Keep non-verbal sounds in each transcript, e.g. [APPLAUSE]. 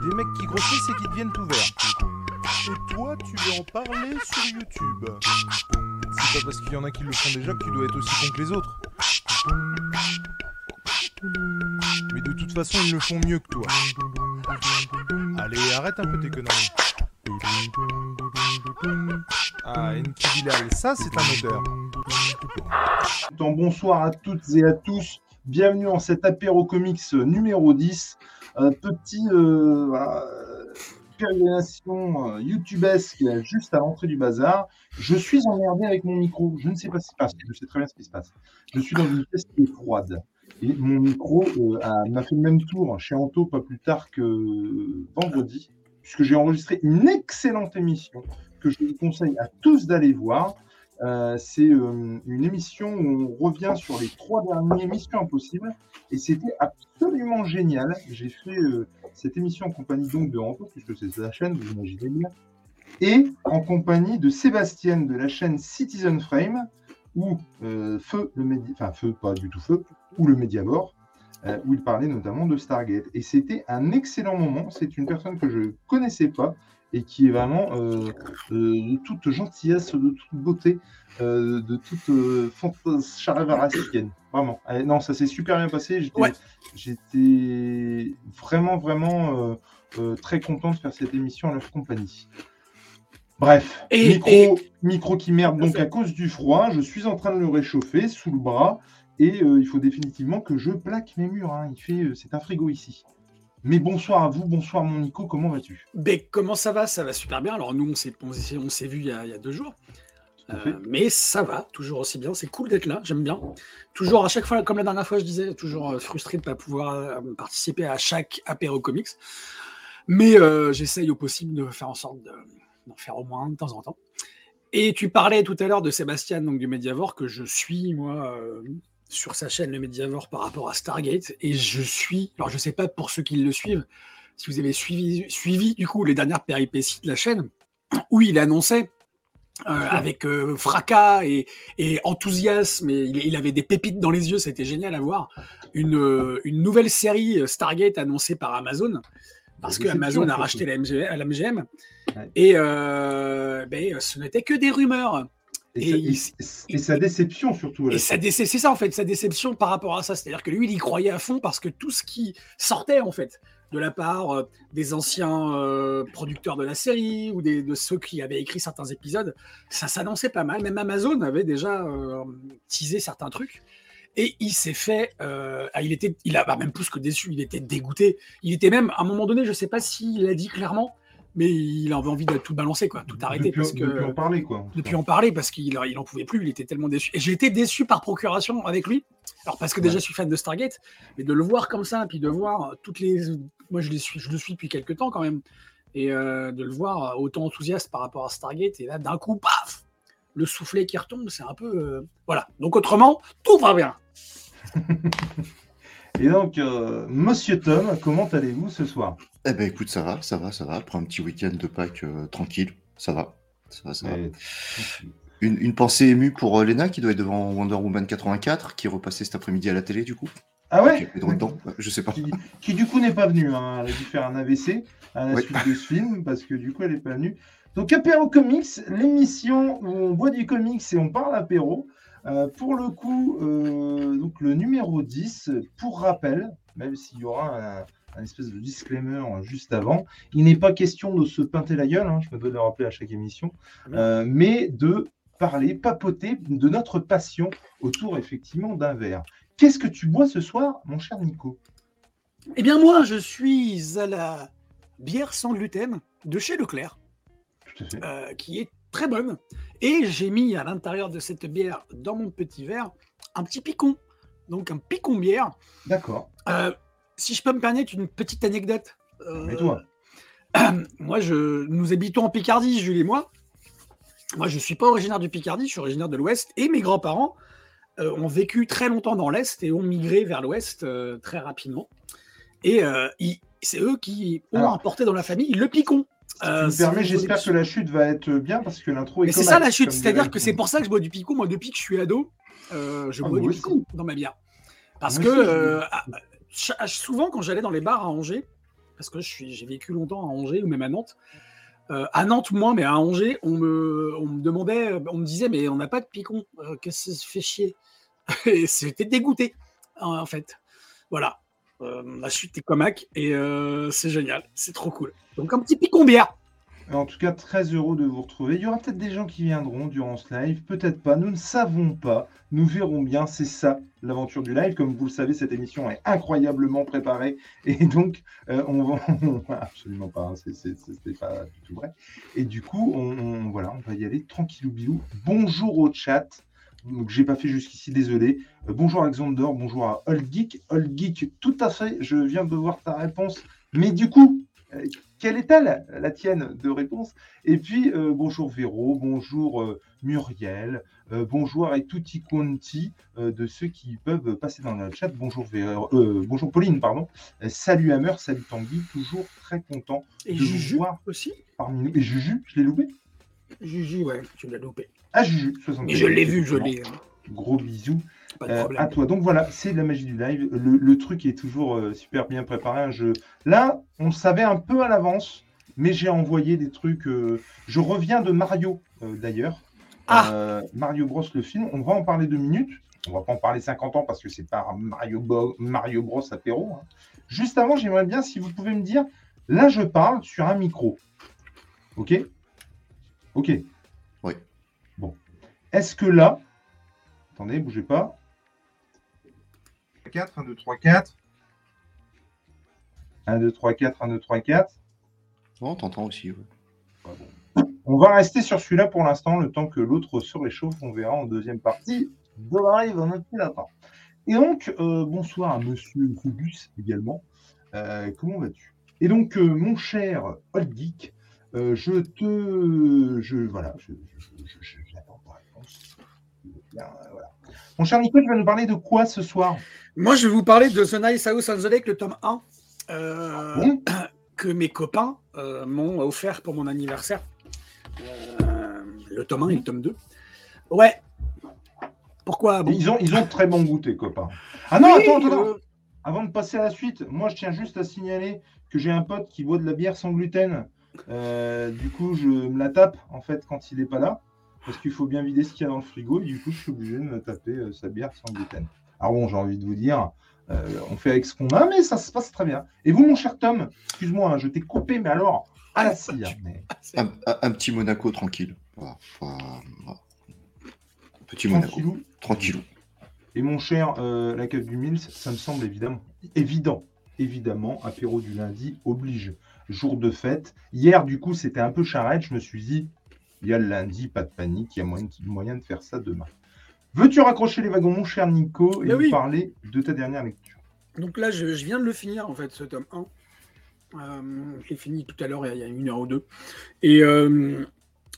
Des mecs qui grossissent et qui deviennent tout verts. Et toi, tu veux en parler sur YouTube C'est pas parce qu'il y en a qui le font déjà que tu dois être aussi con que les autres. Mais de toute façon, ils le font mieux que toi. Allez, arrête un peu tes conneries. Ah, Enki Bilal, ça c'est un odeur. Bonsoir à toutes et à tous. Bienvenue en cet apéro comics numéro 10. Un petit euh, voilà, pérégrination euh, youtubesque juste à l'entrée du bazar. Je suis emmerdé avec mon micro. Je ne sais pas ce qui se passe. Je sais très bien ce qui se passe. Je suis dans une pièce qui est froide. Et mon micro euh, m'a fait le même tour chez Anto pas plus tard que vendredi, puisque j'ai enregistré une excellente émission que je vous conseille à tous d'aller voir. Euh, c'est euh, une émission où on revient sur les trois dernières Missions Impossibles et c'était absolument génial. J'ai fait euh, cette émission en compagnie donc de Anto, puisque c'est sa chaîne, vous imaginez bien, et en compagnie de Sébastien de la chaîne Citizen Frame, ou Feu, le enfin Feu, pas du tout Feu, ou le Mediabor, euh, où il parlait notamment de Stargate. Et c'était un excellent moment. C'est une personne que je ne connaissais pas et qui est vraiment euh, euh, de toute gentillesse, de toute beauté, euh, de toute euh, charavarasienne. Vraiment. Euh, non, ça s'est super bien passé. J'étais Ouais. vraiment, vraiment très content de faire cette émission à leur compagnie. Bref, Et- micro, et- micro qui merde donc à cause du froid. Je suis en train de le réchauffer sous le bras et il faut définitivement que je plaque mes murs. hein. Il fait, c'est un frigo ici. Mais bonsoir à vous, bonsoir mon Nico, comment vas-tu? Ben, comment ça va? Ça va super bien. Alors nous, on s'est, on s'est, on s'est vu il y, a, il y a deux jours. Euh, mais ça va, toujours aussi bien. C'est cool d'être là, j'aime bien. Toujours à chaque fois, comme la dernière fois, je disais, toujours euh, frustré de ne pas pouvoir euh, participer à chaque apéro comics. Mais euh, j'essaye au possible de faire en sorte de- d'en faire au moins un de temps en temps. Et tu parlais tout à l'heure de Sébastien, donc du Mediavore, que je suis, moi, euh, sur sa chaîne, le Mediavore, par rapport à Stargate. Et je suis, alors je sais pas pour ceux qui le suivent, si vous avez suivi, suivi du coup les dernières péripéties de la chaîne, [CLEARS THROAT] où il annonçait euh, avec euh, fracas et, et enthousiasme, et il, il avait des pépites dans les yeux, c'était génial à voir, une, euh, une nouvelle série Stargate annoncée par Amazon, parce que Amazon a racheté la MGM, à la MGM, Ouais. et ben, ce n'était que des rumeurs. Et, Et sa, et- et sa déception surtout. Et c'est ça en fait, sa déception par rapport à ça. C'est-à-dire que lui, il y croyait à fond parce que tout ce qui sortait en fait de la part euh, des anciens euh, producteurs de la série ou des, de ceux qui avaient écrit certains épisodes, ça s'annonçait pas mal. Même Amazon avait déjà euh, teasé certains trucs. Et il s'est fait, ah, il était, il a bah, même plus que déçu, il était dégoûté. Il était même, à un moment donné, je sais pas s'il l'a dit clairement, mais il avait envie de tout balancer, quoi, tout arrêter depuis, parce que depuis en parler quoi. depuis en parler parce qu'il il en pouvait plus, il était tellement déçu. Et j'ai été déçu par procuration avec lui. Alors parce que déjà je suis fan de Stargate, mais de le voir comme ça, puis de voir toutes les, moi je les suis, je le suis depuis quelques temps quand même, et euh, de le voir autant enthousiaste par rapport à Stargate, et là d'un coup, paf, le soufflet qui retombe, c'est un peu, euh, voilà. Donc autrement, tout va bien. [LAUGHS] Et donc, euh, Monsieur Tom, comment allez-vous ce soir? Eh ben écoute, ça va, ça va, ça va. Après un petit week-end de Pâques euh, tranquille, ça va. Ça va, ça va. Euh, Une, une pensée émue pour euh, Lena qui doit être devant Wonder Woman 84, qui est repassée cet après-midi à la télé du coup. Ah Qui ouais droit dedans, Je sais pas. qui, qui, du coup n'est pas venue. hein. Elle a dû faire un AVC à la Ouais. suite de ce film parce que du coup elle n'est pas venue. Donc Apéro Comics, l'émission où on boit du comics et on parle apéro. Euh, pour le coup, euh, donc le numéro 10, pour rappel, même s'il y aura un, un espèce de disclaimer juste avant, il n'est pas question de se pinter la gueule, hein, je me dois de le rappeler à chaque émission, euh, mais de parler, papoter de notre passion autour effectivement d'un verre. Qu'est-ce que tu bois ce soir, mon cher Nico? Eh bien, moi, je suis à la bière sans gluten de chez Leclerc, qui est très bonne. Et j'ai mis à l'intérieur de cette bière, dans mon petit verre, un petit picon. Donc, un picon bière. D'accord. Euh, si je peux me permettre une petite anecdote. euh, Mais toi, [CLEARS THROAT] moi, je, nous habitons en Picardie, Jules et moi. Moi, je ne suis pas originaire du Picardie, je suis originaire de l'Ouest. Et mes grands-parents euh, ont vécu très longtemps dans l'Est et ont migré vers l'Ouest très rapidement. Et ils- c'est eux qui ont Alors, importé dans la famille le picon. Tu Euh, me si permets, vous j'espère que la chute va être bien parce que l'intro est Mais c'est ça la chute, c'est-à-dire que c'est pour ça que je bois du picon. Moi, depuis que je suis ado, euh, je Ah, bois du aussi. picon dans ma bière. Parce Moi que euh, à- à- souvent, quand j'allais dans les bars à Angers, parce que j'ai vécu longtemps à Angers ou même à Nantes, euh, à Nantes moins, mais à Angers, on me, on me demandait, on me disait, mais on n'a pas de picon, qu'est-ce que ça se fait chier? [LAUGHS] Et c'était dégoûté, en fait. Voilà. Euh, la chute est comac et euh, c'est génial, c'est trop cool. Donc un petit picon bière. En tout cas, très heureux de vous retrouver. Il y aura peut-être des gens qui viendront durant ce live, peut-être pas. Nous ne savons pas. Nous verrons bien. C'est ça l'aventure du live. Comme vous le savez, cette émission est incroyablement préparée et donc euh, on va [LAUGHS] absolument pas. hein, C'était pas du tout vrai. Et du coup, on- voilà, on va y aller tranquillou bilou. Bonjour au chat. Donc, j'ai pas fait jusqu'ici, désolé. Euh, bonjour Alexander, bonjour à Old Geek. Old Geek, tout à fait. Je viens de voir ta réponse. Mais du coup, euh, quelle est-elle, la tienne de réponse? Et puis, euh, bonjour Véro, bonjour euh, Muriel, bonjour à tutti quanti de ceux qui peuvent passer dans le chat. Bonjour, Véro, bonjour Pauline, pardon. Salut Hammer, salut Tanguy, toujours très content Et de vous Juju voir aussi? parmi nous. Et Juju, je l'ai loupé? Juju, ouais, tu l'as loupé. Ah, Juju, 75. Mais je l'ai vu, je l'ai. hein. Gros bisous. Euh, à toi. Donc voilà, c'est de la magie du live. Le, le truc est toujours euh, super bien préparé. Un jeu. Là, on le savait un peu à l'avance, mais j'ai envoyé des trucs. euh, Je reviens de Mario d'ailleurs. Ah. Mario Bros le film. On va en parler deux minutes. On va pas en parler 50 ans parce que c'est pas Mario, Bo- Mario Bros apéro. hein. Juste avant, j'aimerais bien si vous pouvez me dire. Là, je parle sur un micro. Ok? Ok. Est-ce que là, attendez, bougez pas. 4, 1, 2, 3, 4. 1, 2, 3, 4, 1, 2, 3, 4. Non, t'entends aussi. ouais. On va rester sur celui-là pour l'instant, le temps que l'autre se réchauffe. On verra en deuxième partie de live en attend. Et donc, euh, bonsoir à monsieur Phobus également. Euh, comment vas-tu? Et donc, euh, mon cher Old Geek, euh, je te. Je, voilà, je, je, je- je- j'attends ta réponse. Bien, euh, voilà. Mon cher Nico, tu vas nous parler de quoi ce soir? Moi, je vais vous parler de The Nice House on the Lake, le tome 1, euh, Bon? [COUGHS] que mes copains euh, m'ont offert pour mon anniversaire. Euh, le tome 1 et le tome 2. Ouais. Pourquoi bon, ils, ont, ils ont très bon goût, tes copains. Ah non, oui, attends, attends, Avant de passer à la suite, moi je tiens juste à signaler que j'ai un pote qui boit de la bière sans gluten. Du coup, je me la tape en fait quand il n'est pas là, parce qu'il faut bien vider ce qu'il y a dans le frigo. Et du coup, je suis obligé de me taper euh, sa bière sans gluten. Alors bon, j'ai envie de vous dire, euh, on fait avec ce qu'on a, mais ça se passe très bien. Et vous, mon cher Tom, excuse-moi, hein, je t'ai coupé, mais alors à la scie. [LAUGHS] mais Un, petit Monaco tranquille. Voilà, voilà. Petit Monaco, tranquillou. Et mon cher, euh, la cave du Mills, ça me semble évidemment évident. Évidemment, apéro du lundi oblige. Jour de fête. Hier, du coup, c'était un peu charrette. Je me suis dit, il y a le lundi, pas de panique, il y a moyen, moyen de faire ça demain. Veux-tu raccrocher les wagons, mon cher Nico, et nous oui. parler de ta dernière lecture? Donc là, je, je viens de le finir, en fait, ce tome 1. Euh, je l'ai fini tout à l'heure, il y a une heure ou deux. Et euh,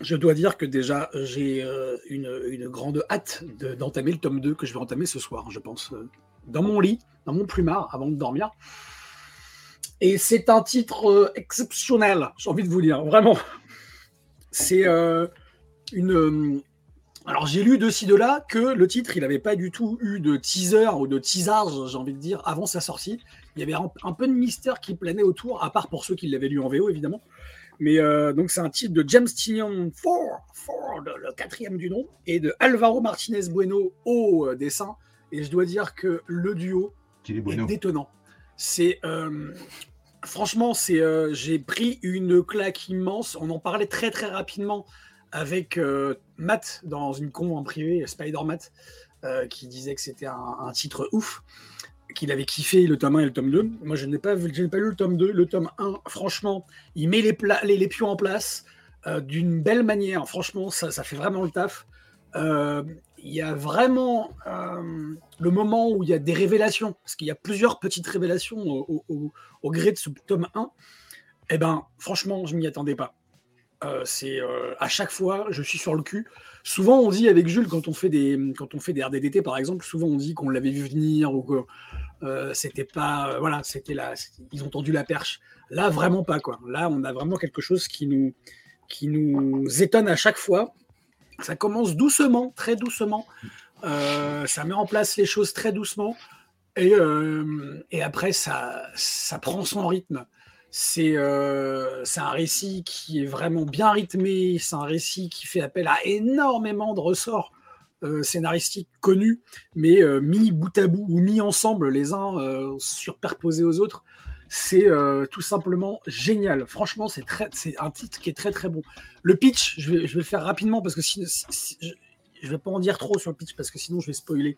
je dois dire que déjà, j'ai euh, une, une grande hâte de- d'entamer le tome 2 que je vais entamer ce soir, je pense, euh, dans mon lit, dans mon plumard, avant de dormir. Et c'est un titre exceptionnel, j'ai envie de vous dire, vraiment. C'est euh, une... euh, alors j'ai lu de ci de là que le titre, il n'avait pas du tout eu de teaser ou de teasage, j'ai envie de dire, avant sa sortie. Il y avait un, un peu de mystère qui planait autour, à part pour ceux qui l'avaient lu en VO évidemment. Mais euh, donc c'est un titre de James Tynion Ford, Ford, le quatrième du nom, et de Alvaro Martinez Bueno au dessin. Et je dois dire que le duo est est bueno? détonnant. C'est euh, franchement, c'est euh, j'ai pris une claque immense. On en parlait très très rapidement avec euh, Matt dans une con en privé, Spider-Matt, euh, qui disait que c'était un, titre ouf, qu'il avait kiffé le tome 1 et le tome 2. Moi, je n'ai pas, je pas lu le tome 2. Le tome 1, franchement, il met les, pions en place d'une belle manière. Franchement, ça fait vraiment le taf. Il y a vraiment euh, le moment où il y a des révélations, parce qu'il y a plusieurs petites révélations au, gré de ce tome 1. Eh ben, franchement, je m'y attendais pas. Euh, c'est euh, à chaque fois, je suis sur le cul. Souvent, on dit avec Jules quand on fait des quand on fait des RDDT par exemple, souvent on dit qu'on l'avait vu venir ou que euh, c'était pas voilà, c'était là, ils ont tendu la perche. Là, vraiment pas quoi. Là, on a vraiment quelque chose qui nous qui nous étonne à chaque fois. Ça commence doucement, très doucement. Euh, ça met en place les choses très doucement. Et, euh, après, ça, prend son rythme. C'est euh, c'est un récit qui est vraiment bien rythmé. C'est un récit qui fait appel à énormément de ressorts scénaristiques connus, mais mis bout à bout ou mis ensemble les uns superposés aux autres. C'est euh, tout simplement génial. Franchement, c'est très, c'est un titre qui est très très bon. Le pitch, je vais, je vais le faire rapidement parce que si, si- si- je, je vais pas en dire trop sur le pitch parce que sinon je vais spoiler.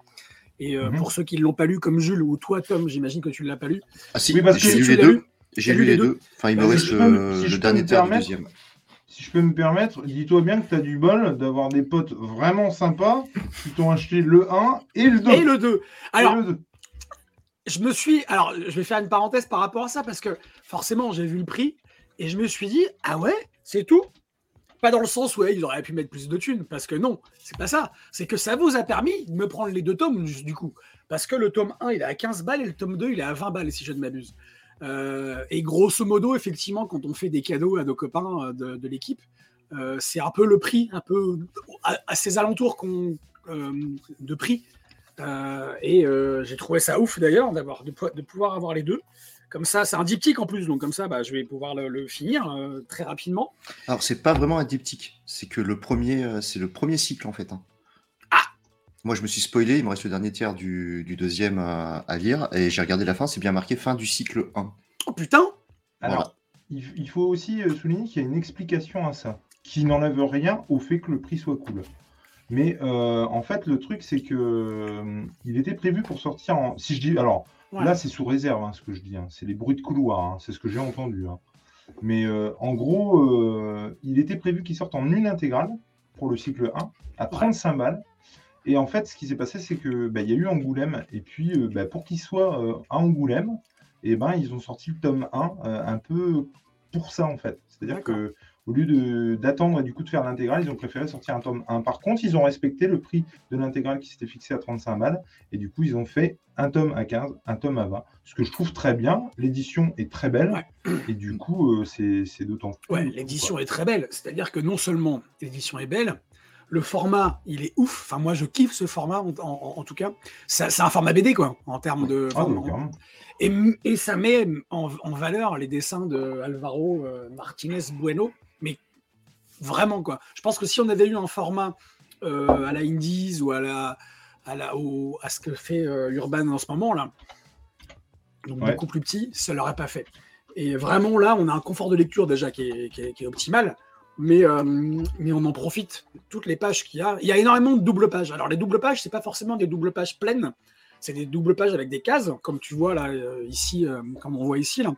Et euh, Mhm. pour ceux qui ne l'ont pas lu, comme Jules ou toi, Tom, j'imagine que tu ne l'as pas lu. Ah si, Oui, parce que j'ai lu les deux. J'ai lu lu les deux. Enfin, il me Bah, si reste je peux me- euh, si le dernier permettre, deuxième. Si je peux me permettre, dis-toi bien que tu as du bol d'avoir des potes vraiment sympas qui t'ont acheté le 1 et le 2. Et le 2. Et Alors, le 2. Je me suis. Alors, je vais faire une parenthèse par rapport à ça parce que forcément, j'ai vu le prix et je me suis dit, ah ouais, c'est tout Pas dans le sens où ouais, ils auraient pu mettre plus de thunes, parce que non, c'est pas ça. C'est que ça vous a permis de me prendre les deux tomes, du coup. Parce que le tome 1, il est à 15 balles et le tome 2, il est à 20 balles, si je ne m'abuse. Euh, et grosso modo, effectivement, quand on fait des cadeaux à nos copains euh, de, l'équipe, euh, c'est un peu le prix, un peu à, à ces alentours qu'on, de prix. Euh, et euh, j'ai trouvé ça ouf d'ailleurs d'avoir de, po- de pouvoir avoir les deux. Comme ça, c'est un diptyque en plus, donc comme ça, bah, je vais pouvoir le, le finir euh, très rapidement. Alors, c'est pas vraiment un diptyque. C'est que le premier, euh, c'est le premier cycle en fait. hein. Ah Moi, je me suis spoilé. Il me reste le dernier tiers du, du deuxième à, à lire et j'ai regardé la fin. C'est bien marqué fin du cycle 1. Oh putain Alors, il, il faut aussi souligner qu'il y a une explication à ça, qui n'enlève rien au fait que le prix soit cool. Mais euh, en fait, le truc, c'est que euh, il était prévu pour sortir en. Si je dis. Alors, Ouais. là, c'est sous réserve, hein, ce que je dis. hein. C'est les bruits de couloir, hein. c'est ce que j'ai entendu. Mais euh, en gros, il était prévu qu'il sorte en une intégrale pour le cycle 1 à 35 balles. Et en fait, ce qui s'est passé, c'est que bah, y a eu Angoulême. Et puis, bah, pour qu'il soit à Angoulême, et ben, ils ont sorti le tome 1 euh, un peu pour ça, en fait. C'est-à-dire que au lieu d'attendre et du coup de faire l'intégrale, ils ont préféré sortir un tome 1. Par contre, ils ont respecté le prix de l'intégrale qui s'était fixé à 35 balles. Et du coup, ils ont fait un tome à 15, un tome à 20. Ce que je trouve très bien. L'édition est très belle. Ouais. Et du coup, euh, c'est d'autant plus. Ouais, l'édition est très belle. C'est-à-dire que non seulement l'édition est belle, le format, il est ouf. Enfin, moi, je kiffe ce format, en, en- en tout cas. C'est un format BD, quoi, en termes de... Ah, en- et, et ça met en, en valeur les dessins de Alvaro euh, Martinez Bueno, mais vraiment quoi. Je pense que si on avait eu un format euh, à la Indies ou à la à la au- à ce que fait euh, Urban en ce moment là, donc Ouais. beaucoup plus petit, ça l'aurait pas fait. Et vraiment là, on a un confort de lecture déjà qui est, qui est- qui est optimal. Mais, euh, mais on en profite. Toutes les pages qu'il y a. Il y a énormément de doubles pages. Alors, les doubles pages, c'est pas forcément des doubles pages pleines c'est des doubles pages avec des cases, comme tu vois là, ici, comme on voit ici. Là.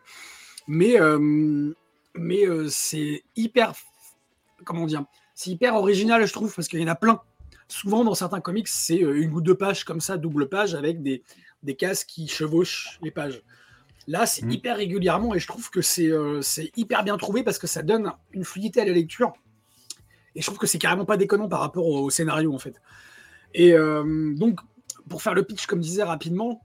Mais, euh, mais euh, c'est hyper, comment dire, c'est hyper original, je trouve, parce qu'il y en a plein. Souvent, dans certains comics, c'est euh, une ou deux pages comme ça, double page, avec des, des cases qui chevauchent les pages. Là, c'est Mhm. hyper régulièrement, et je trouve que c'est euh, c'est hyper bien trouvé parce que ça donne une fluidité à la lecture. Et je trouve que c'est carrément pas déconnant par rapport au, au scénario, en fait. Et euh, donc, pour faire le pitch, comme disait rapidement,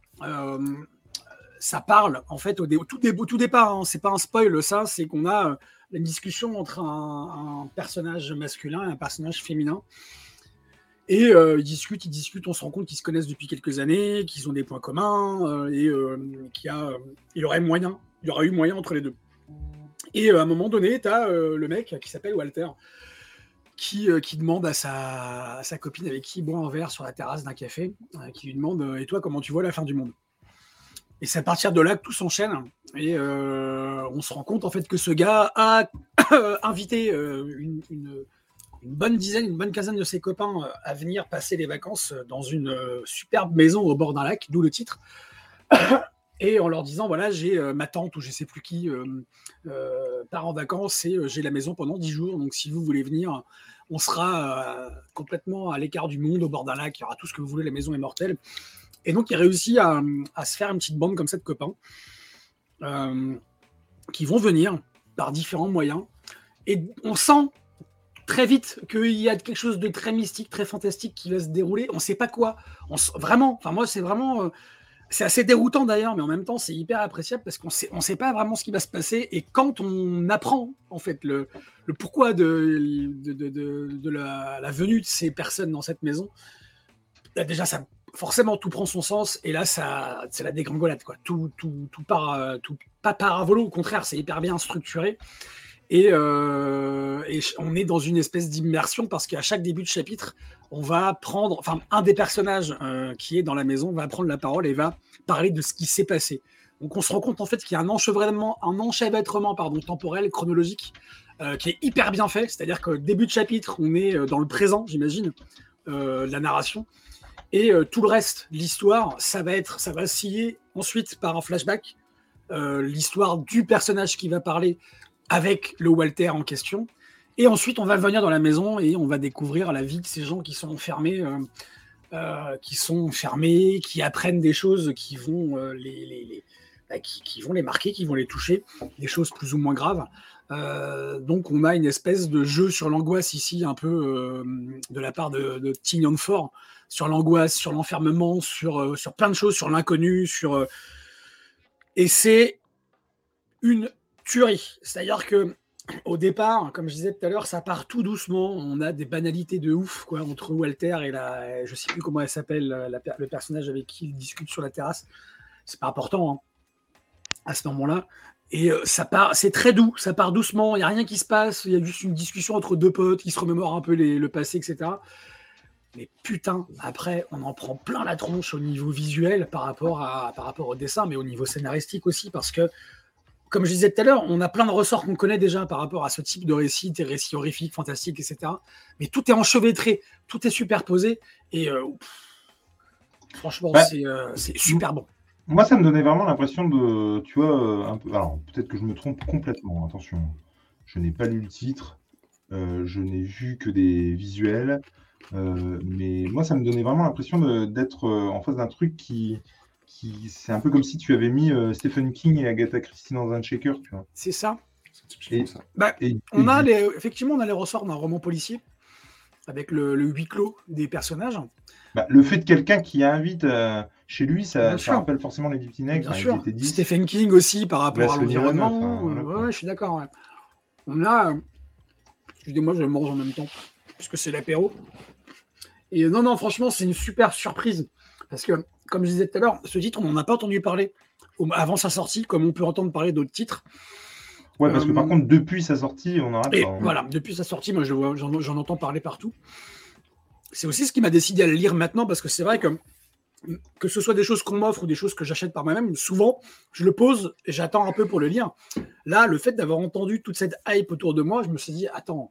ça parle en fait au, au tout, tout départ. Hein, c'est pas un spoil, ça, c'est qu'on a euh, une discussion entre un, personnage masculin et un personnage féminin. Et euh, ils discutent, ils discutent, on se rend compte qu'ils se connaissent depuis quelques années, qu'ils ont des points communs euh, et euh, qu'il y, euh, y aurait moyen, il y aura eu moyen entre les deux. Et euh, à un moment donné, tu as le mec qui s'appelle Walter, qui, euh, qui demande à sa, à sa copine avec qui il boit un verre sur la terrasse d'un café, euh, qui lui demande euh, Et toi, comment tu vois la fin du monde? Et c'est à partir de là que tout s'enchaîne. Et euh, on se rend compte en fait que ce gars a [COUGHS] invité euh, une, bonne dizaine, une bonne quinzaine de ses copains euh, à venir passer les vacances dans une superbe maison au bord d'un lac, d'où le titre. [COUGHS] Et en leur disant, voilà, j'ai ma tante ou je sais plus qui part en vacances et j'ai la maison pendant 10 jours. Donc si vous voulez venir, on sera complètement à l'écart du monde, au bord d'un lac, il y aura tout ce que vous voulez, la maison est mortelle. Et donc il réussit à, se faire une petite bande comme ça de copains euh, qui vont venir par différents moyens. Et on sent très vite qu'il y a quelque chose de très mystique, très fantastique qui va se dérouler. On ne sait pas quoi. Vraiment, enfin moi c'est vraiment, euh, c'est assez déroutant d'ailleurs, mais en même temps c'est hyper appréciable parce qu'on sait, on sait pas vraiment ce qui va se passer. Et quand on apprend en fait le, pourquoi de, la, venue de ces personnes dans cette maison, là, déjà ça forcément tout prend son sens et là ça c'est la dégringolade quoi. Tout tout tout euh, tout pas par volo, au contraire c'est hyper bien structuré. Et, euh, on est dans une espèce d'immersion parce qu'à chaque début de chapitre, on va prendre, enfin, un des personnages euh, qui est dans la maison va prendre la parole et va parler de ce qui s'est passé. Donc on se rend compte en fait qu'il y a un enchevêtrement, un enchevêtrement pardon, temporel, chronologique, qui est hyper bien fait. C'est-à-dire que début de chapitre, on est dans le présent, j'imagine, la narration. Et euh, tout le reste, l'histoire, ça va être, ça va ensuite par un flashback, euh, l'histoire du personnage qui va parler avec le Walter en question. Et ensuite, on va venir dans la maison et on va découvrir la vie de ces gens qui sont enfermés, euh, qui sont enfermés, qui apprennent des choses qui vont les, bah, qui, vont les marquer, qui vont les toucher, des choses plus ou moins graves. Donc, on a une espèce de jeu sur l'angoisse ici, un peu de la part de, de Tignon Fort, sur l'angoisse, sur l'enfermement, sur, euh, sur plein de choses, sur l'inconnu, sur. euh, Et c'est une tuerie. C'est-à-dire que au départ, comme je disais tout à l'heure, ça part tout doucement. On a des banalités de ouf quoi, entre Walter et la. Je sais plus comment elle s'appelle, la- le personnage avec qui il discute sur la terrasse. C'est pas important hein, à ce moment-là. Et euh, ça part, c'est très doux, ça part doucement, il n'y a rien qui se passe, il y a juste une discussion entre deux potes qui se remémorent un peu le passé, etc. Mais putain, après, on en prend plein la tronche au niveau visuel par rapport, à, par rapport au dessin, mais au niveau scénaristique aussi, parce que comme je disais tout à l'heure, on a plein de ressorts qu'on connaît déjà par rapport à ce type de récits, des récits horrifiques, fantastiques, etc. Mais tout est enchevêtré, tout est superposé, et euh, pff, franchement, Bah, c'est euh, c'est super bon. Moi, ça me donnait vraiment l'impression de, tu vois, euh, un peu. Alors, peut-être que je me trompe complètement. Attention, je n'ai pas lu le titre, euh, je n'ai vu que des visuels, euh, mais moi, ça me donnait vraiment l'impression d'être euh, en face d'un truc qui, qui, c'est un peu comme si tu avais mis euh, Stephen King et Agatha Christie dans un shaker, tu vois. C'est ça. Et- ça. Et, On et a du- les, effectivement, on a les ressorts d'un roman policier avec le, le huis clos des personnages. bah, le fait de quelqu'un qui invite euh, chez lui, ça, rappelle forcément les Dix Petits Nègres. Bien sûr. Stephen King aussi par rapport à l'environnement. enfin, voilà, quoi. ouais, je suis d'accord. ouais. On a. Excusez-moi, je mange en même temps puisque c'est l'apéro. Et non, non, franchement, c'est une super surprise parce que, comme je disais tout à l'heure, ce titre, on n'en a pas entendu parler avant sa sortie, comme on peut entendre parler d'autres titres. Ouais, parce que par Euh, contre, depuis sa sortie, on arrête Et pas. hein. voilà, depuis sa sortie, moi j'en entends parler partout. C'est aussi ce qui m'a décidé à le lire maintenant, parce que c'est vrai que que ce soit des choses qu'on m'offre ou des choses que j'achète par moi-même, souvent je le pose et j'attends un peu pour le lire. Là, le fait d'avoir entendu toute cette hype autour de moi, je me suis dit, attends.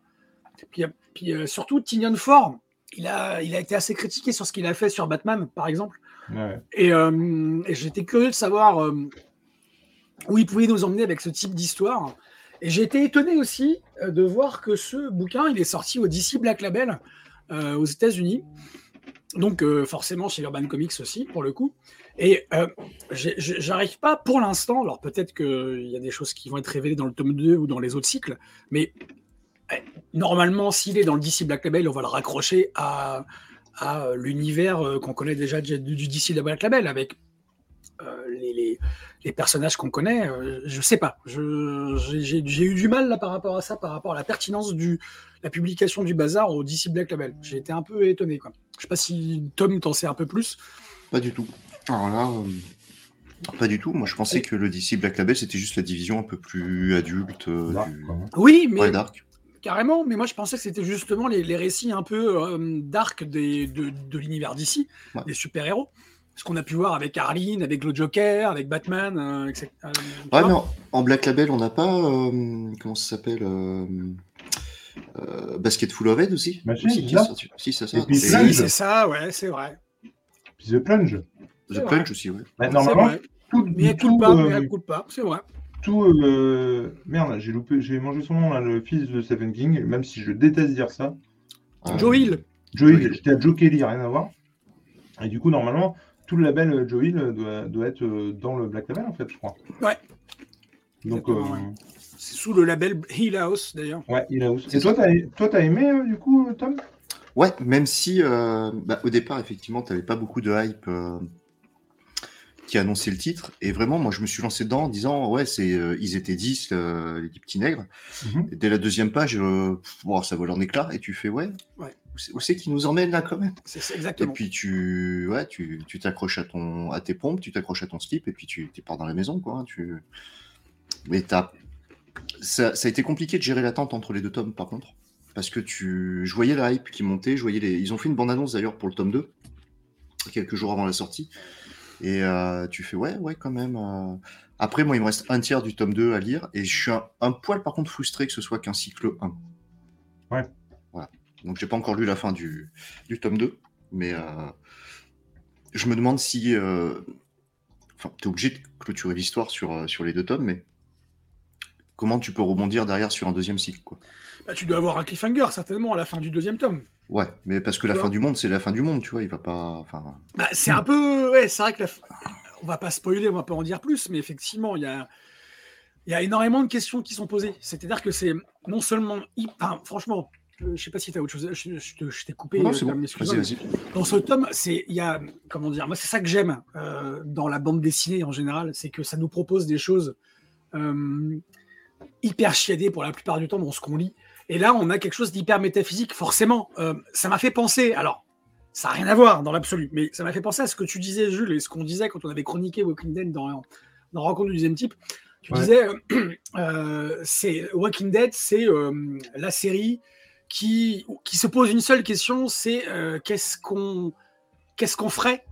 Puis, puis, euh, surtout, Tinian Ford, il a, il a été assez critiqué sur ce qu'il a fait sur Batman, par exemple. Ouais. Et, euh, et j'étais curieux de savoir euh, où il pouvait nous emmener avec ce type d'histoire. Et j'ai été étonné aussi de voir que ce bouquin, il est sorti au DC Black Label aux États-Unis. Donc forcément chez Urban Comics aussi, pour le coup. Et j'arrive pas pour l'instant, alors peut-être qu'il y a des choses qui vont être révélées dans le tome 2 ou dans les autres cycles, mais normalement, s'il est dans le DC Black Label, on va le raccrocher à, à l'univers euh, qu'on connaît déjà du du DC Black Label, avec euh, les, les- les personnages qu'on connaît. euh, je sais pas. J'ai eu du mal là par rapport à ça, par rapport à la pertinence de la publication du bazar au DC Black Label. J'ai été un peu étonné. Quoi. Je sais pas si Tom t'en sait un peu plus. Pas du tout. Alors là, euh, pas du tout. Moi, je pensais que le DC Black Label, c'était juste la division un peu plus adulte euh, Dark, du... Oui, mais Ouais, Dark. Carrément, mais moi je pensais que c'était justement les, les récits un peu euh, dark des, de, de l'univers d'ici, Ouais. des super-héros. Ce qu'on a pu voir avec Arline, avec le Joker, avec Batman, euh, etc. Euh, Ouais, mais en, en Black Label, on n'a pas. euh, comment ça s'appelle euh, Euh, Basketful of Head aussi? Aussi sorti. Si, c'est ça. Si, c'est ça, ouais, c'est vrai. Puis The Plunge. The Plunge aussi, ouais. Bah, normalement, tout, Mais elle coûte pas, euh, mais elle coûte pas, c'est vrai. Tout, euh, merde, j'ai loupé, j'ai mangé son nom là, le fils de Stephen King, même si je déteste dire ça. Euh, Joe Hill. Joe Hill, Hill. j'étais à Joe Kelly, rien à voir. Et du coup, normalement, tout le label euh, Joe Hill euh, doit, doit être euh, dans le Black Label, en fait, je crois. Ouais. Donc, C'est sous le label Hill House, d'ailleurs. ouais, aussi. C'est Et toi, t'as, toi, t'as aimé, euh, du coup, Tom? Ouais, même si euh, bah, au départ, effectivement, tu n'avais pas beaucoup de hype qui annonçait le titre. Et vraiment, moi, je me suis lancé dedans en disant, ouais, c'est, euh, ils étaient 10, euh, les petits nègres. Mhm. Et dès la deuxième page, euh, ça vole en éclat. Et tu fais, ouais, Ouais. où c'est- qu'ils nous emmènent là quand même? C'est c'est Et exactement. puis tu ouais, tu tu t'accroches à ton à tes pompes, tu t'accroches à ton slip et puis tu, pars dans la maison quoi. hein, Tu mais ça, ça a été compliqué de gérer l'attente entre les deux tomes par contre parce que tu je voyais la hype qui montait, je voyais les ils ont fait une bande annonce d'ailleurs pour le tome 2 quelques jours avant la sortie et euh, tu fais ouais ouais quand même euh. après moi il me reste un tiers du tome 2 à lire et je suis un, un poil par contre frustré que ce soit qu'un cycle 1. Ouais. Voilà. Donc j'ai pas encore lu la fin du, du tome 2 mais euh, je me demande si. Enfin, tu es obligé de clôturer l'histoire sur, sur les deux tomes, mais comment tu peux rebondir derrière sur un deuxième cycle quoi. Bah, tu dois avoir un cliffhanger, certainement, à la fin du deuxième tome. Ouais, mais parce que la fin du monde, c'est la fin du monde, tu vois, il va pas. Enfin, Bah, c'est un peu. Ouais, c'est vrai que la... on va pas spoiler, on va pas en dire plus, mais effectivement, il y a, il y a énormément de questions qui sont posées. C'est-à-dire que c'est non seulement. Enfin, franchement, euh, je sais pas si tu as autre chose. Je, je je t'ai coupé. non, c'est bon. Vas-y, vas-y. Dans ce tome, c'est. Il y a. Comment dire Moi, c'est ça que j'aime euh, dans la bande dessinée en général, c'est que ça nous propose des choses euh, hyper chiadées pour la plupart du temps dans ce qu'on lit. Et là, on a quelque chose d'hyper métaphysique, forcément. Euh, ça m'a fait penser. Alors. Ça n'a rien à voir dans l'absolu, mais ça m'a fait penser à ce que tu disais, Jules, et ce qu'on disait quand on avait chroniqué Walking Dead dans, dans Rencontre du deuxième type. Tu Ouais. disais, euh, [CLEARS THROAT] euh, c'est Walking Dead, c'est la série qui, qui se pose une seule question, c'est qu'est-ce qu'on qu'est-ce qu'on ferait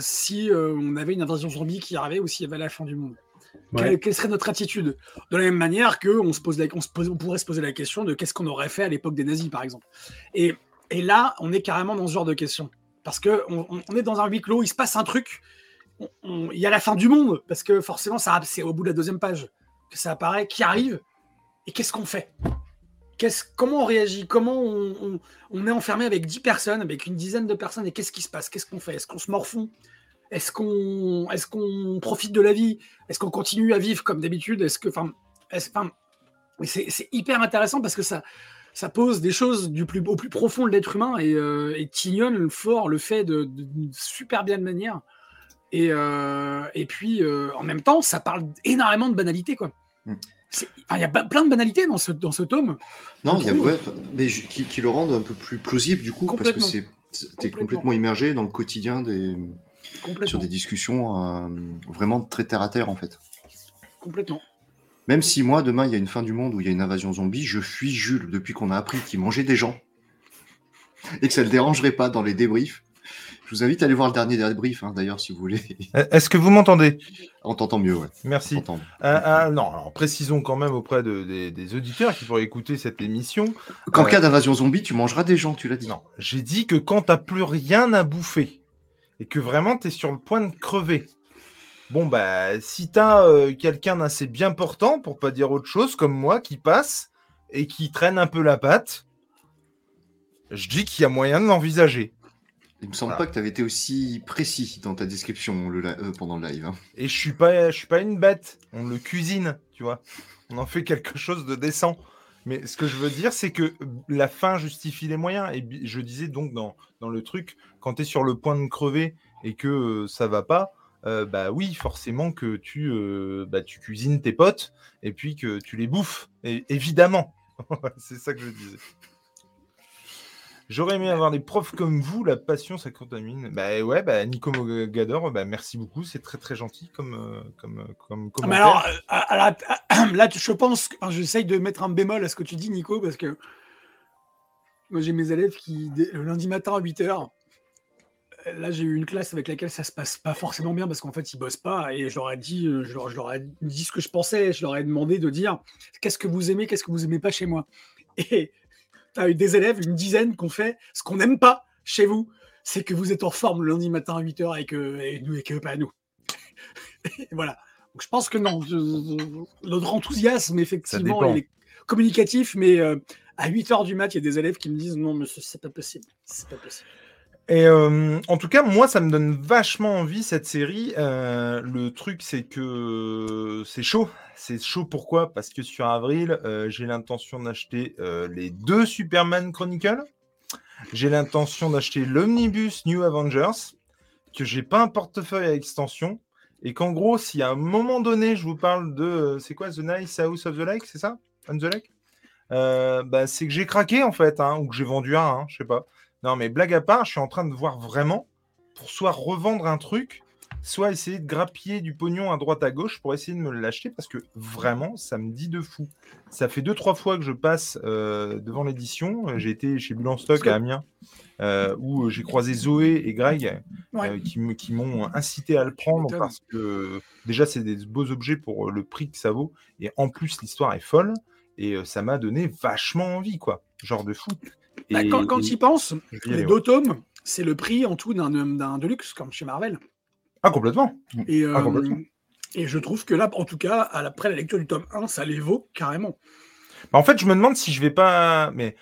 si on avait une invasion zombie qui arrivait ou s'il y avait la fin du monde? Ouais. quelle, serait notre attitude? De la même manière que on, se pose la- on, se pose- on pourrait se poser la question de qu'est-ce qu'on aurait fait à l'époque des nazis, par exemple. Et, et là, on est carrément dans ce genre de questions. Parce qu'on on, on est dans un huis clos, il se passe un truc, il y a la fin du monde, parce que forcément, ça c'est au bout de la deuxième page que ça apparaît, qui arrive, et qu'est-ce qu'on fait? Qu'est-ce- Comment on réagit? Comment on, on- on est enfermé avec 10 personnes, avec une dizaine de personnes, et qu'est-ce qui se passe? Qu'est-ce qu'on fait? Est-ce qu'on se morfond? Est-ce qu'on est qu'on profite de la vie? Est-ce qu'on continue à vivre comme d'habitude? Est-ce que, enfin, c'est hyper intéressant parce que ça, ça pose des choses du plus, au plus profond de l'être humain et, euh, et Tignon fort le fait de, de- d'une super bien manière. Et, euh, et puis, euh, en même temps, ça parle énormément de banalité. quoi. Mm. Enfin, Il y a plein de banalités dans ce, dans ce tome. Non, il y a, ouais, mais je- qui, qui le rendent un peu plus plausible du coup, parce que c'est- t'es Complètement. immergé dans le quotidien des. Sur des discussions euh, vraiment très terre à terre en fait. complètement. Même si moi, demain, il y a une fin du monde où il y a une invasion zombie, je fuis Jules depuis qu'on a appris qu'il mangeait des gens et que ça ne le dérangerait pas dans les débriefs. Je vous invite à aller voir le dernier débrief, hein, d'ailleurs, si vous voulez. [LAUGHS] Est-ce que vous m'entendez? On t'entend mieux, ouais. Merci. Euh, euh, non, alors précisons quand même auprès de- des, des auditeurs qui pourraient écouter cette émission. Qu'en Euh, cas d'invasion zombie, tu mangeras des gens, tu l'as dit. Non, j'ai dit que quand t'as plus rien à bouffer et que vraiment t'es sur le point de crever. Bon bah si t'as euh, quelqu'un d'assez bien portant, pour pas dire autre chose, comme moi, qui passe et qui traîne un peu la patte, je dis qu'il y a moyen de l'envisager. Il me semble Voilà. pas que tu avais été aussi précis dans ta description le euh, pendant le live. hein. Et je suis pas, je suis pas une bête. On le cuisine, tu vois. On en fait quelque chose de décent. Mais ce que je veux dire, c'est que la fin justifie les moyens. Et je disais donc dans, le truc, quand tu es sur le point de crever et que euh, ça va pas, euh, bah oui, forcément que tu, euh, bah, tu cuisines tes potes et puis que tu les bouffes. Évidemment. [LAUGHS] c'est ça que je disais. J'aurais aimé avoir des profs comme vous, la passion ça contamine. Bah ouais, bah Nico Mogador, bah merci beaucoup, c'est très très gentil comme euh, comme euh, comme Ah, mais commentaire. alors, euh, à [CLEARS THROAT] là, je pense, j'essaye de mettre un bémol à ce que tu dis, Nico, parce que moi, j'ai mes élèves qui, le lundi matin à 8h, là, j'ai eu une classe avec laquelle ça se passe pas forcément bien parce qu'en fait, ils bossent pas et je leur ai dit, je leur, je leur ai dit ce que je pensais, je leur ai demandé de dire qu'est-ce que vous aimez, qu'est-ce que vous aimez pas chez moi? Et tu as eu des élèves, une dizaine, qui ont fait ce qu'on n'aime pas chez vous, c'est que vous êtes en forme le lundi matin à 8h et que, et nous, et que pas nous. [LAUGHS] Et voilà. Donc, je pense que non. notre enthousiasme, effectivement, il est communicatif, mais euh, à 8h du mat, il y a des élèves qui me disent non, monsieur, c'est pas possible. C'est pas possible. Et euh, en tout cas, moi, ça me donne vachement envie cette série. Euh, le truc, c'est que c'est chaud. C'est chaud pourquoi? Parce que sur avril, euh, j'ai l'intention d'acheter euh, les deux Superman Chronicles. J'ai l'intention d'acheter l'Omnibus New Avengers, que j'ai pas un portefeuille à extension. Et qu'en gros, si à un moment donné, je vous parle de. euh, C'est quoi The Nice House of the Lake C'est ça? On the Lake? Euh, bah, C'est que j'ai craqué en fait, hein, ou que j'ai vendu un, hein, je sais pas. Non, mais blague à part, je suis en train de voir vraiment pour soit revendre un truc, soit essayer de grappiller du pognon à droite à gauche pour essayer de me l'acheter parce que vraiment, ça me dit de fou. Ça fait deux, trois fois que je passe euh, devant l'édition. Euh, J'ai été chez Bulle en Stock à Amiens euh, où j'ai croisé Zoé et Greg Ouais. euh, qui m'ont incité à le prendre parce que déjà, c'est des beaux objets pour le prix que ça vaut et en plus, l'histoire est folle et ça m'a donné vachement envie, quoi. Genre de fou. Bah, quand tu y penses, les deux tomes, c'est le prix en tout d'un d'un Deluxe, comme chez Marvel. Ah, complètement. Et, Ah, euh, complètement. et je trouve que là, en tout cas, après la lecture du tome 1, ça les vaut carrément. Bah, en fait, je me demande si je vais pas. Mais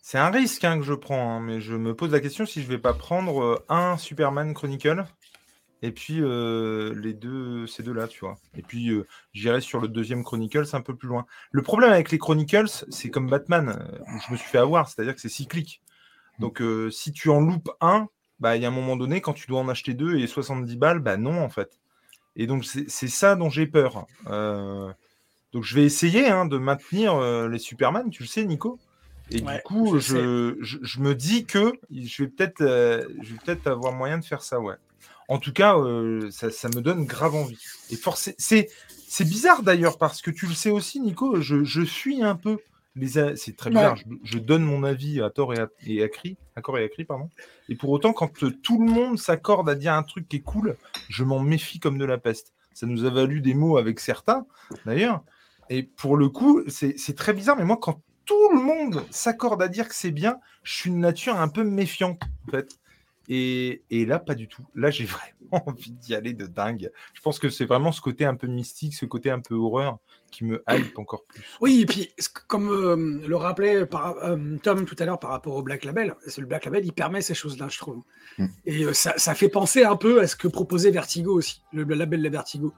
c'est un risque hein, que je prends. hein, Mais je me pose la question si je vais pas prendre euh, un Superman Chronicle et puis euh, les deux, ces deux-là, tu vois. Et puis euh, j'irai sur le deuxième Chronicle, c'est un peu plus loin. Le problème avec les Chronicles, c'est comme Batman, euh, où je me suis fait avoir, c'est-à-dire que c'est cyclique. Donc euh, si tu en loupes un, bah il y a un moment donné, quand tu dois en acheter deux et 70 balles, bah non en fait. Et donc c'est ça dont j'ai peur. Donc je vais essayer hein, de maintenir les Superman, tu le sais, Nico. Et Ouais, du coup, je je, je, je me dis que je vais peut-être je vais peut-être avoir moyen de faire ça, ouais. En tout cas, euh, ça, ça me donne grave envie. Et forcément, c'est c'est bizarre d'ailleurs parce que tu le sais aussi, Nico. Je, je suis un peu les. C'est très bizarre. Je, je donne mon avis à tort et à, et à cri, à corps et à cri, pardon. Et pour autant, quand euh, tout le monde s'accorde à dire un truc qui est cool, je m'en méfie comme de la peste. Ça nous a valu des mots avec certains, d'ailleurs. Et pour le coup, c'est c'est très bizarre, mais moi, quand tout le monde s'accorde à dire que c'est bien, je suis une nature un peu méfiante, en fait. Et, et là, pas du tout. Là, j'ai [LAUGHS] vraiment envie d'y aller de dingue. Je pense que c'est vraiment ce côté un peu mystique, ce côté un peu horreur qui me hype encore plus. Oui, et puis, comme euh, le rappelait par, euh, Tom tout à l'heure par rapport au Black Label, c'est le Black Label, il permet ces choses-là, je trouve. Mm. Et euh, ça, ça fait penser un peu à ce que proposait Vertigo aussi, le label de Vertigo.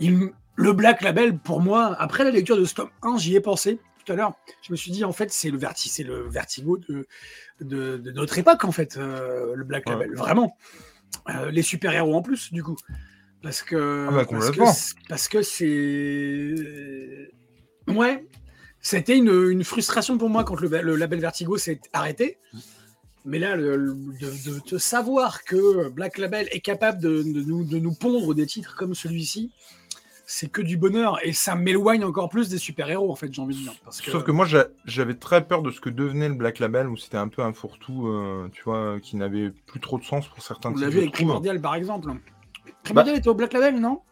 Il- le Black Label, pour moi, après la lecture de ce tome 1, j'y ai pensé tout à l'heure. Je me suis dit, en fait, c'est le, verti c'est le Vertigo de, de, de notre époque, en fait, euh, le Black Ouais. Label, vraiment. Euh, les super-héros en plus, du coup. Parce que Ah bah, parce que c'est- parce que c'est ouais, c'était une, une frustration pour moi quand le, le label Vertigo s'est arrêté. Mais là, le- le- de, de- de savoir que Black Label est capable de, de nous, de nous pondre des titres comme celui-ci, c'est que du bonheur. Et ça m'éloigne encore plus des super-héros, en fait, j'ai envie de dire. Parce que, Sauf que moi, j'a- j'avais très peur de ce que devenait le Black Label, où c'était un peu un fourre-tout, euh, tu vois, qui n'avait plus trop de sens pour certains on l'a vu avec. Primordial, par exemple. Primordial était au Black Label, non?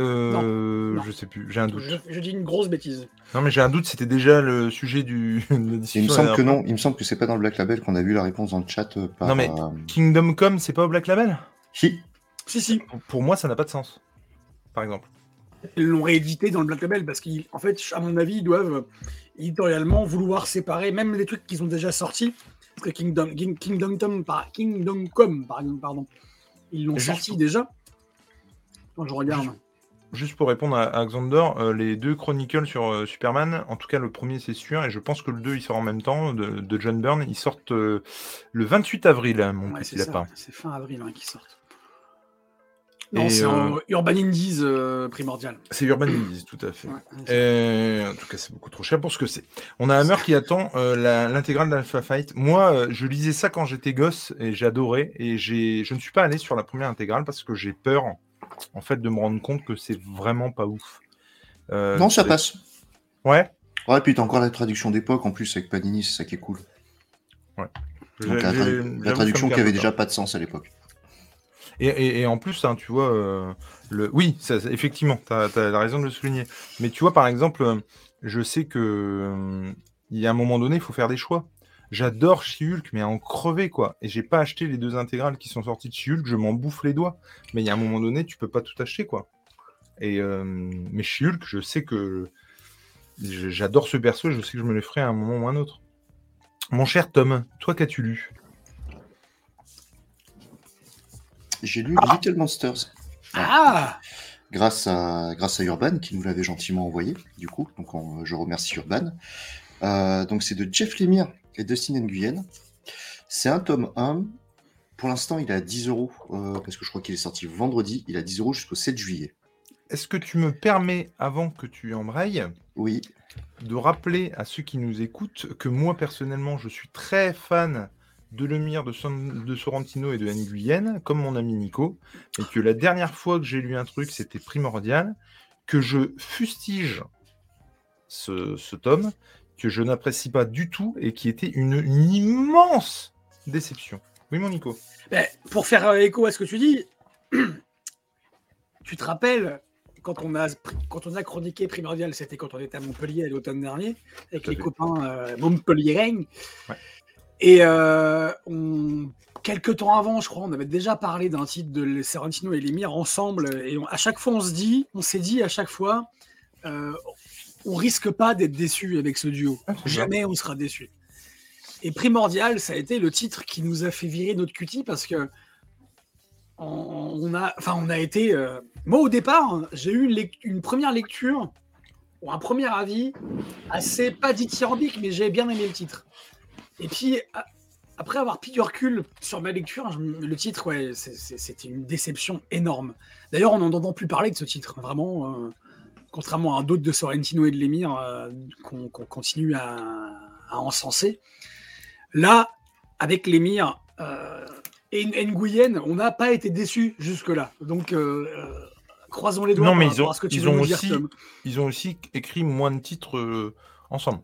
Euh, Non. Je sais plus, j'ai un doute. je, je dis une grosse bêtise. Non, mais j'ai un doute, c'était déjà le sujet du, [LAUGHS] de la discussion. Il me semble que non, il me semble que c'est pas dans le Black Label qu'on a vu la réponse dans le chat euh, par. Non, mais- euh, Kingdom Come, c'est pas au Black Label? Si, Si, si. pour, pour moi, ça n'a pas de sens. Par exemple. Ils l'ont réédité dans le Black Label parce qu'en fait, à mon avis, ils doivent éditorialement vouloir séparer même les trucs qu'ils ont déjà sortis. Parce que Kingdom, King- Kingdom, Come, par, Kingdom Come, par exemple, pardon, ils l'ont sorti pour- déjà. Quand je regarde. Juste pour répondre à, à Xander, euh, les deux Chronicles sur euh, Superman, en tout cas le premier c'est sûr, et je pense que le 2 il sort en même temps, de, de John Byrne, ils sortent euh, le 28 avril, hein, mon Ouais, petit lapin. c'est fin avril hein, qu'ils sortent. Non, c'est euh, en Urban Indies euh, primordial. C'est Urban Indies, tout à fait. Ouais. Euh, en tout cas, c'est beaucoup trop cher pour ce que c'est. On a Hammer qui attend euh, la- l'intégrale d'Alpha Fight. Moi, euh, je lisais ça quand j'étais gosse et j'adorais. Et j'ai, je ne suis pas allé sur la première intégrale parce que j'ai peur, en fait, de me rendre compte que c'est vraiment pas ouf. Euh, non, ça passe. Ouais. Ouais, puis t'as encore la traduction d'époque en plus avec Panini, c'est ça qui est cool. Donc J'ai- la, la traduction qui avait déjà pas de sens à l'époque. Et, en plus, hein, tu vois, euh, le... oui, effectivement, tu as, raison de le souligner. Mais tu vois, par exemple, euh, je sais que euh, Il y a un moment donné, il faut faire des choix. J'adore She-Hulk, mais en crever, quoi. Et j'ai pas acheté les deux intégrales qui sont sorties de She-Hulk, je m'en bouffe les doigts. Mais il y a un moment donné, tu peux pas tout acheter, quoi. Et mais She-Hulk, je sais que j'adore ce perso, je sais que je me le ferai à un moment ou à un autre. Mon cher Tom, toi qu'as-tu lu? J'ai lu Little Monsters. Ah grâce à, grâce à Urban qui nous l'avait gentiment envoyé, du coup. Donc on- je remercie Urban. Euh, donc c'est de Jeff Lemire et Dustin Nguyen. C'est un tome 1. Pour l'instant, il est à 10 euros euh, parce que je crois qu'il est sorti vendredi. Il est à 10 euros jusqu'au 7 juillet. Est-ce que tu me permets, avant que tu embrayes, Oui, de rappeler à ceux qui nous écoutent que moi personnellement je suis très fan de Lemire, de, Sorrentino et de Nguyen, comme mon ami Nico, et que la dernière fois que j'ai lu un truc c'était primordial, que je fustige ce, ce tome, que je n'apprécie pas du tout et qui était une, une immense déception. Oui mon Nico Ben, Pour faire euh, écho à ce que tu dis, [CLEARS THROAT] tu te rappelles quand on a, quand on a chroniqué Primordial, c'était quand on était à Montpellier à l'automne dernier, avec les fait. copains euh, Montpellier Ouais. Et euh, on, quelques temps avant, je crois, on avait déjà parlé d'un titre de Sorrentino et Lemire ensemble. Et on- à chaque fois, on se dit, on s'est dit à chaque fois, euh, on risque pas d'être déçu avec ce duo. Ah, Jamais on sera déçu. Et Primordial, ça a été le titre qui nous a fait virer notre cutie parce que on a, enfin, on a été. euh, Moi, au départ, hein, j'ai eu une première lecture ou un premier avis assez pas dithyrambique, mais j'ai bien aimé le titre. Et puis, après avoir pris du recul sur ma lecture, le titre, ouais, c'était une déception énorme. D'ailleurs, on n'en entend plus parler de ce titre, vraiment. euh, contrairement à d'autres de Sorrentino et de Lemire euh, qu'on continue à, à encenser. Là, avec Lemire euh, et Nguyen, on n'a pas été déçus jusque-là. Donc, euh, croisons les doigts Non, mais ils ont- à ce que tu ils veux ont nous dire, aussi- Tom. Ils ont aussi écrit moins de titres ensemble.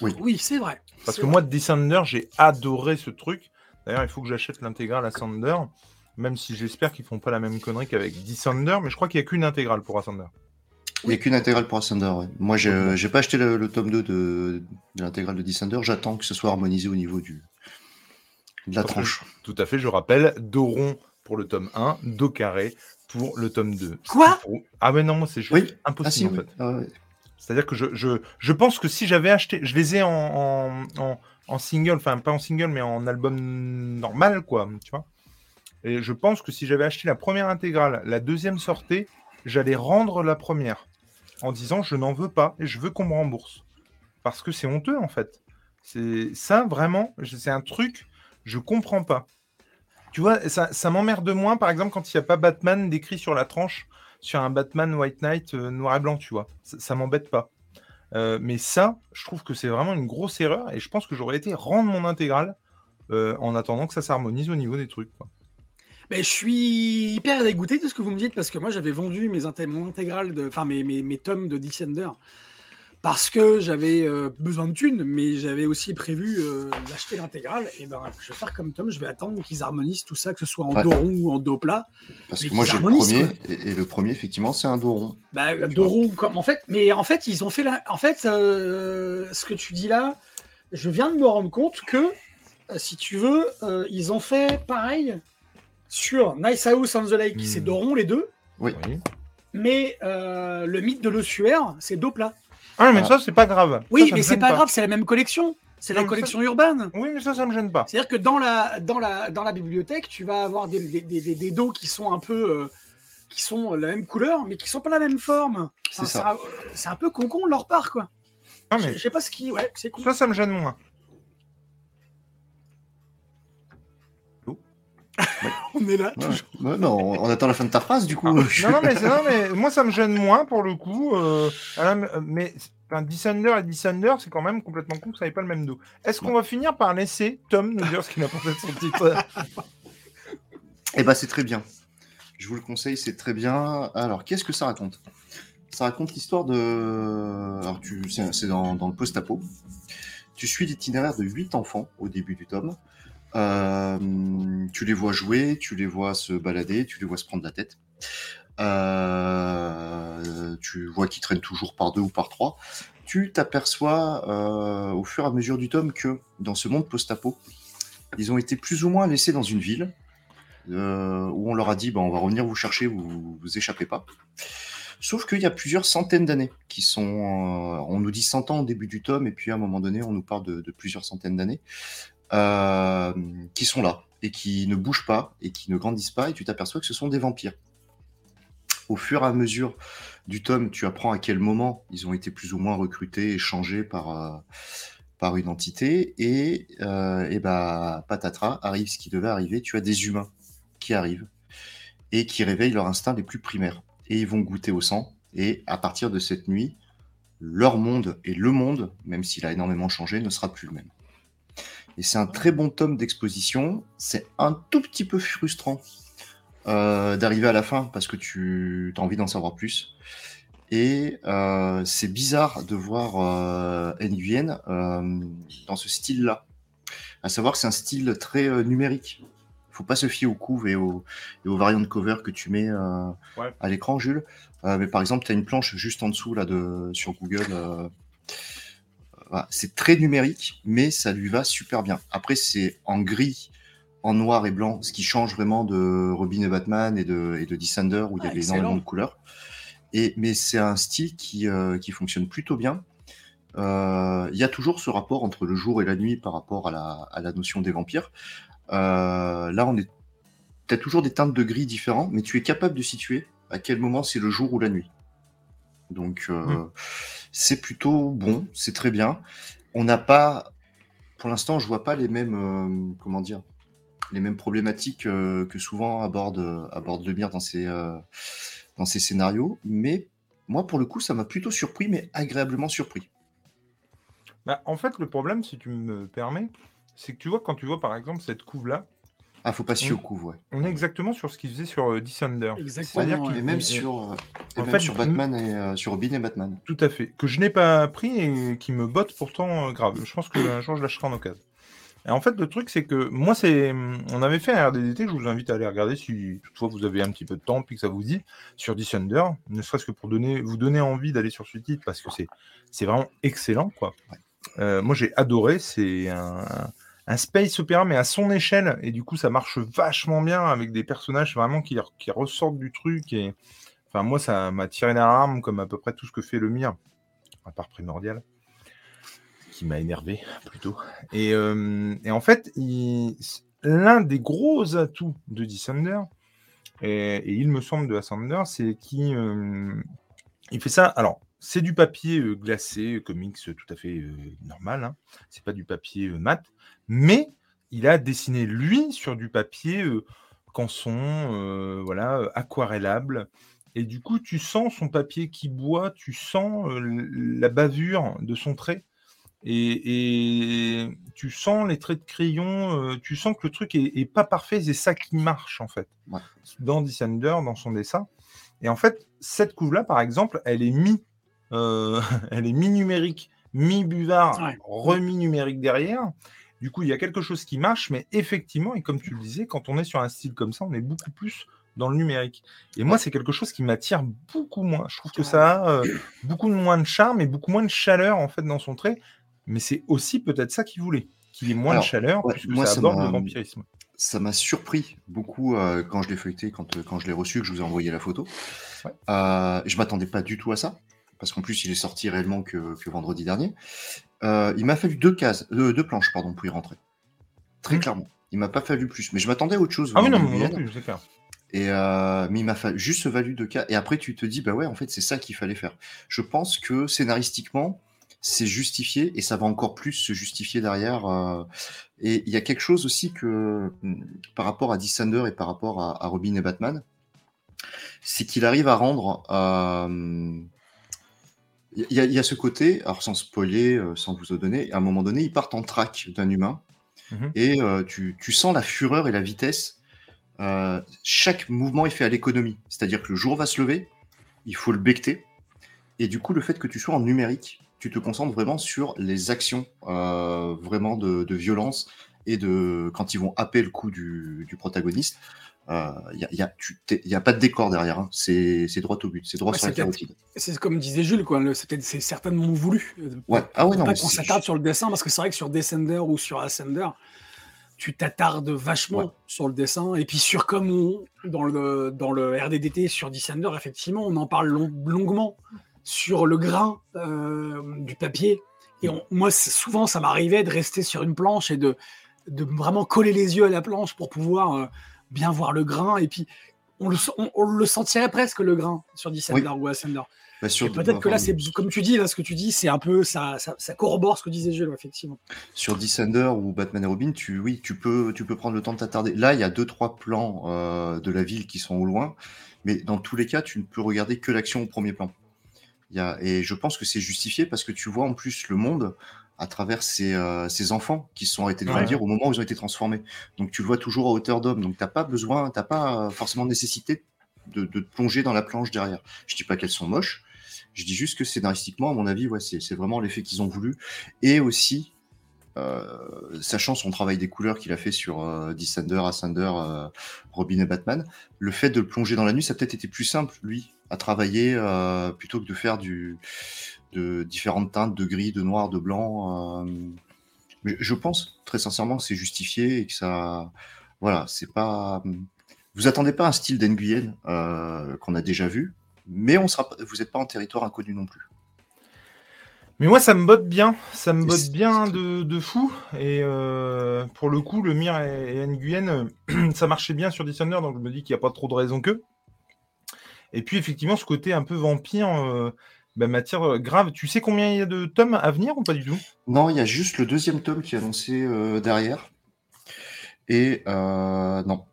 Oui, c'est vrai. Parce que vrai. moi, Descender, j'ai adoré ce truc. D'ailleurs, il faut que j'achète l'intégrale à Sander, même si j'espère qu'ils font pas la même connerie qu'avec Descender, mais je crois qu'il n'y a qu'une intégrale pour Ascender. il n'y a qu'une intégrale pour Ascender. ouais. Moi, j'ai j'ai pas acheté le, le tome 2 de, de l'intégrale de Descender. J'attends que ce soit harmonisé au niveau du, de la Parce que tranche. Tout à fait, je rappelle, dos rond pour le tome 1, dos carré pour le tome 2. Quoi? Ah ouais, non, moi, c'est juste Oui. Ah, impossible, si, en oui. fait. Ah ouais. C'est-à-dire que je, je, je pense que si j'avais acheté, je les ai en, en, en- single, enfin pas en single, mais en album normal, quoi, tu vois. Et je pense que si j'avais acheté la première intégrale, la deuxième sortait, j'allais rendre la première en disant je n'en veux pas et je veux qu'on me rembourse. Parce que c'est honteux, en fait. C'est ça, vraiment, c'est un truc, je comprends pas. Tu vois, ça, ça m'emmerde moins, par exemple, quand il n'y a pas Batman décrit sur la tranche sur un Batman White Knight euh, noir et blanc, tu vois. Ça, m'embête pas. Euh, mais ça, je trouve que c'est vraiment une grosse erreur et je pense que j'aurais été rendre mon intégrale euh, en attendant que ça s'harmonise au niveau des trucs. Mais je suis hyper dégoûté de ce que vous me dites parce que moi j'avais vendu mes inté- mon intégral, de, enfin mes, mes, mes tomes de Descender parce que j'avais euh, besoin de thunes, mais j'avais aussi prévu euh, d'acheter l'intégrale. Et ben je vais faire comme Tom, je vais attendre qu'ils harmonisent tout ça, que ce soit en Ouais. dos rond ou en dos plat. Parce que moi, j'ai le premier, et, et le premier, effectivement, c'est un dos rond. Bah, dos rond comme en fait, mais en fait ils ont fait la... en fait euh, ce que tu dis là, je viens de me rendre compte que euh, si tu veux, euh, ils ont fait pareil sur Nice House on the Lake, Hmm. c'est dos rond les deux. Oui. Oui. Mais euh, le mythe de l'ossuaire, c'est dos plat. Ah, mais ça, c'est pas grave. Oui, Ça, ça mais c'est pas, grave, c'est la même collection. C'est la ça- collection urbaine. Oui, mais ça, ça me gêne pas. C'est-à-dire que dans la, dans, la, dans la bibliothèque, tu vas avoir des, des, des, des- des dos qui sont un peu. euh, qui sont la même couleur, mais qui sont pas la même forme. C'est Enfin, un- C'est un peu con-con de leur part, quoi. Ah, Je mais je sais pas ce qui. Ouais, c'est con. ça, ça me gêne moins. [LAUGHS] On est là, Ouais. toujours. Ouais, non, on attend la fin de ta phrase, du coup. Ah, je- [LAUGHS] non, non, mais, c'est- non, mais moi, ça me gêne moins pour le coup. euh, ah, mais- Descender et Descender, c'est quand même complètement con que ça n'ait pas le même dos. Est-ce qu'on va finir par laisser Tom nous dire ce qu'il a pensé de son titre? Eh ben, c'est très bien. Je vous le conseille, c'est très bien. Alors, qu'est-ce que ça raconte? Ça raconte l'histoire de. Alors, tu... c'est c'est dans, dans le post-apo. Tu suis l'itinéraire de huit enfants au début du tome. Euh, tu les vois jouer, tu les vois se balader, tu les vois se prendre la tête. Euh, tu vois qu'ils traînent toujours par deux ou par trois. tu t'aperçois euh, au fur et à mesure du tome que dans ce monde post-apo, ils ont été plus ou moins laissés dans une ville où on leur a dit bah, on va revenir vous chercher, vous vous échappez pas. Sauf qu'il y a plusieurs centaines d'années qui sont. on nous dit 100 ans au début du tome, et puis à un moment donné, on nous parle de plusieurs centaines d'années, euh, qui sont là, et qui ne bougent pas, et qui ne grandissent pas, et tu t'aperçois que ce sont des vampires. Au fur et à mesure du tome, tu apprends à quel moment ils ont été plus ou moins recrutés et changés par, euh, par une entité, et, euh, bah, patatras, arrive ce qui devait arriver, tu as des humains qui arrivent, et qui réveillent leurs instincts les plus primaires et ils vont goûter au sang. Et à partir de cette nuit, leur monde et le monde, même s'il a énormément changé, ne sera plus le même. Et c'est un très bon tome d'exposition. C'est un tout petit peu frustrant euh, d'arriver à la fin parce que tu as envie d'en savoir plus. Et euh, c'est bizarre de voir euh, Nguyen euh, dans ce style-là. À savoir que c'est un style très numérique. faut pas se fier aux couves et aux, et aux variantes de cover que tu mets Ouais. à l'écran, Jules. Mais par exemple, tu as une planche juste en dessous là, de, sur Google. Voilà. C'est très numérique, mais ça lui va super bien. Après, c'est en gris, en noir et blanc, ce qui change vraiment de Robin et Batman et de, et de Descender, où il y Ah, avait excellent. énormément de couleurs. Et, mais c'est un style qui, euh, qui fonctionne plutôt bien. Euh, Il y a toujours ce rapport entre le jour et la nuit par rapport à la, à la notion des vampires. Euh, là, on est. Tu as toujours des teintes de gris différents, mais tu es capable de situer à quel moment c'est le jour ou la nuit. Donc, euh, Mm. C'est plutôt bon, c'est très bien. On n'a pas. Pour l'instant, je vois pas les mêmes. euh, comment dire les mêmes problématiques euh, que souvent aborde, aborde Lemire dans ses, euh, dans scénarios. Mais moi, pour le coup, ça m'a plutôt surpris, mais agréablement surpris. Bah, en fait, le problème, si tu me permets, c'est que tu vois, quand tu vois par exemple cette couve-là, Ah, faut pas Mm. coup, ouais. on est exactement sur ce qu'il faisait sur euh, Descender. Exactement, C'est-à-dire ouais. qu'il Et même et- sur, euh, et en même fait, sur Batman et euh, sur Robin et Batman. Tout à fait. Que je n'ai pas pris et qui me botte pourtant euh, grave. Je pense qu'un jour je lâcherai en occasion. Et en fait, le truc, c'est que moi, c'est. On avait fait un RDDT, je vous invite à aller regarder si toutefois vous avez un petit peu de temps puis que ça vous dit, sur Descender, ne serait-ce que pour donner, vous donner envie d'aller sur ce titre parce que c'est c'est vraiment excellent, quoi. Euh, moi, j'ai adoré. C'est un, un space opéra, mais à son échelle. Et du coup, ça marche vachement bien avec des personnages vraiment qui, ressortent du truc. Et enfin, moi, ça m'a tiré l'arme comme à peu près tout ce que fait le mire, à part primordial, qui m'a énervé plutôt. Et, euh, en fait, l'un des gros atouts de Descender, et, il me semble de Ascender, c'est qu'il euh, il fait ça. Alors, c'est du papier euh, glacé, comics tout à fait normal. Hein. C'est pas du papier mat, mais il a dessiné lui sur du papier euh, canson, euh, voilà, euh, aquarellable. Et du coup, tu sens son papier qui boit, tu sens euh, la bavure de son trait. Et, et tu sens les traits de crayon, euh, tu sens que le truc est, est pas parfait, c'est ça qui marche en fait. Ouais. Dans Descender, dans son dessin. Et en fait, cette couve-là, par exemple, elle est mi, euh, [LAUGHS] elle est mi-numérique, mi-buvard, Ouais. remis-numérique derrière. Du coup, il y a quelque chose qui marche, mais effectivement, et comme tu le disais, quand on est sur un style comme ça, on est beaucoup plus dans le numérique. Et moi, c'est quelque chose qui m'attire beaucoup moins. Je trouve que ça a euh, [COUGHS] beaucoup moins de charme et beaucoup moins de chaleur en fait dans son trait. Mais c'est aussi peut-être ça qu'il voulait, qu'il ait moins Alors, de chaleur, ouais, puisque moi, ça aborde m'a- le vampirisme. Ça m'a surpris beaucoup euh, quand je l'ai feuilleté, quand, euh, quand je l'ai reçu, que je vous ai envoyé la photo. Ouais. Euh, je m'attendais pas du tout à ça, parce qu'en plus, il est sorti réellement que, que vendredi dernier. Euh, il m'a fallu deux cases, euh, deux planches, pardon, pour y rentrer. Très Mhm. clairement. Il m'a pas fallu plus, mais je m'attendais à autre chose. Ah oui, non, non plus, c'est clair. Et euh, mais il m'a fallu juste ce valu de cas. Et après, tu te dis, bah ouais, en fait, c'est ça qu'il fallait faire. Je pense que scénaristiquement, c'est justifié et ça va encore plus se justifier derrière. et il y a quelque chose aussi que, hum, par rapport à Descender et par rapport à, à Robin et Batman, c'est qu'il arrive à rendre. Il y, a- il y a ce côté, alors sans spoiler, euh, sans vous en donner, à un moment donné, ils partent en track d'un humain Mhm. et euh, tu, tu sens la fureur et la vitesse. Euh, chaque mouvement est fait à l'économie, c'est-à-dire que le jour va se lever, il faut le becter, et du coup, le fait que tu sois en numérique, tu te concentres vraiment sur les actions euh, vraiment de, de violence et de quand ils vont happer le coup du, du protagoniste. Il n'y a, y a, tu- t'es- y a pas de décor derrière. hein. C'est droit au but. C'est droit Ouais, sur la carotide. C'est comme disait Jules, C'est certainement voulu. Euh, Ouais. Ah ouais, non. pas qu'on s'attarde sur le dessin parce que c'est vrai que sur Descender ou sur Ascender, tu t'attardes vachement Ouais. sur le dessin et puis sur comme on, dans le dans le RDDT sur Descender effectivement on en parle long- longuement sur le grain euh, du papier et on- moi souvent ça m'arrivait de rester sur une planche et de de vraiment coller les yeux à la planche pour pouvoir euh, bien voir le grain et puis on le, sen- on, on le sentirait presque le grain sur Descender ou Ascender. bah, peut-être que là, c'est comme tu dis, là, ce que tu dis, c'est un peu, ça, ça, ça corrobore ce que disait Jules, effectivement. Sur Descender ou Batman et Robin, tu, oui, tu peux, tu peux prendre le temps de t'attarder. Là, il y a deux, trois plans euh, de la ville qui sont au loin, mais dans tous les cas, tu ne peux regarder que l'action au premier plan. Il y a, et je pense que c'est justifié parce que tu vois en plus le monde à travers ces, euh, ces enfants qui sont arrêtés de Ouais. grandir au moment où ils ont été transformés. Donc tu le vois toujours à hauteur d'homme. Donc t'as pas besoin, t'as pas euh, forcément nécessité de, de te plonger dans la planche derrière. Je dis pas qu'elles sont moches. Je dis juste que scénaristiquement, à mon avis, ouais, c'est vraiment l'effet qu'ils ont voulu. Et aussi, euh, sachant son travail des couleurs qu'il a fait sur euh, Descender, Ascender, euh, Robin et Batman, le fait de le plonger dans la nuit, ça a peut-être été plus simple, lui, à travailler plutôt que de faire du, de différentes teintes de gris, de noir, de blanc. euh, mais je pense très sincèrement que c'est justifié et que ça, voilà, c'est pas. Vous attendez pas un style d'Enguyen euh, qu'on a déjà vu, mais on sera, vous n'êtes pas en territoire inconnu non plus. Mais moi, ça me botte bien. Ça me botte bien de, de fou. Et euh, pour le coup, le Mir et, et Nguyen, [CLEARS THROAT] ça marchait bien sur Descender, donc je me dis qu'il n'y a pas trop de raison que. Et puis, effectivement, ce côté un peu vampire euh, bah, m'attire euh, grave. Tu sais combien il y a de tomes à venir ou pas du tout? Non, il y a juste le deuxième tome qui est annoncé euh, derrière. Et euh, non,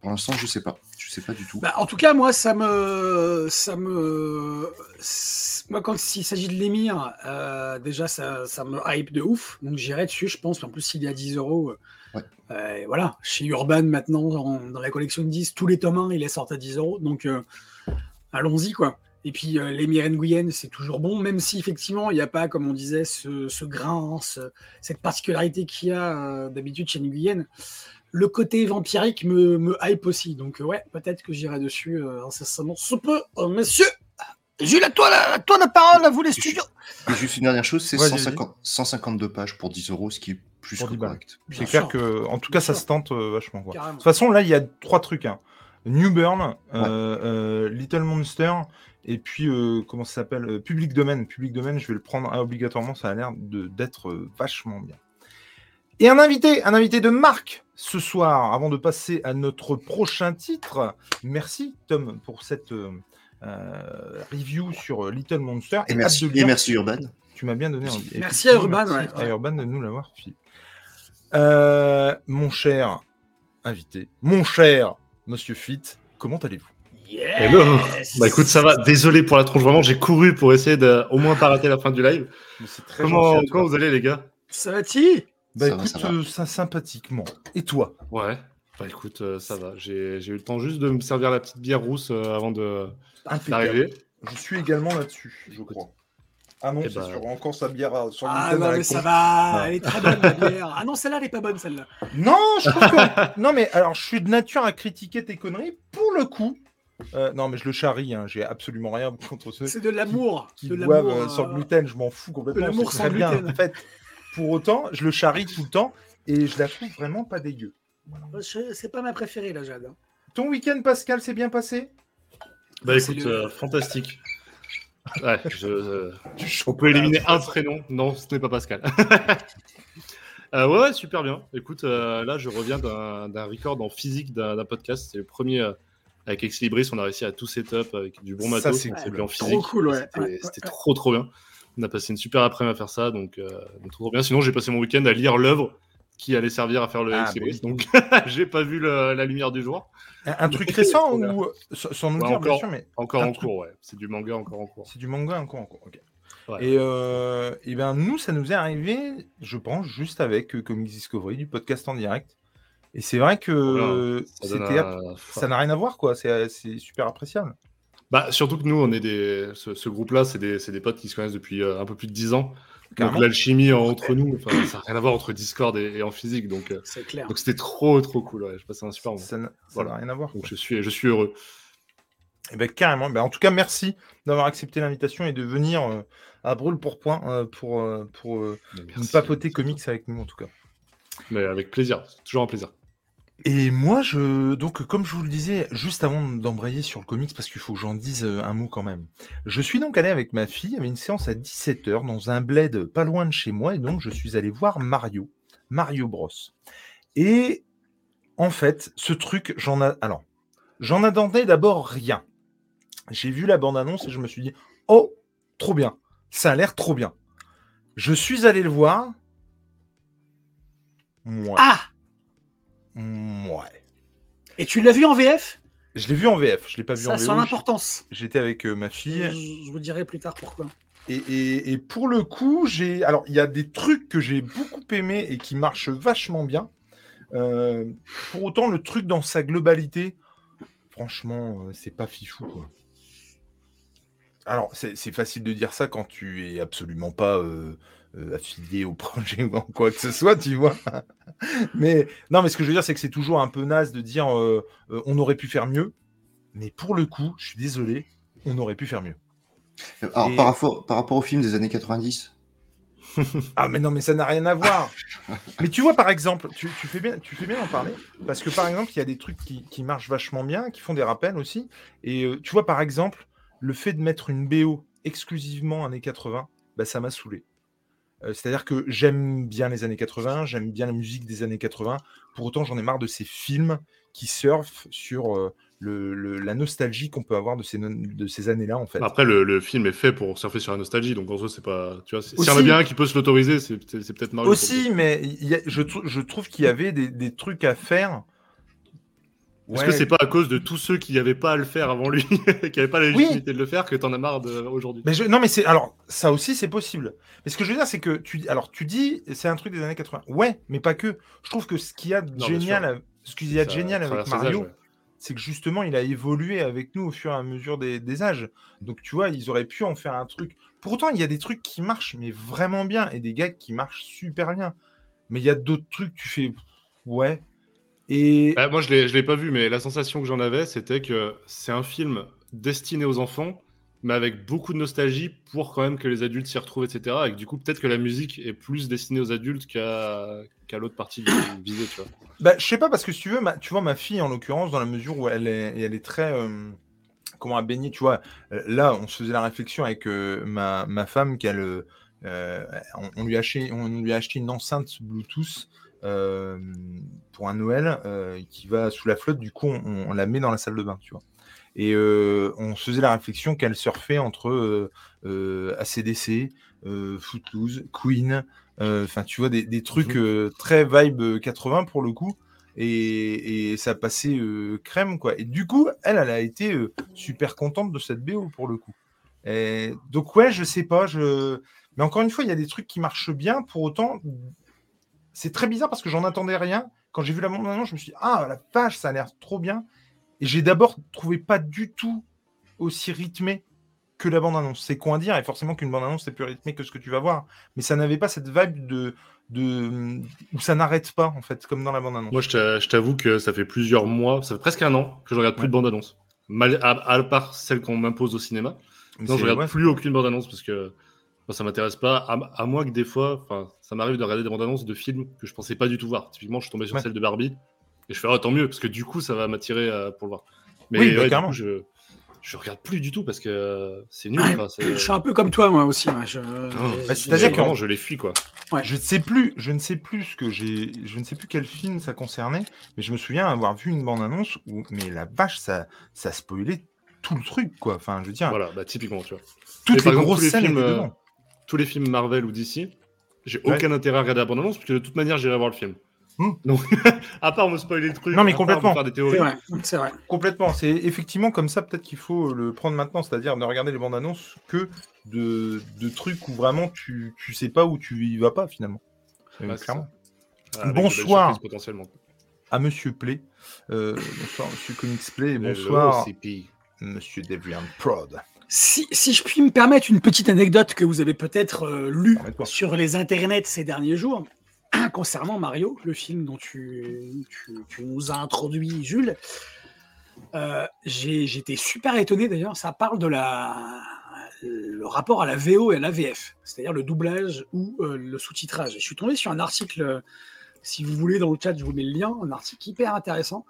pour l'instant, je sais pas. Je sais pas du tout. Bah, en tout cas, moi, ça me, ça me, moi, quand il s'agit de l'émir, euh, déjà, ça, ça me hype de ouf. Donc, j'irai dessus, je pense. En plus, s'il est à 10 euros, Ouais. euh, voilà, chez Urban maintenant, dans, dans la collection de 10, tous les tomes 1, il les sortent à 10 euros. Donc, euh, allons-y, quoi. Et puis, euh, l'émir Nguyen, c'est toujours bon, même si effectivement, il n'y a pas, comme on disait, ce, ce grain, ce- cette particularité qu'il y a euh, d'habitude chez Nguyen le côté vampirique me, me hype aussi. Donc, euh, ouais, peut-être que j'irai dessus euh, incessamment sous peu. Oh, monsieur Jules, à toi, la, à toi la parole, à vous les studios Et juste une dernière chose, c'est Vas-y, 150 152 pages pour 10 euros, ce qui est plus que 10 balles. correct. C'est clair que, en tout cas, ça se tente euh, vachement. Quoi. De toute façon, là, il y a trois trucs. Hein. New Burn, euh, euh, Little Monster, et puis, euh, comment ça s'appelle euh, Public Domain. Public Domain, je vais le prendre ah, obligatoirement, ça a l'air de- d'être euh, vachement bien. Et un invité, un invité de marque ce soir, avant de passer à notre prochain titre. Merci, Tom, pour cette euh, review sur Little Monster. Et merci, et merci Urban. tu m'as bien donné envie. Merci à Urban, Merci ouais. à Urban de nous l'avoir filé. Euh, mon cher invité, mon cher Monsieur Fit, comment allez-vous? Hello. Bah écoute, ça va. Désolé pour la tronche. Vraiment, j'ai couru pour essayer de au moins pas rater la fin du live. Mais c'est très Comment, gentil vous allez, les gars? Ça va-t-il Bah Ça va, écoute, ça va. euh, ça sympathiquement. Et toi? Ouais. Bah écoute, euh, ça va. J'ai eu le temps juste de me servir la petite bière rousse euh, avant de d'arriver. Je suis également là-dessus, je crois. Ah non, Eh c'est ben- sur encore sa bière sur Ah non, mais ça con. va, Ouais. elle est très bonne la bière. Ah non, celle-là, elle est pas bonne, celle-là. Non, je trouve que... [LAUGHS] non, mais alors, je suis de nature à critiquer tes conneries. Pour le coup, euh, non, mais je le charrie. Hein, J'ai absolument rien [LAUGHS] contre ceux C'est de l'amour. qui de boivent l'amour, euh, sans euh, gluten. Je m'en fous complètement. de l'amour c'est sans très bien gluten. fait. Pour autant, je le charrie tout le temps et je la trouve vraiment pas dégueu. je- C'est pas ma préférée, la Jade. hein. Ton week-end, Pascal, s'est bien passé? Bah C'est écoute, le- euh, fantastique. Ouais, je, [LAUGHS] euh, on peut éliminer un prénom. Non, ce n'est pas Pascal. [LAUGHS] Euh, ouais, ouais, super bien. Écoute, euh, là, je reviens d'un d'un record en physique d'un d'un podcast. C'est le premier euh, avec Exlibris. On a réussi à tout setup avec du bon Ça, matos. c'est donc cool. Trop physique. cool, ouais. C'était Ouais, c'était ouais, trop, trop bien. On a passé une super après-midi à faire ça. Donc, euh, donc trop, trop bien. Sinon, j'ai passé mon week-end à lire l'œuvre qui allait servir à faire le Ah, Exlibris. bah Donc, [LAUGHS] j'ai pas vu le- la lumière du jour. Un, un truc récent [LAUGHS] ou sans nous Ouais, dire, bien encore. sûr, mais Encore en truc- cours, ouais. C'est du manga encore en cours. c'est du manga encore en cours. ok. Ouais. Et, euh, et ben nous, ça nous est arrivé, je pense, juste avec euh, Comics Discovery, du podcast en direct. Et c'est vrai que Ça un- n'a rien à voir, quoi. C'est c'est super appréciable. Bah, surtout que nous, on est des. Ce, ce groupe-là, c'est des, c'est des potes qui se connaissent depuis euh, un peu plus de 10 ans. Donc Carrément. l'alchimie entre nous, ça n'a rien à voir entre Discord et, et en physique. Donc euh, C'est clair. donc c'était trop, trop cool. Ouais. Je passais un super moment. Ça n'a Voilà. rien à voir. Donc je suis, je suis heureux. Eh ben, carrément. Ben, en tout cas, merci d'avoir accepté l'invitation et de venir euh, à brûle pour point euh, pour, euh, pour euh, nous merci. papoter comics avec nous, en tout cas. Mais avec plaisir. C'est toujours un plaisir. Et moi, je donc comme je vous le disais juste avant d'embrayer sur le comics, parce qu'il faut que j'en dise euh, un mot quand même. Je suis donc allé avec ma fille, il y avait une séance à 17h dans un bled pas loin de chez moi, et donc je suis allé voir Mario, Mario Bros. Et en fait, ce truc, j'en a alors, j'en attendais d'abord rien. J'ai vu la bande-annonce et je me suis dit, oh, trop bien, ça a l'air trop bien. Je suis allé le voir. Ouais. Ah Ouais. Et tu l'as vu en VF Je l'ai vu en VF, je l'ai pas vu Ça en a son importance. J'étais avec euh, ma fille. je vous dirai plus tard pourquoi. Et, et- et pour le coup, j'ai. Alors, il y a des trucs que j'ai beaucoup aimés et qui marchent vachement bien. Euh, pour autant, le truc dans sa globalité, franchement, euh, c'est pas. Quoi. Alors, c'est c'est facile de dire ça quand tu es absolument pas euh, euh, affilié au projet [LAUGHS] ou en quoi que ce soit, tu vois. mais non, mais ce que je veux dire, c'est que c'est toujours un peu naze de dire euh, euh, on aurait pu faire mieux. Mais pour le coup, je suis désolé, on aurait pu faire mieux. Alors, Et- par, rapport, par rapport au film des années 90, [LAUGHS] Ah mais non mais ça n'a rien à voir. [LAUGHS] mais tu vois par exemple, tu, tu fais bien, tu fais bien d'en parler parce que par exemple il y a des trucs qui, qui marchent vachement bien, qui font des rappels aussi. Et euh, tu vois par exemple le fait de mettre une BO exclusivement années 80, bah ça m'a saoulé. Euh, C'est-à-dire que j'aime bien les années 80, j'aime bien la musique des années 80. Pour autant j'en ai marre de ces films qui surfent sur euh, le, le- la nostalgie qu'on peut avoir de ces, no- de ces années-là en fait. Après, le, le film est fait pour surfer sur la nostalgie, donc en soi, c'est pas. Tu vois, s'il y en a bien un qui peut se l'autoriser, c'est peut-être Mario. Aussi, mais il y a- je, trou- je trouve qu'il y avait des, des trucs à faire. Est-ce Ouais. que c'est pas à cause de tous ceux qui n'avaient pas à le faire avant lui, [LAUGHS] qui n'avaient pas la légitimité de le faire, que t'en as marre de- aujourd'hui? Mais je- non, mais c'est alors ça aussi c'est possible. Mais ce que je veux dire, c'est que tu alors tu dis c'est un truc des années 80. Ouais, mais pas que. Je trouve que ce qu'il y a de génial, sûr. à- ce qu'il y a de Ça génial avec Mario, ouais. c'est que justement il a évolué avec nous au fur et à mesure des, des âges. Donc tu vois, ils auraient pu en faire un truc. Pourtant, il y a des trucs qui marchent mais vraiment bien et des gags qui marchent super bien. Mais il y a d'autres trucs tu fais ouais. Et Bah, moi, je je l'ai pas vu, mais la sensation que j'en avais, c'était que c'est un film destiné aux enfants, mais avec beaucoup de nostalgie pour quand même que les adultes s'y retrouvent, etc. Et que du coup, peut-être que la musique est plus destinée aux adultes qu'à, qu'à l'autre partie du [COUGHS] visée, tu vois. Bah, je sais pas, parce que si tu veux, ma, tu vois, ma fille, en l'occurrence, dans la mesure où elle est, elle est très. euh, comment à baigner, tu vois. euh, Là, on se faisait la réflexion avec euh, ma, ma femme qu'elle. euh, euh, on, on lui a acheté, on lui a acheté une enceinte Bluetooth euh, pour un Noël euh, qui va sous la flotte. Du coup, on, on la met dans la salle de bain, tu vois. Et euh, on se faisait la réflexion qu'elle surfait entre ACDC, Footloose, Queen, enfin, tu vois, des, des trucs euh, très vibe 80 pour le coup. Et, et ça passait crème, quoi. Et du coup, elle, elle a été super contente de cette BO pour le coup. Et donc, ouais, je sais pas. Je... Mais encore une fois, il y a des trucs qui marchent bien. Pour autant, c'est très bizarre parce que j'en attendais rien. Quand j'ai vu la bande-annonce, je me suis dit, ah, la vache, ça a l'air trop bien. Et j'ai d'abord trouvé pas du tout aussi rythmé que la bande-annonce. C'est con à dire, et forcément qu'une bande-annonce, c'est plus rythmé que ce que tu vas voir. Mais ça n'avait pas cette vibe de, de où ça n'arrête pas, en fait, comme dans la bande-annonce. Moi, je t'a- je t'avoue que ça fait plusieurs mois, ça fait presque un an que je regarde plus Ouais. de bande-annonce. Mal, à, à part celle qu'on m'impose au cinéma. Mais Non, je regarde ouais. plus aucune bande-annonce parce que moi, ça m'intéresse pas. À, à moins que des fois, enfin, ça m'arrive de regarder des bandes-annonces de films que je pensais pas du tout voir. Typiquement, je suis tombé sur Ouais. celle de Barbie et je fais ah, tant mieux parce que du coup, ça va m'attirer euh, pour le voir. Mais Oui, bah, ouais, du carrément. coup, je je regarde plus du tout parce que euh, c'est nul. Ouais, quoi, c'est- Je suis un peu comme toi, moi aussi. je- Oh, bah, c'est-à-dire que- vraiment, je les fuis quoi. Je ne sais plus, je ne sais plus ce que j'ai, je ne sais plus quel film ça concernait, mais je me souviens avoir vu une bande-annonce où, mais la vache, ça, ça spoilait tout le truc, quoi. Enfin, je veux dire, Voilà, bah typiquement, tu vois. toutes les grosses scènes Tous les films Marvel ou DC, j'ai Ouais. aucun intérêt à regarder la bande-annonce parce que de toute manière, j'irai voir le film. Hmm. Donc, [LAUGHS] à part me spoiler le truc, Non, mais à part me complètement. faire des C'est théories. vrai, c'est vrai. Complètement. C'est effectivement comme ça, peut-être qu'il faut le prendre maintenant, c'est-à-dire ne regarder les bandes annonces que de, de trucs où vraiment tu, tu sais pas où tu y vas pas finalement. C'est clairement. Belles Bonsoir. potentiellement. À Monsieur Play. Euh, bonsoir Monsieur Comics Play Hello, bonsoir CP. Monsieur Deviant Prod. Si, si je puis me permettre une petite anecdote que vous avez peut-être euh, lue sur les internets ces derniers jours, [CLEARS THROAT] concernant Mario, le film dont tu, tu- tu nous as introduit, Jules, euh, j'étais super étonné d'ailleurs. Ça parle de la, le rapport à la VO et à la VF, c'est-à-dire le doublage ou euh, le sous-titrage. Je suis tombé sur un article, euh, si vous voulez, dans le chat, je vous mets le lien, un article hyper intéressant.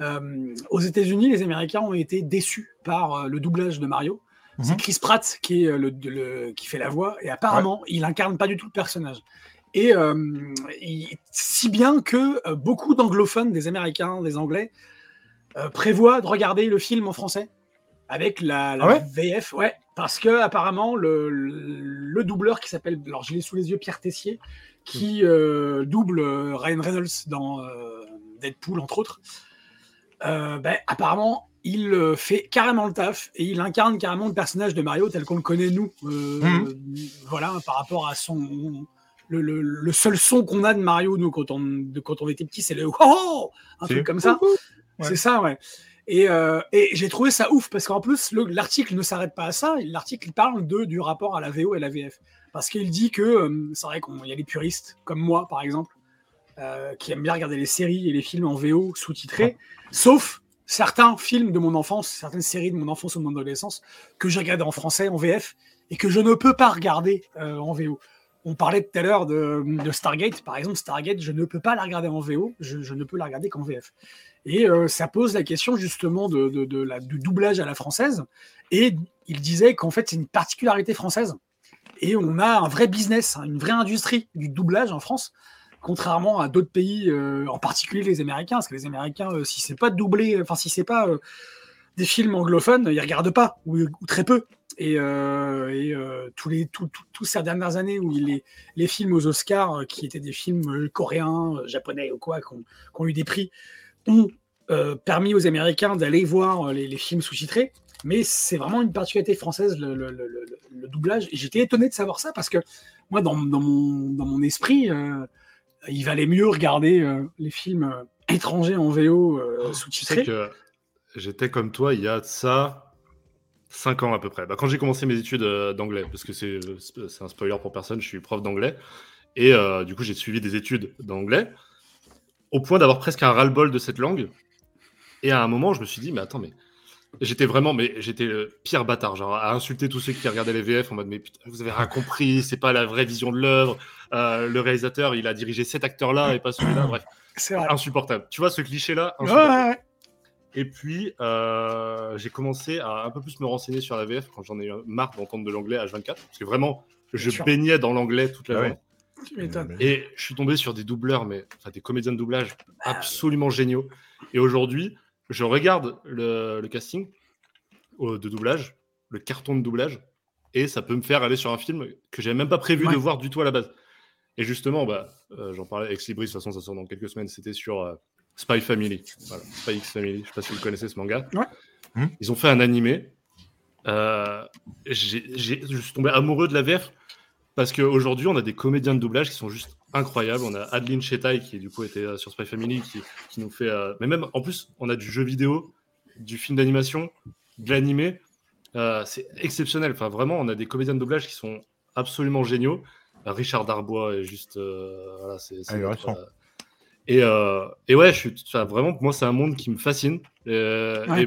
Euh, aux États-Unis, les Américains ont été déçus par le doublage de Mario. C'est Mhm. Chris Pratt qui, est euh, le, le- qui fait la voix, et apparemment, il incarne pas du tout le personnage. Et euh, il- si bien que euh, beaucoup d'anglophones, des Américains, des Anglais, euh, prévoient de regarder le film en français avec la, la Ah ouais? VF, ouais, parce que apparemment le, le- le doubleur qui s'appelle, alors je l'ai sous les yeux, Pierre Tessier, qui euh, double Ryan Reynolds dans Deadpool entre autres, ben, apparemment il euh, fait carrément le taf et il incarne carrément le personnage de Mario tel qu'on le connaît nous, euh, Mhm. voilà, par rapport à son le, le- le seul son qu'on a de Mario nous quand on de- quand on était petit, c'est le [LAUGHS] oh un C'est truc comme ça. Ouais. C'est ça, ouais. Et, euh, et j'ai trouvé ça ouf parce qu'en plus, le- l'article ne s'arrête pas à ça. L'article parle de, du rapport à la VO et la VF. Parce qu'il dit que euh, c'est vrai qu'il y a des puristes, comme moi par exemple, euh, qui aiment bien regarder les séries et les films en VO sous-titrés, sauf certains films de mon enfance, certaines séries de mon enfance ou de mon adolescence que j'ai regardé en français, en VF, et que je ne peux pas regarder euh, en VO. On parlait tout à l'heure de, Stargate, par exemple, Stargate, je ne peux pas la regarder en VO, je, ne peux la regarder qu'en VF. Et euh, ça pose la question justement du doublage à la française. Et il disait qu'en fait, c'est une particularité française. Et on a un vrai business, hein, une vraie industrie du doublage en France, contrairement à d'autres pays, euh, en particulier les Américains. Parce que les Américains, euh, si c'est pas doublé, enfin si c'est pas euh, des films anglophones, ils regardent pas ou, très peu. Et, euh, et, tous ces dernières années où les films aux Oscars, qui étaient des films coréens, japonais ou quoi, qui ont, ont eu des prix, ont permis aux Américains d'aller voir les, films sous-titrés. Mais c'est vraiment une particularité française, le, le- le- doublage. J'étais étonné de savoir ça parce que moi, dans, mon, esprit, il valait mieux regarder euh, les films euh, étrangers en VO euh, Tu sais sous-titrés. que j'étais comme toi il y a de ça 5 ans à peu près. Bah, quand j'ai commencé mes études d'anglais, parce que c'est c'est un spoiler pour personne, je suis prof d'anglais. Et du coup, j'ai suivi des études d'anglais au point d'avoir presque un ras-le-bol de cette langue. Et à un moment, je me suis dit, mais attends, mais j'étais vraiment, mais j'étais le pire bâtard, genre à insulter tous ceux qui regardaient les VF en mode, mais putain, vous avez rien compris, c'est pas la vraie vision de l'œuvre. Euh, le réalisateur, il a dirigé cet acteur-là et pas celui-là. Bref, C'est vrai. insupportable. Tu vois ce cliché-là? Ouais, insupportable. ouais, ouais. Et puis, euh, j'ai commencé à un peu plus me renseigner sur la VF quand j'en ai eu marre d'entendre de l'anglais H24. Parce que vraiment, je baignais dans l'anglais toute la Ah ouais. journée. Tu m'étonnes. Et je suis tombé sur des doubleurs, mais enfin des comédiens de doublage absolument géniaux. Et aujourd'hui, je regarde le, le casting euh, de doublage, le carton de doublage, et ça peut me faire aller sur un film que j'avais même pas prévu Ouais. de voir du tout à la base. Et justement, bah, euh, j'en parlais avec Libris, de toute façon, ça sort dans quelques semaines. C'était sur euh, Spy Family. Voilà, Spy X Family. Je sais pas si vous connaissez ce manga. Ouais. Mhm. Ils ont fait un animé. Euh, je suis tombé amoureux de la VF parce qu'aujourd'hui, on a des comédiens de doublage qui sont juste incroyables. On a Adeline Chetaille qui, du coup, était euh, sur Spy Family, qui, qui nous fait. euh, Mais même, en plus, on a du jeu vidéo, du film d'animation, de l'animé. Euh, c'est exceptionnel. Enfin, vraiment, on a des comédiens de doublage qui sont absolument géniaux. Richard Darbois est juste. euh, voilà, c'est. c'est Ahurissant. notre, euh, et, euh, et ouais, je suis enfin, vraiment, moi, c'est un monde qui me fascine. Euh, Ouais.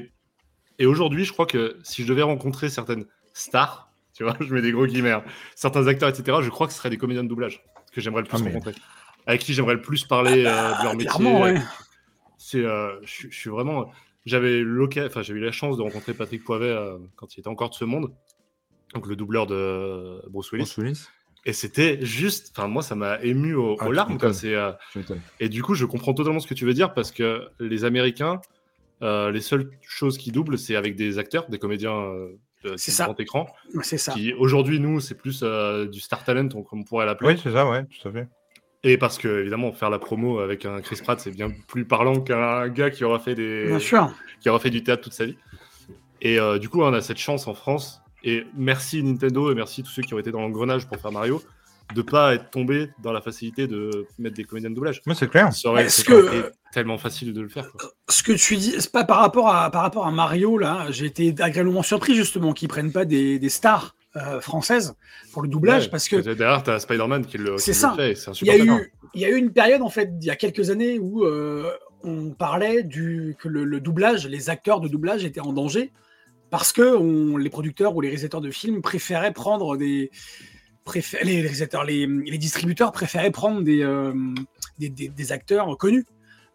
Et, et aujourd'hui, je crois que si je devais rencontrer certaines stars, tu vois, [LAUGHS] je mets des gros guillemets, hein, certains acteurs, etc., je crois que ce seraient des comédiens de doublage que j'aimerais le plus Ah, mais- rencontrer. Avec qui j'aimerais le plus parler euh, de leur métier. Clairement, ouais. C'est, euh, je, suis- vraiment. J'avais enfin, j'avais eu la chance de rencontrer Patrick Poivet euh, quand il était encore de ce monde, donc le doubleur de Bruce Willis. Bruce Willis. Et c'était juste, enfin moi ça m'a ému au- Ah, aux larmes. quoi. euh, et du coup, je comprends totalement ce que tu veux dire parce que les Américains, euh, les seules choses qui doublent, c'est avec des acteurs, des comédiens euh, C'est du ça. grand écran. C'est ça. Qui aujourd'hui, nous, c'est plus euh, du star talent, comme on pourrait l'appeler. Oui, c'est ça, ouais, tout à fait. Et parce que, évidemment, faire la promo avec un Chris Pratt, c'est bien plus parlant qu'un gars qui aura fait des, Bien sûr. qui aura fait du théâtre toute sa vie. Et euh, du coup, on a cette chance en France. Et merci Nintendo et merci tous ceux qui ont été dans l'engrenage pour faire Mario. De pas être tombé dans la facilité de mettre des comédiens de doublage. Moi, c'est clair. Ça aurait Est-ce ça que- été tellement facile de le faire. quoi. Ce que tu dis, c'est pas par rapport à par rapport à Mario là. J'ai été agréablement surpris justement qu'ils prennent pas des, des stars euh, françaises pour le doublage Ouais, parce que derrière, t'as Spider-Man qui le, qui C'est le ça. fait. C'est un il y a eu il y a eu une période en fait il y a quelques années où euh, on parlait du que le, le doublage, les acteurs de doublage étaient en danger parce que on- les producteurs ou les réalisateurs de films préféraient prendre des préfé- les réalisateurs, les, les distributeurs préféraient prendre des, euh, des, des- des acteurs connus.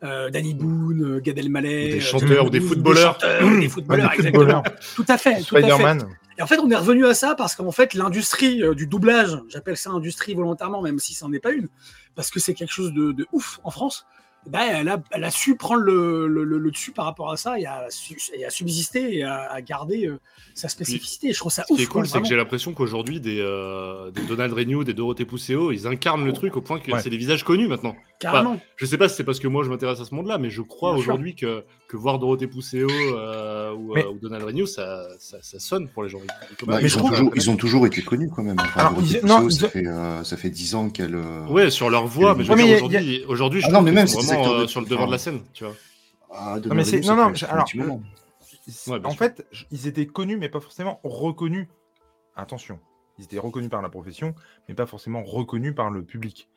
Euh, Danny Boone, euh, Gad Elmaleh, des chanteurs ou des footballeurs. chanteurs des footballeurs, Des exactement. footballeurs. Tout à fait, tout à fait. Spider-Man. Et en fait, on est revenu à ça parce qu'en fait, l'industrie du doublage, j'appelle ça industrie volontairement, même si ça n'en est pas une, parce que c'est quelque chose de, de ouf en France. Ben, elle, a, elle a su prendre le, le- le- le dessus par rapport à ça et à, su- et à subsister et à, à garder euh, sa spécificité. Je trouve ça Ce ouf. qui est cool, c'est que j'ai l'impression qu'aujourd'hui, des, euh, des Donald Renew, des Dorothée Pousseo, ils incarnent le truc au point que Ouais. c'est des visages connus maintenant. Carrément. Je sais pas si c'est parce que moi je m'intéresse à ce monde-là, mais je crois aujourd'hui que, que voir Dorothée Pousseo euh, ou, Mais- euh, ou Donald Renew, ça, ça, ça sonne pour les gens. Bah, Mais ils, je ont toujours, ils ont toujours été connus quand même. Enfin, Alors, Dorothée ils- non, Pousseo, ils ça, fait, euh, ça fait 10 ans qu'elle. euh, Ouais, sur leur voix, mais a- aujourd'hui, aujourd'hui, je Ah non, mais même vraiment de- euh, sur le devant enfin, de la scène, tu vois. Ah, Non, mais non, alors. Ouais, en sûr. fait, ils étaient connus, mais pas forcément reconnus. Attention, ils étaient reconnus par la profession, mais pas forcément reconnus par le public.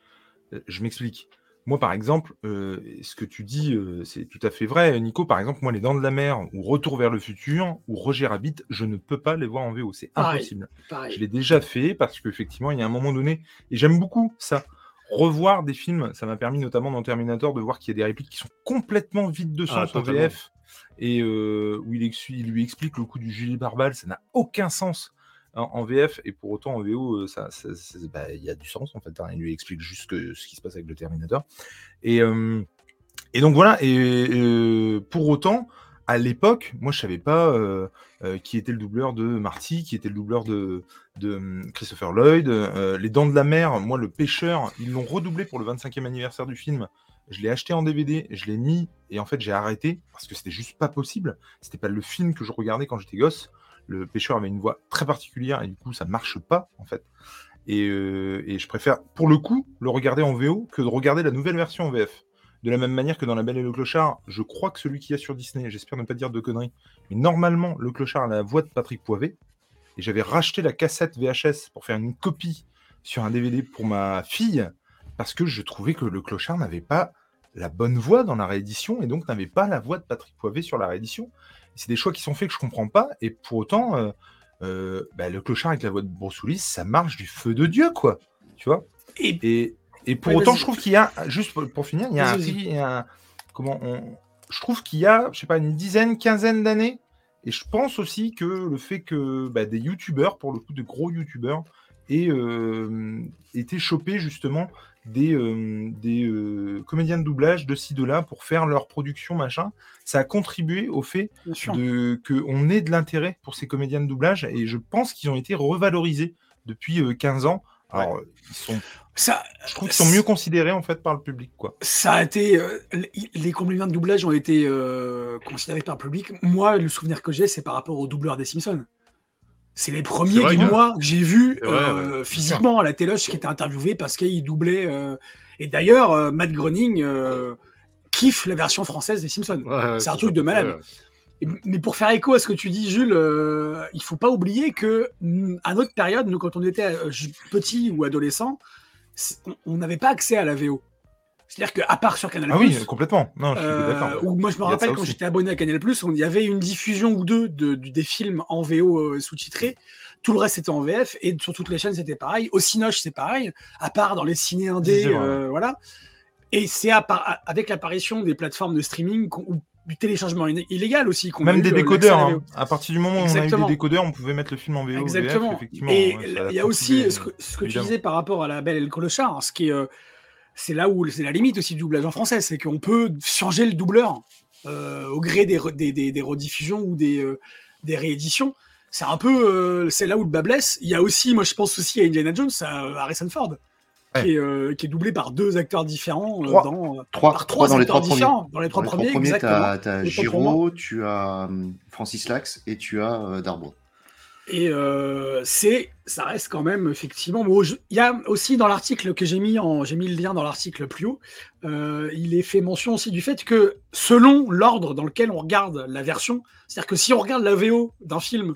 Euh, Je m'explique. Moi, par exemple, euh, ce que tu dis, euh, c'est tout à fait vrai. Nico, par exemple, moi, Les Dents de la Mer, ou Retour vers le futur, ou Roger Rabbit, je ne peux pas les voir en VO. C'est Pareil. impossible. Je l'ai déjà fait parce qu'effectivement, il y a un moment donné, et j'aime beaucoup ça. Revoir des films, ça m'a permis notamment dans Terminator de voir qu'il y a des répliques qui sont complètement vides de Ah, sens en totalement. VF et euh, où il, il lui explique le coup du gilet barbal, ça n'a aucun sens en, VF et pour autant en VO, euh, ça, ça- ça- bah, il y a du sens en fait. Il lui explique juste ce qui se passe avec le Terminator et euh, donc voilà. Et euh, pour autant, à l'époque, moi je savais pas qui était le doubleur de Marty, qui était le doubleur de, hum, Christopher Lloyd. Les Dents de la Mer, moi le pêcheur, ils l'ont redoublé pour le 25e anniversaire du film. Je l'ai acheté en DVD, je l'ai mis et en fait j'ai arrêté parce que c'était juste pas possible. C'était pas le film que je regardais quand j'étais gosse. Le pêcheur avait une voix très particulière et du coup ça marche pas en fait. Et, euh, je préfère pour le coup le regarder en VO que de regarder la nouvelle version en VF. De la même manière que dans La Belle et le Clochard, je crois que celui qu'il y a sur Disney, j'espère ne pas dire de conneries, mais normalement le Clochard a la voix de Patrick Poivet. Et j'avais racheté la cassette VHS pour faire une copie sur un DVD pour ma fille parce que je trouvais que le Clochard n'avait pas la bonne voix dans la réédition et donc n'avait pas la voix de Patrick Poivet sur la réédition. C'est des choix qui sont faits que je comprends pas et pour autant, euh, euh, bah, le Clochard avec la voix de Willis, ça marche du feu de Dieu quoi, tu vois. Et Et, et pour Ouais, autant, je trouve qu'il y a, juste pour, pour finir, il y a un, il y a un- comment on, je trouve qu'il y a, je sais pas, une dizaine, quinzaine d'années, et je pense aussi que le fait que bah, des youtubeurs, pour le coup, de gros youtubeurs, aient euh, été chopés justement des, euh, des euh, comédiens de doublage de ci, de là pour faire leur production, machin, ça a contribué au fait qu'on ait de l'intérêt pour ces comédiens de doublage, et je pense qu'ils ont été revalorisés depuis euh, 15 ans. Alors, ils sont Ça, je trouve qu'ils sont mieux considérés en fait par le public quoi. ça a été. euh, les- comédiens de doublage ont été euh, considérés par le public. Moi, le souvenir que j'ai, c'est par rapport aux doubleurs des Simpsons. C'est les premiers que- mois que j'ai vu euh, physiquement à la téloche qui était interviewé parce qu'il doublait. euh, Et d'ailleurs, euh, Matt Groening kiffe la version française des Simpsons. Ouais, C'est un truc de malade. Et- Mais pour faire écho à ce que tu dis, Jules, il faut pas oublier que mm, à notre période, nous, quand on était petit ou adolescent, on n'avait pas accès à la VO. C'est-à-dire qu'à part sur Canal+, Ah oui, complètement. Non, je suis euh, moi je me rappelle quand j'étais abonné à Canal+, on- y avait une diffusion ou deux de, de- des films en VO euh, sous-titrés. Tout le reste c'était en VF et sur toutes les chaînes c'était pareil. Au Cinoche c'est pareil, à part dans les ciné indés, euh, voilà. Et c'est avec l'apparition des plateformes de streaming ou du téléchargement illégal aussi Même des décodeurs. hein. À partir du moment où on a eu des décodeurs, on pouvait mettre le film en VO. Exactement. VF, effectivement. et ouais, il y a aussi ce que, ce que tu disais par rapport à la Belle et le hein, ce qui est, euh, c'est là où c'est la limite aussi du doublage en français, c'est qu'on peut changer le doubleur euh, au gré des, re- des, des- des rediffusions ou des, euh, des rééditions. C'est un peu, euh, c'est là où le bas blesse. Il y a aussi, moi je pense aussi à Indiana Jones, à Harrison Ford, Ouais. qui, est, qui est doublé par deux acteurs différents Trois. dans, Trois, par trois trois, dans les trois premiers. différents. Dans les trois Dans les premiers, trois premiers, Les trois Giraud, tu as Francis Lax et tu as euh, Darbo. Et euh, c'est, ça reste quand même effectivement. Il y a aussi dans l'article que j'ai mis, en, j'ai mis le lien dans l'article plus haut. euh, il est fait mention aussi du fait que selon l'ordre dans lequel on regarde la version, c'est-à-dire que si on regarde la VO d'un film,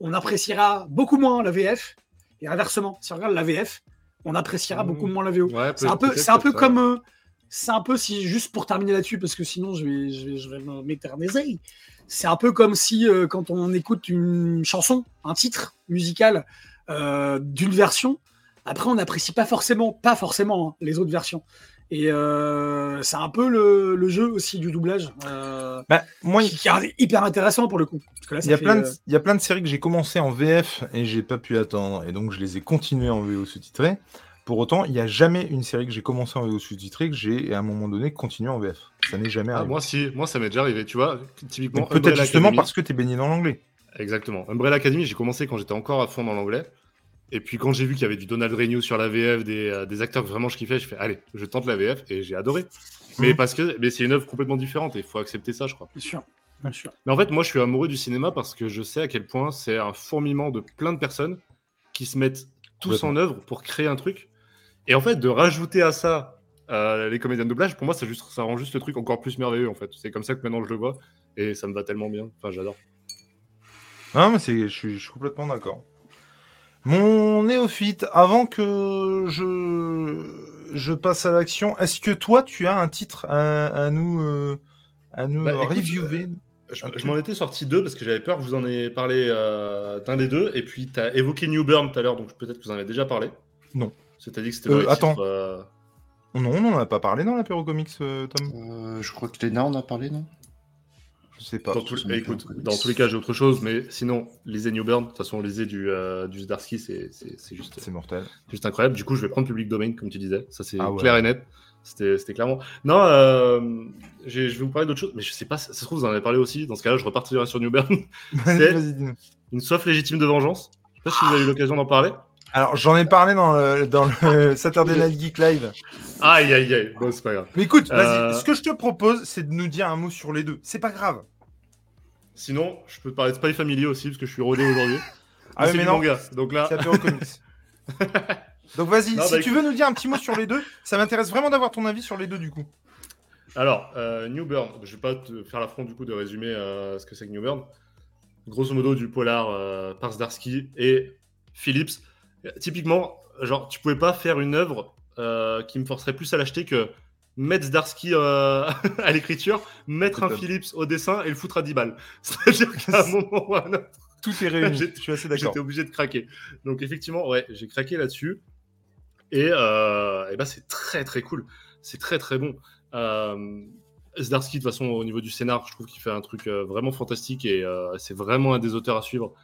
on appréciera beaucoup moins la VF, et inversement, si on regarde la VF, on appréciera Mmh. beaucoup moins la VO. Ouais, C'est un peu, c'est un peu comme, euh, c'est un peu si juste pour terminer là-dessus parce que sinon je vais, je vais, je vais me- m'éterniser. C'est un peu comme si euh, quand on écoute une chanson, un titre musical euh, d'une version, après on n'apprécie pas forcément, pas forcément hein, les autres versions. Et euh, c'est un peu le, le jeu aussi du doublage Bah, moi, qui, qui est hyper intéressant pour le coup. Y, il y a plein de séries que j'ai commencé en VF et j'ai pas pu attendre. Et donc, je les ai continuées en VO sous-titré. Pour autant, il n'y a jamais une série que j'ai commencé en VO sous-titré que j'ai, à un moment donné, continué en VF. Ça n'est jamais Ah, arrivé. moi, si, moi, ça m'est déjà arrivé. Tu vois, typiquement. Peut-être Umbrella justement Academy- parce que tu es baigné dans l'anglais. Exactement. Umbrella Academy, j'ai commencé quand j'étais encore à fond dans l'anglais. Et puis quand j'ai vu qu'il y avait du Donald Renew sur la VF, des, euh, des acteurs que vraiment je kiffais, je fais allez, je tente la VF et j'ai adoré. Mais Mhm. parce que mais c'est une œuvre complètement différente et il faut accepter ça, je crois. bien sûr, bien sûr. Mais en fait, moi je suis amoureux du cinéma parce que je sais à quel point c'est un fourmillement de plein de personnes qui se mettent tous en œuvre pour créer un truc. Et en fait, de rajouter à ça euh, les comédiens de doublage, pour moi, ça, juste, ça rend juste le truc encore plus merveilleux en fait. C'est comme ça que maintenant je le vois et ça me va tellement bien. Enfin, j'adore. Non, mais c'est, je, suis, je suis complètement d'accord. Mon néophyte, avant que je, je passe à l'action, est-ce que toi, tu as un titre à, à nous, euh, à nous Bah, écoute, reviewer? Je, Ok. je m'en étais sorti deux parce que j'avais peur que vous en ayez parlé euh, d'un des deux. Et puis, tu as évoqué New Burn tout à l'heure, donc peut-être que vous en avez déjà parlé. Non. C'est-à-dire que c'était Euh, attends. titres, euh, Non, on n'en a pas parlé dans l'apéro comics, euh, Tom Euh, je crois que Léna en a parlé, non? Je sais pas. dans, eh, écoute, dans tous les cas, j'ai autre chose, mais sinon, lisez New Burn. De toute façon, lisez du, euh, du Zdarsky, c'est c'est- c'est juste, C'est mortel. juste incroyable. Du coup, je vais prendre Public Domain, comme tu disais. Ça, c'est Ah ouais. clair et net. C'était c'était clairement. Non, euh, je vais vous parler d'autre chose, mais je sais pas, ça se trouve, vous en avez parlé aussi. Dans ce cas-là, je repartirai sur New Burn. [LAUGHS] Vas-y, C'est- vas-y, dis-nous. Une soif légitime de vengeance. Je sais pas si vous avez eu l'occasion d'en parler. Alors, j'en ai parlé dans le, dans le [LAUGHS] Saturday Night Geek Live. Aïe, aïe, aïe. Bon, c'est pas grave. Mais écoute, vas-y, Euh, ce que je te propose, c'est de nous dire un mot sur les deux. C'est pas grave. Sinon, je peux te parler de Spy Family aussi, parce que je suis rodé aujourd'hui. Ah c'est mais du non. manga. Donc là. [LAUGHS] Donc vas-y, si bah, tu veux nous dire un petit mot sur les deux, ça m'intéresse vraiment d'avoir ton avis sur les deux du coup. alors, euh, New Burn. Je vais pas te faire l'affront du coup de résumer euh, ce que c'est que New Burn. Grosso modo, du polar euh, par Zdarsky et Phillips. Typiquement, genre, tu pouvais pas faire une œuvre euh, qui me forcerait plus à l'acheter que mettre Zdarsky euh, [LAUGHS] à l'écriture, mettre un top. Phillips au dessin et le foutre à 10 balles. [LAUGHS] C'est-à-dire qu'à un [LAUGHS] moment ou à un autre, Tout est réuni. Je suis assez d'accord. J'étais obligé de craquer. Donc effectivement, ouais, j'ai craqué là-dessus. Et, euh, et ben, c'est très très cool. C'est très très bon. Euh, Zdarsky, de toute façon, au niveau du scénar, je trouve qu'il fait un truc euh, vraiment fantastique et c'est vraiment un des auteurs à suivre.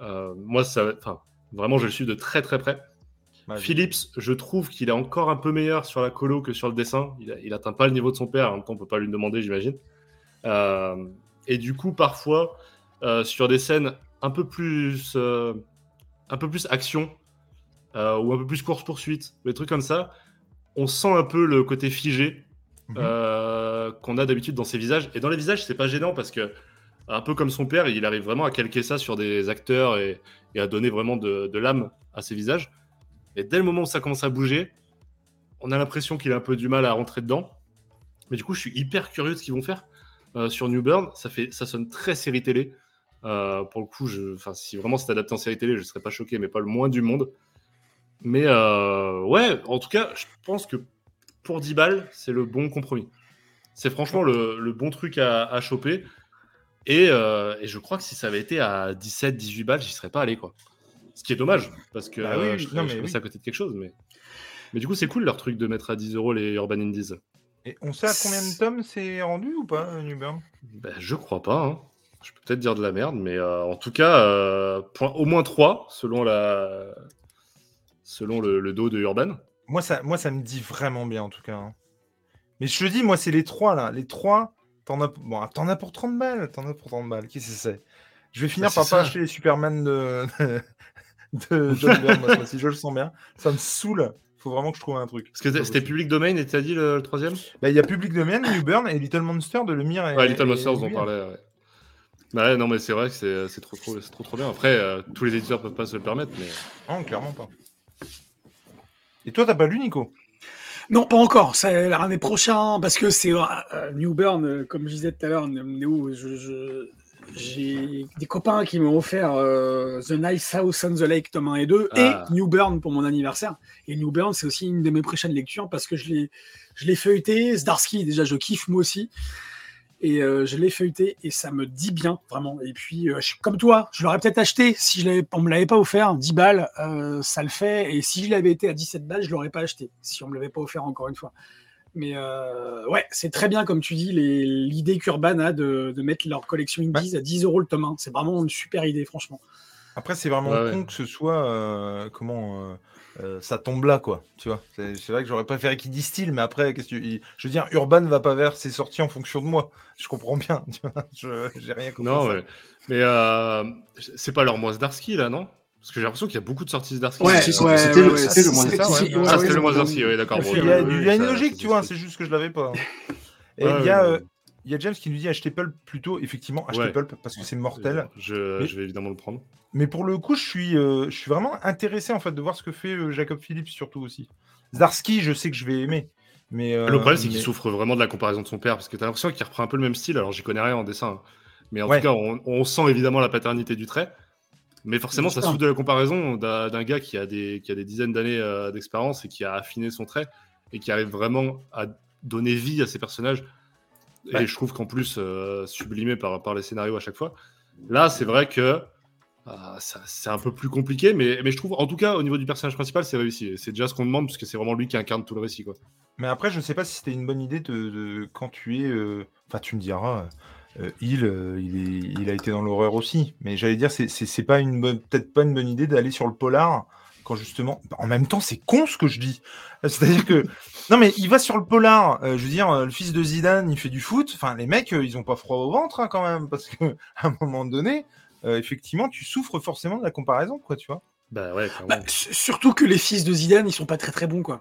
Moi, ça, enfin, vraiment, je le suis de très très près. Ouais, Phillips, je trouve qu'il est encore un peu meilleur sur la colo que sur le dessin. Il, a- il atteint pas le niveau de son père. En même temps, on peut pas lui demander, j'imagine. Euh, et du coup, parfois, euh, sur des scènes un peu plus, euh, un peu plus action ou un peu plus course poursuite, des trucs comme ça, on sent un peu le côté figé Mhm. qu'on a d'habitude dans ses visages. Et dans les visages, c'est pas gênant parce que un peu comme son père, il arrive vraiment à calquer ça sur des acteurs et, à donner vraiment de, l'âme à ses visages. Et dès le moment où ça commence à bouger, on a l'impression qu'il a un peu du mal à rentrer dedans. Mais du coup, je suis hyper curieux de ce qu'ils vont faire euh, sur New Burn. Ça, fait, ça sonne très série télé. Euh, pour le coup, je, si vraiment c'était adapté en série télé, je serais pas choqué, mais pas le moins du monde. Mais euh, ouais, en tout cas, je pense que pour 10 balles, c'est le bon compromis. C'est franchement le, bon truc à choper. Et, euh, et je crois que si ça avait été à 17, 18 balles, j'y serais pas allé, quoi. Ce qui est dommage, parce que Bah oui, euh, je non, je mais oui. à côté de quelque chose. Mais, mais du coup, c'est cool leur truc de mettre à 10 euros les Urban Indies. Et on sait à combien de tomes c'est rendu ou pas, euh, Burn Ben, je crois pas. hein. Je peux peut-être dire de la merde, mais euh, en tout cas, point- au moins 3 selon, la... selon le, le dos de Urban. moi ça, moi, ça me dit vraiment bien en tout cas. hein. Mais je te dis, moi, c'est les trois là. Les trois, t'en as, bon, t'en as pour 30 balles. T'en as pour 30 balles. Qu'est-ce que c'est Je vais finir Bah, par pas acheter les Superman de, de [LAUGHS] John Byrne, moi, si je le sens bien. Ça me saoule. Faut vraiment que je trouve un truc. Parce que c'était. Public Domain et t'as dit le, le troisième? Bah, Il y a Public Domain, New Burn et Little Monster de Lemire et. Ouais, Little et Monsters, on parlait. ouais. Ouais, non, mais c'est vrai que c'est trop, trop, trop, trop bien. Après, euh, tous les éditeurs peuvent pas se le permettre, mais Non, clairement pas. Et toi, t'as pas lu, Nico? Non, pas encore. C'est l'année prochaine, parce que c'est euh, New Burn, euh, comme je disais tout à l'heure, Néo, j'ai des copains qui m'ont offert euh, The Nice House on the Lake, tome 1 et 2, Ah. et New Burn pour mon anniversaire. Et New Burn, c'est aussi une de mes prochaines lectures parce que je l'ai, je l'ai feuilleté. Zdarsky, déjà, je kiffe moi aussi. Et euh, je l'ai feuilleté et ça me dit bien, vraiment. Et puis, euh, je- comme toi, je l'aurais peut-être acheté si je l'avais, on me l'avait pas offert. 10 balles, euh, ça le fait. Et si je l'avais été à 17 balles, je l'aurais pas acheté si on me l'avait pas offert encore une fois. Mais euh, ouais, c'est très bien, comme tu dis, l'idée qu'Urban a de, de mettre leur collection Indies à 10 euros le tome 1. C'est vraiment une super idée, franchement. Après, c'est vraiment Ouais, con ouais. que ce soit. euh, comment. Euh, euh, ça tombe là, quoi. Tu vois, c'est vrai que j'aurais préféré qu'il distille, mais après, qu'est-ce que tu- je veux dire, Urban va pas vers ses sorties en fonction de moi. Je comprends bien. [LAUGHS] tu vois, je j'ai rien contre non, ça. ouais. Mais euh, c'est pas leur mois Zdarsky, là, non? Parce que j'ai l'impression qu'il y a beaucoup de sorties Zdarsky. Ouais, c'était le- c'était le mois ouais. c'est- Ah, ouais, c'était le mois ouais, Zdarsky, oui, d'accord. Il y a, oui, il y a oui, une logique, tu vois, c'est juste que je l'avais pas. Et Ouais, il y a. il y a James qui nous dit acheter Pulp plutôt. Effectivement, acheter Ouais. Pulp parce que c'est mortel. Je, Mais- je vais évidemment le prendre. Mais pour le coup, je suis, euh, je suis vraiment intéressé en fait de voir ce que fait euh, Jacob Phillips surtout aussi. Zdarsky, je sais que je vais aimer. Mais, euh, le problème, c'est qu'il souffre vraiment de la comparaison de son père, parce que tu as l'impression qu'il reprend un peu le même style. Alors, j'y connais rien en dessin, hein. mais en Ouais. tout cas, on, on sent évidemment la paternité du trait. Mais forcément, ça souffre de la comparaison d'un d'un gars qui a des, qui a des dizaines d'années euh, d'expérience et qui a affiné son trait et qui arrive vraiment à donner vie à ses personnages. Ouais. Et je trouve qu'en plus, euh, sublimé par, par les scénarios à chaque fois. Là, c'est vrai que euh, c'est un peu plus compliqué, mais, mais je trouve, en tout cas, au niveau du personnage principal, c'est réussi. C'est déjà ce qu'on demande, puisque c'est vraiment lui qui incarne tout le récit. Quoi. Mais après, je sais pas si c'était une bonne idée de, de- quand tu es. euh, Enfin, tu me diras. euh, il, euh, il, est- il a été dans l'horreur aussi. Mais j'allais dire, c'est- pas une bonne, peut-être pas une bonne idée d'aller sur le polar quand justement. En même temps, c'est con ce que je dis. C'est-à-dire que non, mais il va sur le polar. euh, je veux dire, euh, le fils de Zidane, il fait du foot. Enfin, les mecs, euh, ils ont pas froid au ventre hein, quand même, parce que [LAUGHS] à un moment donné, euh, effectivement, tu souffres forcément de la comparaison, quoi, tu vois. Bah ouais. Bah, surtout que les fils de Zidane, ils sont pas très très bons, quoi.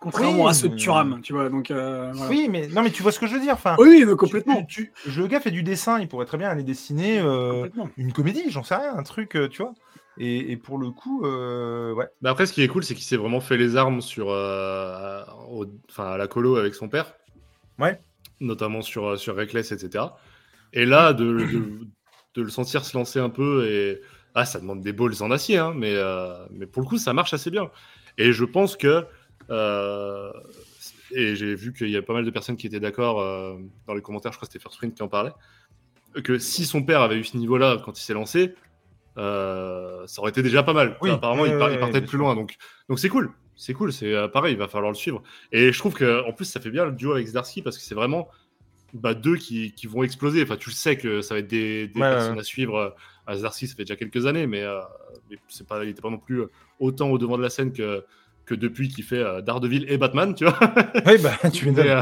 Contrairement Oui, à ceux de Thuram, tu vois. Donc, euh, voilà. Oui, mais non, mais tu vois ce que je veux dire. Enfin, Oui, complètement. tu- tu- le gars fait du dessin, il pourrait très bien aller dessiner. euh, une comédie, j'en sais rien, un truc, euh, tu vois. Et, et pour le coup, euh, ouais. Bah après, ce qui est cool, c'est qu'il s'est vraiment fait les armes sur, euh, au- enfin, à la colo avec son père. Ouais. Notamment sur, euh, sur Reckless, etc. Et là, de, de, de le sentir se lancer un peu, et ah, ça demande des balls en acier, hein, mais, euh, mais pour le coup, ça marche assez bien. Et je pense que, et j'ai vu qu'il y a pas mal de personnes qui étaient d'accord dans les commentaires, je crois que c'était First Print qui en parlait, que si son père avait eu ce niveau-là quand il s'est lancé, euh, ça aurait été déjà pas mal. Oui, Apparemment, il, par- il partait de plus loin, donc donc c'est cool. C'est cool, c'est euh, pareil, il va falloir le suivre. Et je trouve que en plus ça fait bien le duo avec Zdarsky parce que c'est vraiment bah, deux qui, qui vont exploser. Enfin, tu le sais que ça va être des, des Ouais, personnes ouais. à suivre. euh, À Zdarsky, ça fait déjà quelques années, mais, mais c'est pas, il était pas non plus autant au devant de la scène que, que depuis qu'il fait Daredevil et Batman, tu vois. Oui, bah, [LAUGHS] tu [LAUGHS] mais,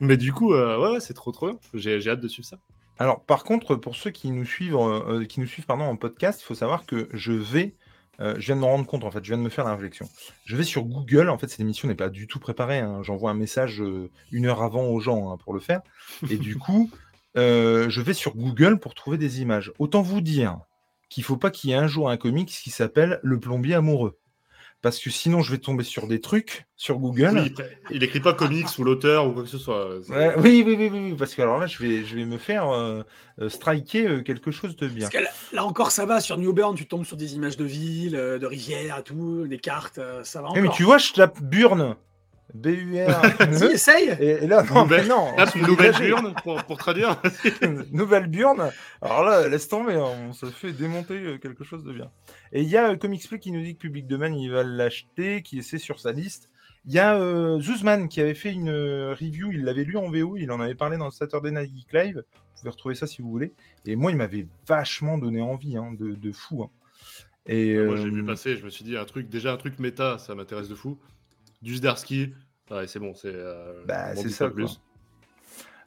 mais du coup, ouais, c'est trop trop bien. J'ai j'ai hâte de suivre ça. Alors, par contre, pour ceux qui nous suivent, euh, qui nous suivent pardon, en podcast, il faut savoir que je vais, euh, je viens de me rendre compte, en fait, je viens de me faire la réflexion. Je vais sur Google, en fait, cette émission n'est pas du tout préparée. hein. J'envoie un message euh, une heure avant aux gens hein, pour le faire. Et du [LAUGHS] coup, euh, je vais sur Google pour trouver des images. Autant vous dire qu'il faut pas qu'il y ait un jour un comics qui s'appelle Le plombier amoureux. Parce que sinon, je vais tomber sur des trucs sur Google. Oui, il écrit pas comics ou l'auteur ou quoi que ce soit. Ouais, oui, oui, oui, oui, oui, parce que alors là, je vais, je vais me faire euh, striker euh, quelque chose de bien. Parce que là, là encore, ça va. Sur New Bern, tu tombes sur des images de villes, euh, de rivières et tout, des cartes, euh, ça va Eh, encore. mais tu vois, je tape Burn. B-U-R. Vas-y, [LAUGHS] essaye et, et là, non, Nouvelle- mais non. Suis nouvelle dégagé. urne pour, pour traduire. [LAUGHS] Nouvelle Burn. Alors là, laisse tomber, hein, on se fait démonter euh, quelque chose de bien. Et il y a euh, Comicsplay qui nous dit que Public Domain, il va l'acheter, qui essaie sur sa liste. Il y a euh, Zuzman qui avait fait une euh, review, il l'avait lu en VO, il en avait parlé dans le Saturday Night Geek Live. Vous pouvez retrouver ça si vous voulez. Et moi, il m'avait vachement donné envie, hein, de, de fou. hein. Et, Moi, j'ai euh, vu passer, je me suis dit, un truc, déjà un truc méta, ça m'intéresse de fou. Du Zdarsky, ouais, c'est bon, c'est. euh, Bah, c'est ça.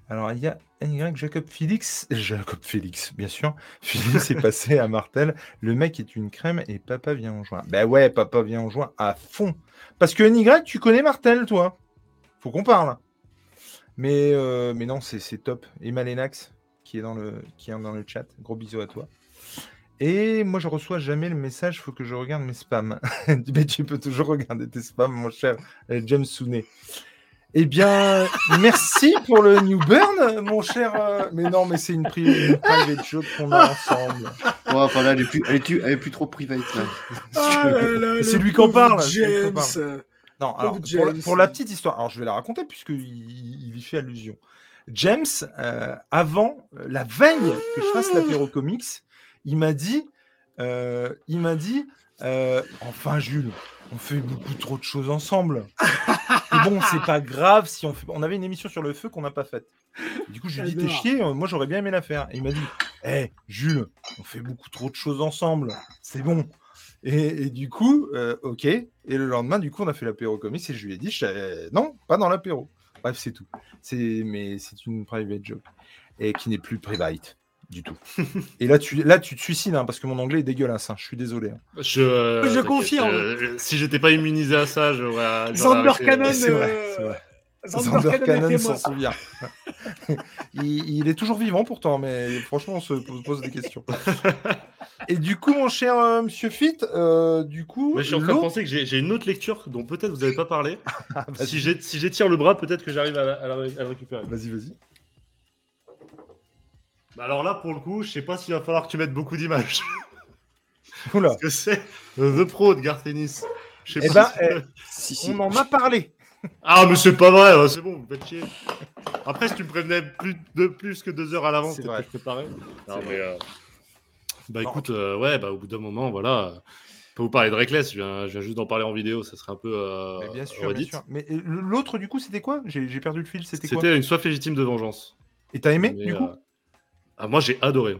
Alors, il y a NY Jacob Félix. [LAUGHS] Jacob Félix, bien sûr. Félix est passé à Martel. Le mec est une crème et papa vient en juin. Ben ouais, papa vient en juin à fond. Parce que NY, tu connais Martel, toi. Faut qu'on parle. Mais, euh, mais non, c'est c'est top. Et Malénax, qui est dans le, qui est dans le chat. Gros bisous à toi. Et moi, je reçois jamais le message, faut que je regarde mes spams. [LAUGHS] mais tu peux toujours regarder tes spams, mon cher euh, James Sounet. Eh bien, merci pour le New Burn, mon cher. euh, Mais non, mais c'est une, pri- une private joke qu'on a ensemble. Ouais, enfin là, elle est plus, elle est plus, elle est plus trop private. Ah là, [LAUGHS] C'est lui qu'on parle, James. Non, alors, pour, la, James. pour la petite histoire, alors je vais la raconter puisqu'il il y fait allusion. James, euh, avant, la veille que je fasse l'apéro comics, il m'a dit, euh, il m'a dit, euh, enfin Jules, on fait beaucoup trop de choses ensemble. Et bon, c'est pas grave si on fait. On avait une émission sur le feu qu'on n'a pas faite. Du coup, je lui ai dit, t'es chier, euh, moi j'aurais bien aimé la faire. Et il m'a dit, hé, Jules, on fait beaucoup trop de choses ensemble, c'est bon. Et, et du coup, euh, ok. Et le lendemain, du coup, on a fait l'apéro comics et je lui ai dit, je- non, pas dans l'apéro. Bref, c'est tout. C'est, mais c'est une private joke et qui n'est plus private du tout. [LAUGHS] et là, tu, là, tu te suicides hein, parce que mon anglais est dégueulasse. hein, je suis désolé. hein. Je, euh, Je confirme. euh, si j'étais pas immunisé à ça, j'aurais. Zander. Cannon. C'est vrai, euh, c'est vrai. Zander Zander Cannon s'en souvient. [LAUGHS] il, il est toujours vivant pourtant, mais franchement, on se pose des questions. [LAUGHS] Et du coup, mon cher euh, Monsieur Fit, euh, du coup, Mais je suis en train de penser que j'ai une autre lecture dont peut-être vous n'avez pas parlé. Ah, si j'ai- si j'étire le bras, peut-être que j'arrive à, à à le récupérer. Vas-y, vas-y. Bah alors là, pour le coup, je sais pas s'il va falloir que tu mettes beaucoup d'images. [LAUGHS] Oula. Parce que c'est The Pro de Garth Ennis. Je sais Eh pas ben, si- eh, on en a parlé. Ah, mais c'est pas vrai, c'est bon, vous faites chier. Après, si tu me prévenais plus de plus que deux heures à l'avance, C'est peut-être vrai. que je préparais. Non, C'est mais. euh, Bah Non. écoute, euh, ouais, bah au bout d'un moment, voilà. Je peux vous parler de Reckless, je viens, je viens juste d'en parler en vidéo, ça serait un peu. euh, Mais bien sûr, bien sûr. Mais euh, l'autre, du coup, c'était quoi? J'ai j'ai perdu le fil. C'était quoi? C'était une soif légitime de vengeance. Et t'as aimé, Mais, du coup? euh, ah, Moi, j'ai adoré.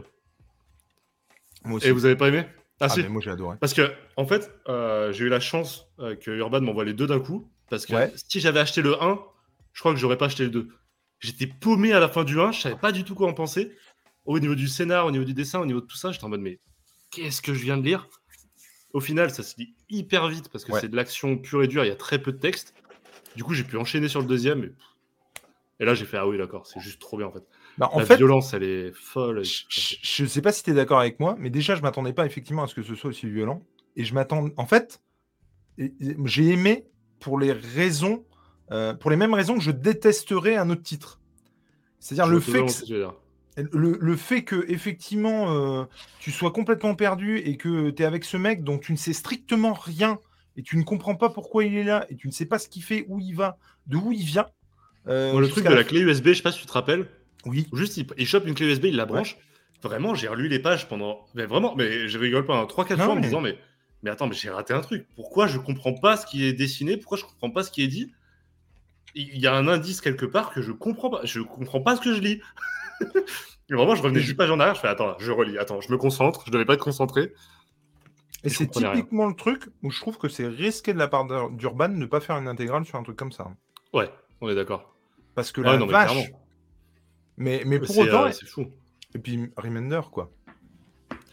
Moi aussi. Et vous avez pas aimé? Ah, Ah, si. moi, j'ai adoré. Parce que, en fait, euh, j'ai eu la chance euh, que Urban m'envoie les deux d'un coup. Parce que Ouais. si j'avais acheté le 1, je crois que j'aurais pas acheté le 2. J'étais paumé à la fin du 1, je savais pas du tout quoi en penser. Au niveau du scénar, au niveau du dessin, au niveau de tout ça, j'étais en mode, mais qu'est-ce que je viens de lire? Au final, ça se lit hyper vite parce que Ouais. c'est de l'action pure et dure, il y a très peu de texte. Du coup, j'ai pu enchaîner sur le deuxième. Et, et là, j'ai fait, ah oui, d'accord, c'est juste trop bien en fait. Bah, en la fait, violence, elle est folle. je, je sais pas si tu es d'accord avec moi, mais déjà, je m'attendais pas effectivement à ce que ce soit aussi violent. Et je m'attends. En fait, j'ai aimé pour les raisons, euh, pour les mêmes raisons que je détesterais un autre titre. C'est-à-dire le fait que. Le, le fait que effectivement euh, tu sois complètement perdu et que tu es avec ce mec dont tu ne sais strictement rien et tu ne comprends pas pourquoi il est là et tu ne sais pas ce qu'il fait, où il va, de où il vient. euh, le truc de la la clé USB, je sais pas si tu te rappelles. Oui. Juste, il, il chope une clé USB, il la branche. Vraiment, j'ai relu les pages pendant. Mais vraiment, mais je rigole pas, 3-4 Non, fois en me disant, mais, mais attends, mais j'ai raté un truc. Pourquoi je comprends pas ce qui est dessiné? Pourquoi je comprends pas ce qui est dit? Il y a un indice quelque part que je comprends pas. Je comprends pas ce que je lis. [LAUGHS] Et vraiment, je revenais 10 pages en arrière, je fais, attends, je relis, attends, je me concentre, je devais pas être concentré. Et c'est rien. typiquement le truc où je trouve que c'est risqué de la part d'Ur- d'Urban de ne pas faire une intégrale sur un truc comme ça. Ouais, on est d'accord. Parce que Ouais, la non, vache. Mais, mais pour autant, euh, c'est fou. et puis Remender quoi.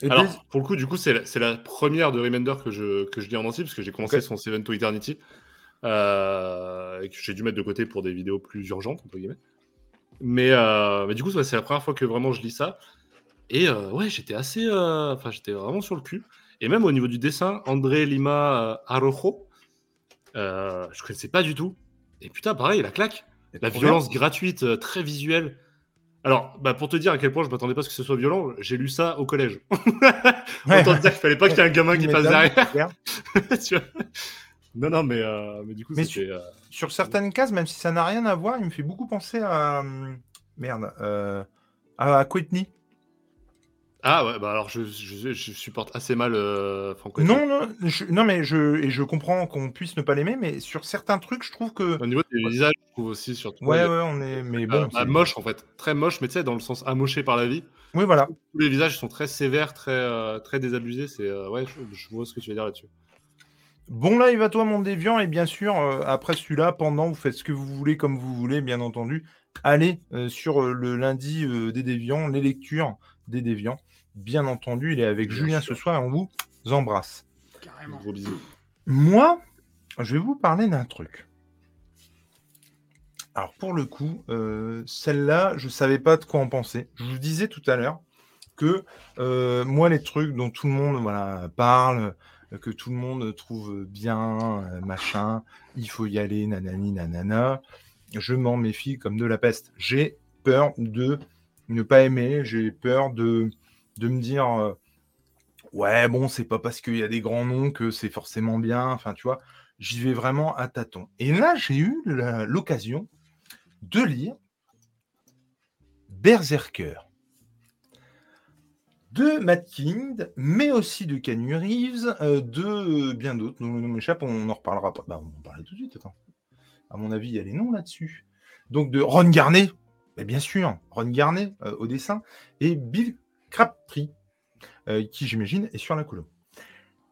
Et Alors, puis- pour le coup, du coup, c'est la, la première de Remender que je, que je lis en entier, parce que j'ai commencé son Seven to Eternity, euh, et que j'ai dû mettre de côté pour des vidéos plus urgentes, entre guillemets. Mais, euh, mais du coup, c'est la première fois que vraiment je lis ça. Et ouais, j'étais assez. Enfin, j'étais vraiment sur le cul. Et même au niveau du dessin, André Lima Arojo, je connaissais pas du tout. Et putain, pareil, la claque. La violence gratuite, très visuelle. Alors, bah, pour te dire à quel point je m'attendais pas à ce que ce soit violent, j'ai lu ça au collège. [LAUGHS] Autant te dire qu'il fallait pas qu'il y ait un [LAUGHS] gamin qui passe derrière. [LAUGHS] Tu vois non, non, mais, euh, mais du coup, Mais euh, sur certaines cases, même si ça n'a rien à voir, il me fait beaucoup penser à. hum, Merde. euh, à Quitney. Ah ouais, bah alors je, je, je supporte assez mal euh, Franco. Non, non, je, non, mais je, et je comprends qu'on puisse ne pas l'aimer, mais sur certains trucs, je trouve que. Au niveau des visages, je trouve aussi surtout. Ouais, ouais, on est. Mais euh, bon. bah, c'est- moche en fait, très moche, mais tu sais, dans le sens amoché par la vie. Oui, voilà. Tous les visages sont très sévères, très, euh, très désabusés. C'est euh, ouais, je, vois ce que tu veux dire là-dessus. Bon live à toi, mon déviant, et bien sûr, euh, après celui-là, pendant, vous faites ce que vous voulez, comme vous voulez, bien entendu. Allez euh, sur euh, le lundi euh, des déviants, les lectures des déviants. Bien entendu, il est avec Bien Julien sûr. ce soir et on vous embrasse. Carrément. Gros bisous. Moi, je vais vous parler d'un truc. Alors pour le coup, euh, celle-là, je savais pas de quoi en penser. Je vous disais tout à l'heure que euh, moi, les trucs dont tout le monde voilà, parle, euh, que tout le monde trouve bien, euh, machin, il faut y aller, nanani, nanana, je m'en méfie comme de la peste. J'ai peur de ne pas aimer, j'ai peur de, de me dire, euh, ouais, bon, c'est pas parce qu'il y a des grands noms que c'est forcément bien, enfin, tu vois, j'y vais vraiment à tâtons. Et là, j'ai eu l'occasion de lire Berserker de Matt King, mais aussi de Keanu Reeves, euh, de bien d'autres. Nous, nous m'échappe, on en reparlera pas. Bah, on en parlera tout de suite. À mon avis, il y a les noms là-dessus. Donc de Ron Garnet, bien sûr, Ron Garnet euh, au dessin, et Bill Crabtree, euh, qui j'imagine est sur la colo.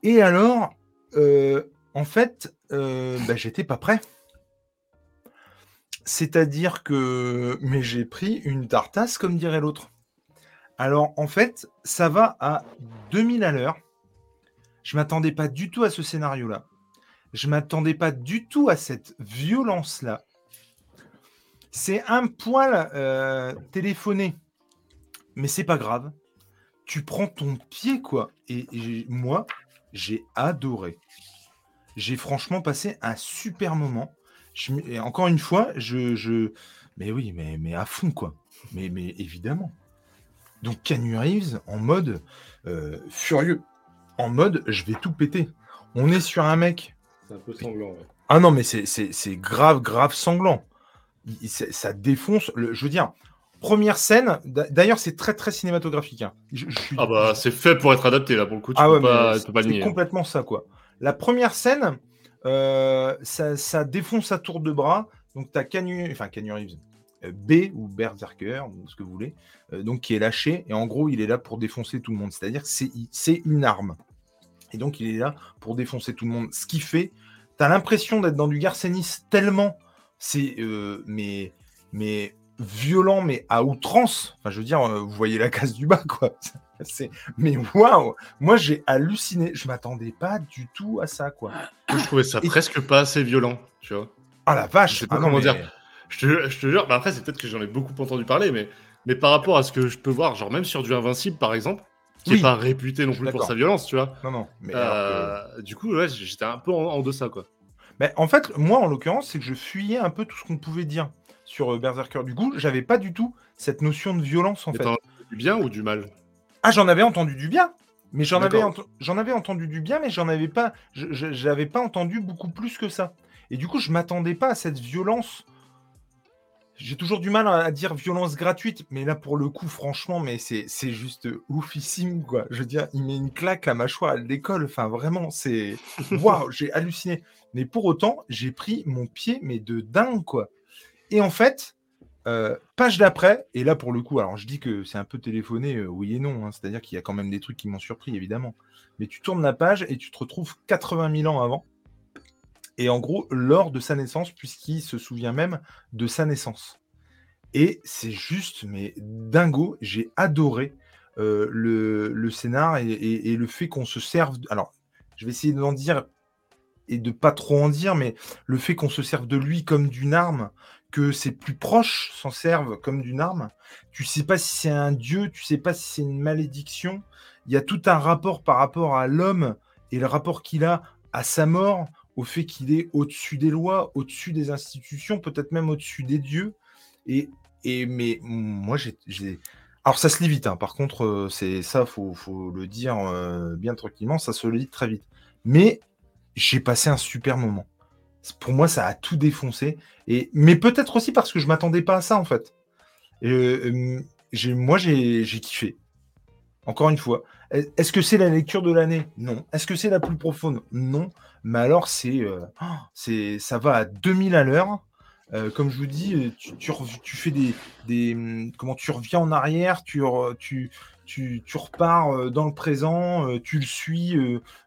Et alors, euh, en fait, euh, bah, j'étais pas prêt. C'est-à-dire que, mais j'ai pris une tartasse, comme dirait l'autre. Alors, en fait, ça va à 2000 à l'heure. Je m'attendais pas du tout à ce scénario-là. Je m'attendais pas du tout à cette violence-là. C'est un poil téléphoné, mais c'est pas grave. Tu prends ton pied, quoi. Et, moi, j'ai adoré. J'ai franchement passé un super moment. Je et encore une fois, je, je- mais oui, mais, mais à fond, quoi. Mais, mais évidemment. Donc Keanu Reeves en mode euh, furieux, en mode je vais tout péter. On est sur un mec. C'est un peu sanglant. ouais. Ah non, mais c'est- grave, grave sanglant. Il- ça défonce. Le, je veux dire, première scène. d'a- D'ailleurs, c'est très, très cinématographique. hein. Je- je suis- Ah bah, c'est fait pour être adapté là pour le coup. Tu ah peux ouais, pas, mais tu peux pas le c'est nier. complètement ça, quoi. La première scène, euh, ça, ça défonce à tour de bras. Donc, tu as Canu, enfin, Canu Reeves, euh, B ou Berserker, ou ce que vous voulez, euh, donc qui est lâché. Et en gros, il est là pour défoncer tout le monde. C'est-à-dire que c'est une arme. Et donc, il est là pour défoncer tout le monde. Ce qui fait, tu as l'impression d'être dans du Garcenis tellement c'est euh, mais, mais violent, mais à outrance. Enfin, je veux dire, euh, vous voyez la case du bas, quoi. [LAUGHS] C'est, mais waouh, moi j'ai halluciné. Je m'attendais pas du tout à ça, quoi. Je trouvais ça Et- presque pas assez violent, tu vois. Ah la vache. Je sais pas ah non, comment mais- dire. Je te, je te jure, bah après, c'est peut-être que j'en ai beaucoup entendu parler, mais, mais par rapport à ce que je peux voir, genre même sur du Invincible, par exemple, qui Oui. est pas réputé non plus pour sa violence, tu vois. Non, non. Mais que- Euh, Du coup, ouais, j'étais un peu en, en deçà, quoi. Mais en fait, moi, en l'occurrence, c'est que je fuyais un peu tout ce qu'on pouvait dire sur euh, Berserker. Du coup, j'avais pas du tout cette notion de violence, en Mais fait. du bien ou du mal? Ah, j'en avais entendu du bien. Mais j'en avais, ent- entendu du bien, mais j'en avais pas, j'avais pas entendu beaucoup plus que ça. Et du coup, je m'attendais pas à cette violence. J'ai toujours du mal à, à dire violence gratuite, mais là, pour le coup, franchement, mais c'est, c'est juste oufissime, quoi. Je veux dire, il met une claque, la mâchoire, elle décolle. Enfin, vraiment, c'est, [LAUGHS] waouh, j'ai halluciné. Mais pour autant, j'ai pris mon pied, mais de dingue, quoi. Et en fait, euh, page d'après, et là pour le coup, alors je dis que c'est un peu téléphoné, euh, oui et non, hein, c'est-à-dire qu'il y a quand même des trucs qui m'ont surpris, évidemment. Mais tu tournes la page et tu te retrouves 80 000 ans avant. Et en gros, lors de sa naissance, puisqu'il se souvient même de sa naissance. Et c'est juste, mais dingo, j'ai adoré euh, le, scénar et, et- et le fait qu'on se serve. Alors, je vais essayer d'en dire et de pas trop en dire, mais le fait qu'on se serve de lui comme d'une arme, que ses plus proches s'en servent comme d'une arme. Tu sais pas si c'est un dieu, tu sais pas si c'est une malédiction. Il y a tout un rapport par rapport à l'homme et le rapport qu'il a à sa mort, au fait qu'il est au-dessus des lois, au-dessus des institutions, peut-être même au-dessus des dieux. Et, et mais moi, j'ai, alors ça se lit vite. hein. Par contre, euh, c'est ça, faut, faut le dire euh, bien tranquillement, ça se lit très vite. Mais j'ai passé un super moment. Pour moi, ça a tout défoncé. Et, mais peut-être aussi parce que je m'attendais pas à ça, en fait. Euh, moi, j'ai, kiffé. Encore une fois. Est-ce que c'est la lecture de l'année? Non. Est-ce que c'est la plus profonde? Non. Mais alors, c'est, euh, oh, ça va à 2000 à l'heure. Euh, comme je vous dis, tu, fais des, hum, comment tu reviens en arrière, tu, tu, tu, tu repars dans le présent, tu le suis,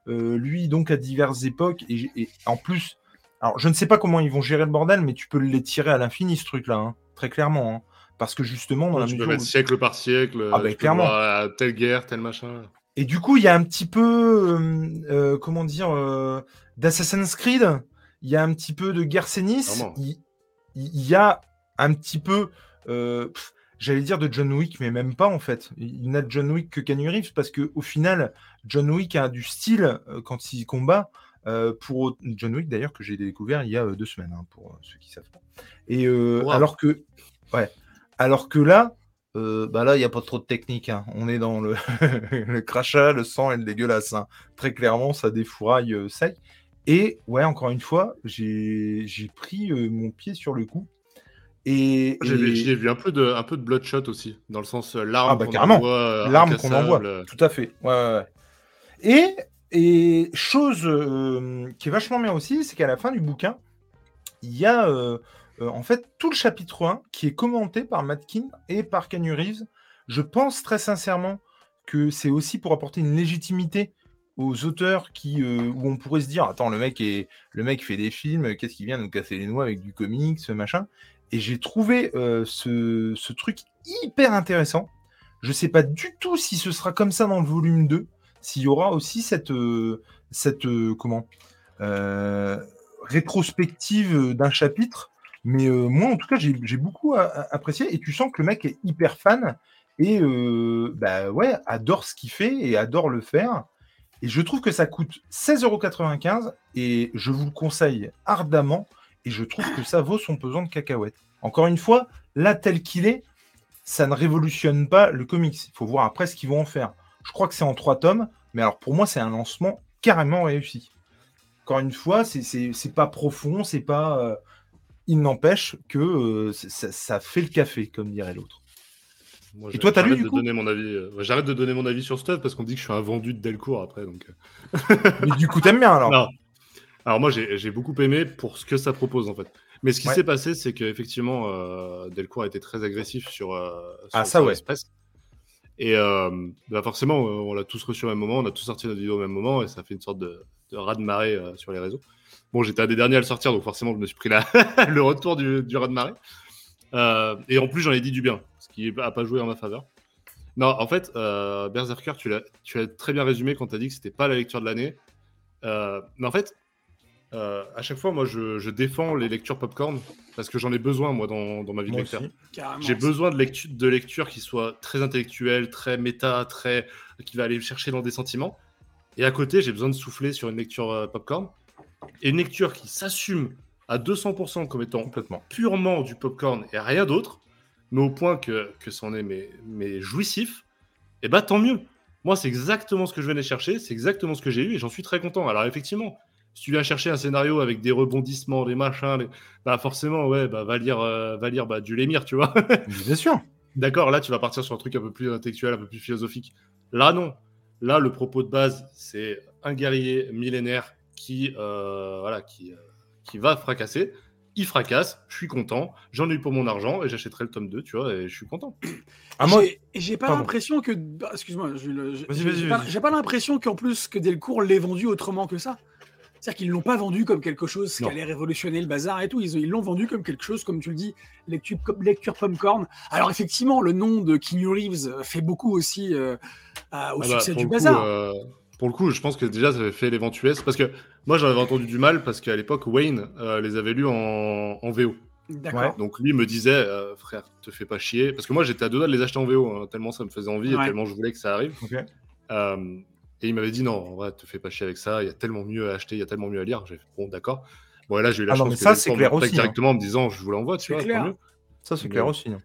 lui donc à diverses époques et en plus, alors je ne sais pas comment ils vont gérer le bordel, mais tu peux les tirer à l'infini ce truc-là, hein, très clairement, hein. parce que justement dans la Tu peux mettre où- siècle par siècle, Ah euh, bah, tu peux clairement. euh, telle guerre, tel machin. Et du coup, il y a un petit peu, euh, euh, comment dire, euh, d'Assassin's Creed. Il y a un petit peu de Garcenis. Il- il y, a un petit peu, pff, j'allais dire de John Wick, mais même pas en fait. Il n'a de John Wick que Keanu Reeves parce que au final, John Wick a du style quand il combat. Euh, pour John Wick d'ailleurs que j'ai découvert il y a euh, deux semaines hein, pour euh, ceux qui savent pas. Et Wow. alors que, ouais, alors que là, euh, bah là il n'y a pas trop de technique. hein. On est dans le, [LAUGHS] le crachat, le sang et le dégueulasse. hein. Très clairement, ça défouraille euh, sec. Et ouais, encore une fois, j'ai pris euh, mon pied sur le coup. Et, J'ai vu, et- j'ai vu un peu de, un peu de bloodshot aussi, dans le sens l'arme Ah bah, qu'on carrément. envoie, l'arme qu'on envoie. Tout à fait. Ouais, ouais, ouais. Et, et chose euh, qui est vachement bien aussi, c'est qu'à la fin du bouquin, il y a euh, euh, en fait tout le chapitre 1 qui est commenté par Matkin et par Keanu Reeves. Je pense très sincèrement que c'est aussi pour apporter une légitimité aux auteurs qui où on pourrait se dire attends le mec est le mec fait des films qu'est-ce qu'il vient nous casser les noix avec du comics machin et j'ai trouvé ce, ce truc hyper intéressant je sais pas du tout si ce sera comme ça dans le volume 2, s'il y aura aussi cette, euh, euh, comment, euh, rétrospective d'un chapitre. Mais moi, en tout cas, j'ai beaucoup apprécié. Et tu sens que le mec est hyper fan et bah adore ce qu'il fait et adore le faire. Et je trouve que ça coûte 16,95€ et je vous le conseille ardemment. Et je trouve que ça vaut son pesant de cacahuètes. Encore une fois, là tel qu'il est, ça ne révolutionne pas le comics. Il faut voir après ce qu'ils vont en faire. Je crois que c'est en trois tomes, mais alors pour moi, c'est un lancement carrément réussi. Encore une fois, c'est- pas profond, c'est pas. euh, il n'empêche que euh, ça, ça fait le café, comme dirait l'autre. Et toi, t'as lu, j'arrête du de coup? donner mon avis. euh, J'arrête de donner mon avis sur stuff parce qu'on dit que je suis un vendu de Delcourt après. Donc... Mais du coup, t'aimes bien alors? Non. Alors moi, j'ai beaucoup aimé pour ce que ça propose en fait. Mais ce qui Ouais. s'est passé, c'est qu'effectivement, euh, Delcourt a été très agressif sur, euh, sur, Ah, ça, ouais. Et euh, bah forcément, euh, on l'a tous reçu au même moment, on a tous sorti notre vidéo au même moment, et ça fait une sorte de, de raz-de-marée euh, sur les réseaux. Bon, j'étais un des derniers à le sortir, donc forcément, je me suis pris [LAUGHS] le retour du, du raz-de-marée. Euh, et en plus, j'en ai dit du bien, ce qui n'a pas joué en ma faveur. Non, en fait, Berserker, tu l'as très bien résumé quand tu as dit que c'était pas la lecture de l'année. Mais en fait, euh, à chaque fois, moi, je, je défends les lectures popcorn parce que j'en ai besoin, moi, dans, dans ma vie de lecteur. J'ai besoin de lecture, de lecture qui soit très intellectuelle, très méta, très qui va aller chercher dans des sentiments. Et à côté, j'ai besoin de souffler sur une lecture euh, popcorn. Et une lecture qui s'assume à 200% comme étant Complètement. purement du popcorn et rien d'autre, mais au point que, que c'en est mais, mais jouissif, et bah tant mieux. Moi, c'est exactement ce que je venais chercher, c'est exactement ce que j'ai eu et j'en suis très content. Alors, effectivement, si tu viens chercher un scénario avec des rebondissements, des machins, les- bah forcément, ouais, bah va lire, euh, va lire bah, du Lémire, tu vois. [LAUGHS] Bien sûr. D'accord, là, tu vas partir sur un truc un peu plus intellectuel, un peu plus philosophique. Là, non. Là, le propos de base, c'est un guerrier millénaire qui, euh, voilà, qui, euh, qui va fracasser. Il fracasse, je suis content, j'en ai eu pour mon argent et j'achèterai le tome 2, tu vois, et je suis content. [CLEARS THROAT] Ah, moi, J'ai- pas l'impression que. bah, Excuse-moi, je- le- j'ai pas, pas l'impression qu'en plus que Delcourt l'ait vendu autrement que ça. C'est-à-dire qu'ils l'ont pas vendu comme quelque chose qui allait révolutionner le bazar et tout. Ils ils l'ont vendu comme quelque chose, comme tu le dis, lecture, popcorn. Alors effectivement, le nom de Keanu Reeves fait beaucoup aussi euh, à- au Ah bah, succès du coup, bazar. euh, pour le coup, je pense que déjà, ça avait fait l'éventuesse. Parce que moi, j'en avais entendu du mal parce qu'à l'époque, Wayne euh, les avait lus en, en VO. D'accord. Donc lui me disait, euh, frère, te fais pas chier. Parce que moi, j'étais à deux doigts de les acheter en VO, hein, tellement ça me faisait envie et tellement je voulais que ça arrive. Ok. Euh, et il m'avait dit, non, en vrai, te fais pas chier avec ça. Il y a tellement mieux à acheter, il y a tellement mieux à lire. J'ai fait, bon, d'accord. Bon, et là, j'ai eu la Ah non, chance mais que ça, c'est clair aussi, hein. directement en me disant, je vous l'envoie, tu vois. clair. mieux. Ça, c'est Mais- clair aussi. hein.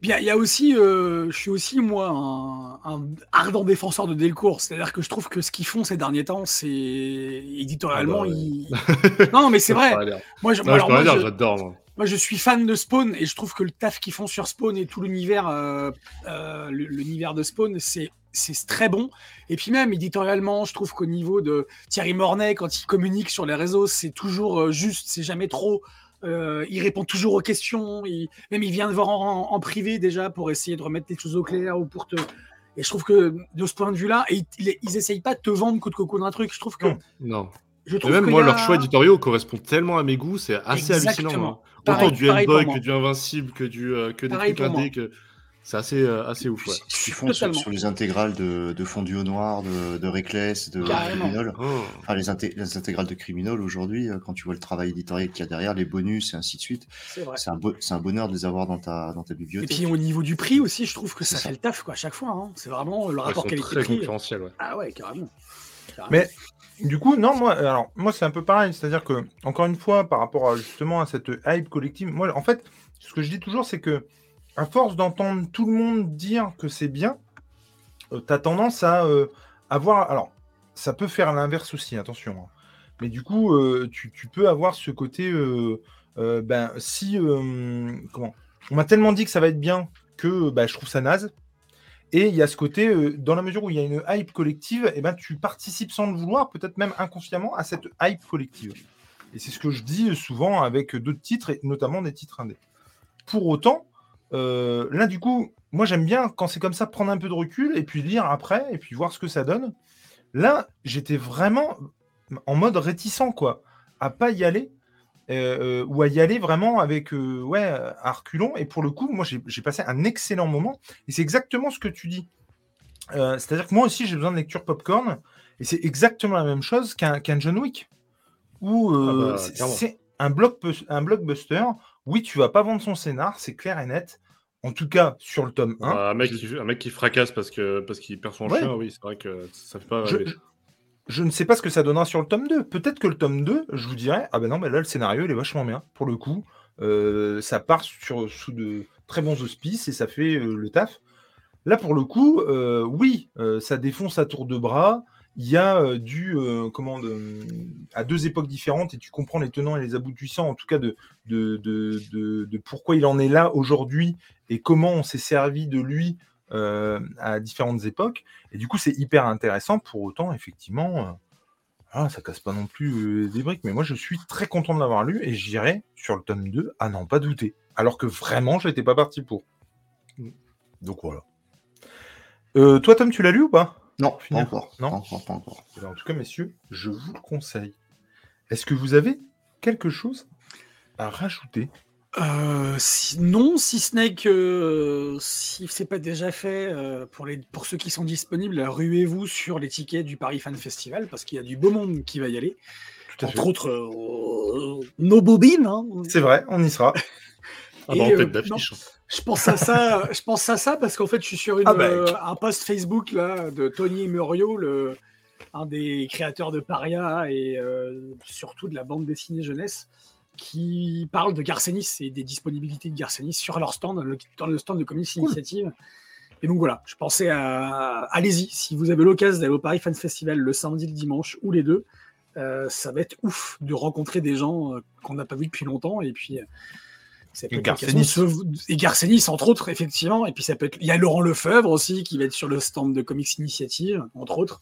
Puis il y a- aussi, euh, je suis aussi moi un, un ardent défenseur de Delcourt. C'est-à-dire que je trouve que ce qu'ils font ces derniers temps, c'est éditorialement, Ah bah, ils- non mais c'est vrai. L'air. Moi, je, Non, je alors, peux moi, rien dire, je- j'adore. moi. Moi, je suis fan de Spawn et je trouve que le taf qu'ils font sur Spawn et tout l'univers, euh, euh, l'univers de Spawn, c'est c'est très bon. Et puis même éditorialement, je trouve qu'au niveau de Thierry Mornay, quand il communique sur les réseaux, c'est toujours euh, juste, c'est jamais trop. Euh, il répond toujours aux questions. il- même il vient te voir en, en privé déjà pour essayer de remettre les choses au clair ou pour te. Et je trouve que de ce point de vue-là, et ils, ils essayent pas de te vendre coup de coco d'un truc. Je trouve que. Non. Je Et trouve même qu'il moi, a- leurs choix éditoriaux correspondent tellement à mes goûts, c'est assez Exactement. hallucinant. hein. Pareil- Autant du Hellboy que du Invincible, que, du, euh, que des Pareil trucs indés, que C'est assez, euh, assez ouf. Ouais. Je suis sur, les intégrales de, de Fondu au Noir, de, de Reckless, de. Criminal. Oh. Enfin, les, inté- les intégrales de Criminal aujourd'hui, euh, quand tu vois le travail éditorial qu'il y a derrière, les bonus et ainsi de suite, C'est vrai. c'est un, bo- un bonheur de les avoir dans ta, dans ta Et bibliothèque. puis au niveau du prix aussi, je trouve que ça fait le taf quoi, à chaque fois. hein. C'est vraiment le Ouais, rapport très qualité-prix. concurrentiels. Ouais. Ah ouais, carrément. Carrément. Mais du coup, non, moi, alors, moi, c'est un peu pareil. C'est-à-dire que, encore une fois, par rapport à, justement à cette hype collective, moi, en fait, ce que je dis toujours, c'est que, à force d'entendre tout le monde dire que c'est bien, tu as tendance à euh, avoir. Alors, ça peut faire l'inverse aussi, attention. hein. Mais du coup, euh, tu, peux avoir ce côté. euh, euh, ben, si. euh, comment On m'a tellement dit que ça va être bien que bah, je trouve ça naze. Et il y a ce côté, euh, dans la mesure où il y a une hype collective, eh ben, tu participes sans le vouloir, peut-être même inconsciemment, à cette hype collective. Et c'est ce que je dis souvent avec d'autres titres, et notamment des titres indés. Pour autant, euh, là, du coup, moi j'aime bien quand c'est comme ça, prendre un peu de recul et puis lire après et puis voir ce que ça donne. Là, j'étais vraiment en mode réticent, quoi, à pas y aller. euh, euh, ou à y aller vraiment avec ouais à reculons et pour le coup moi j'ai passé un excellent moment et c'est exactement ce que tu dis Euh, c'est à dire que moi aussi j'ai besoin de lecture popcorn et c'est exactement la même chose qu'un John Wick où Ah bah, c'est- un, un blockbuster oui tu vas pas vendre son scénar c'est clair et net en tout cas sur le tome 1 un, mec qui, un mec qui fracasse parce que parce qu'il perd son Ouais. chien, oui, c'est vrai que ça fait pas Je, ne sais pas ce que ça donnera sur le tome 2. Peut-être que le tome 2, je vous dirais, ah ben non, mais là, le scénario, il est vachement bien. Pour le coup, Euh, ça part sur, sous de très bons auspices et ça fait euh, le taf. Là, pour le coup, euh, oui, ça défonce à tour de bras. Il y a euh, du, euh, comment, de- à deux époques différentes et tu comprends les tenants et les aboutissants, en tout cas, de, de, de, de- pourquoi il en est là aujourd'hui et comment on s'est servi de lui euh, à différentes époques. Et du coup, c'est hyper intéressant. Pour autant, effectivement, euh, ah, ça casse pas non plus des briques. Mais moi, je suis très content de l'avoir lu et j'irai sur le tome 2 à n'en pas douter. Alors que vraiment, j'étais pas parti pour. Donc voilà. Toi, Tom, tu l'as lu ou pas? Non, pas Finir. encore. Non Pas encore, pas encore. En tout cas, messieurs, je vous le conseille. Est-ce que vous avez quelque chose à rajouter? Euh, si- non, si ce n'est que euh, si c'est pas déjà fait, euh, pour, les, pour ceux qui sont disponibles, ruez-vous sur les tickets du Paris Fan Festival parce qu'il y a du beau monde qui va y aller. À fait. Entre autres, euh, nos bobines. hein. C'est vrai, on y sera. [LAUGHS] Ah Et, bah, en euh, tête d'affiche. Je pense à ça, je pense à ça parce qu'en fait, je suis sur une, Ah bah, euh, un post Facebook là, de Tony Muriot, le, un des créateurs de Paria et euh, surtout de la bande dessinée jeunesse, qui parle de Garcenis et des disponibilités de Garcenis sur leur stand, le, dans le stand de Comics Initiative. Et donc voilà, je pensais à. Allez-y, si vous avez l'occasion d'aller au Paris Fans Festival le samedi, le dimanche ou les deux, euh, ça va être ouf de rencontrer des gens qu'on n'a pas vus depuis longtemps. Et puis. Et Garcenis. Et entre autres, effectivement. Et puis ça peut être. Il y a Laurent Lefebvre aussi qui va être sur le stand de Comics Initiative, entre autres.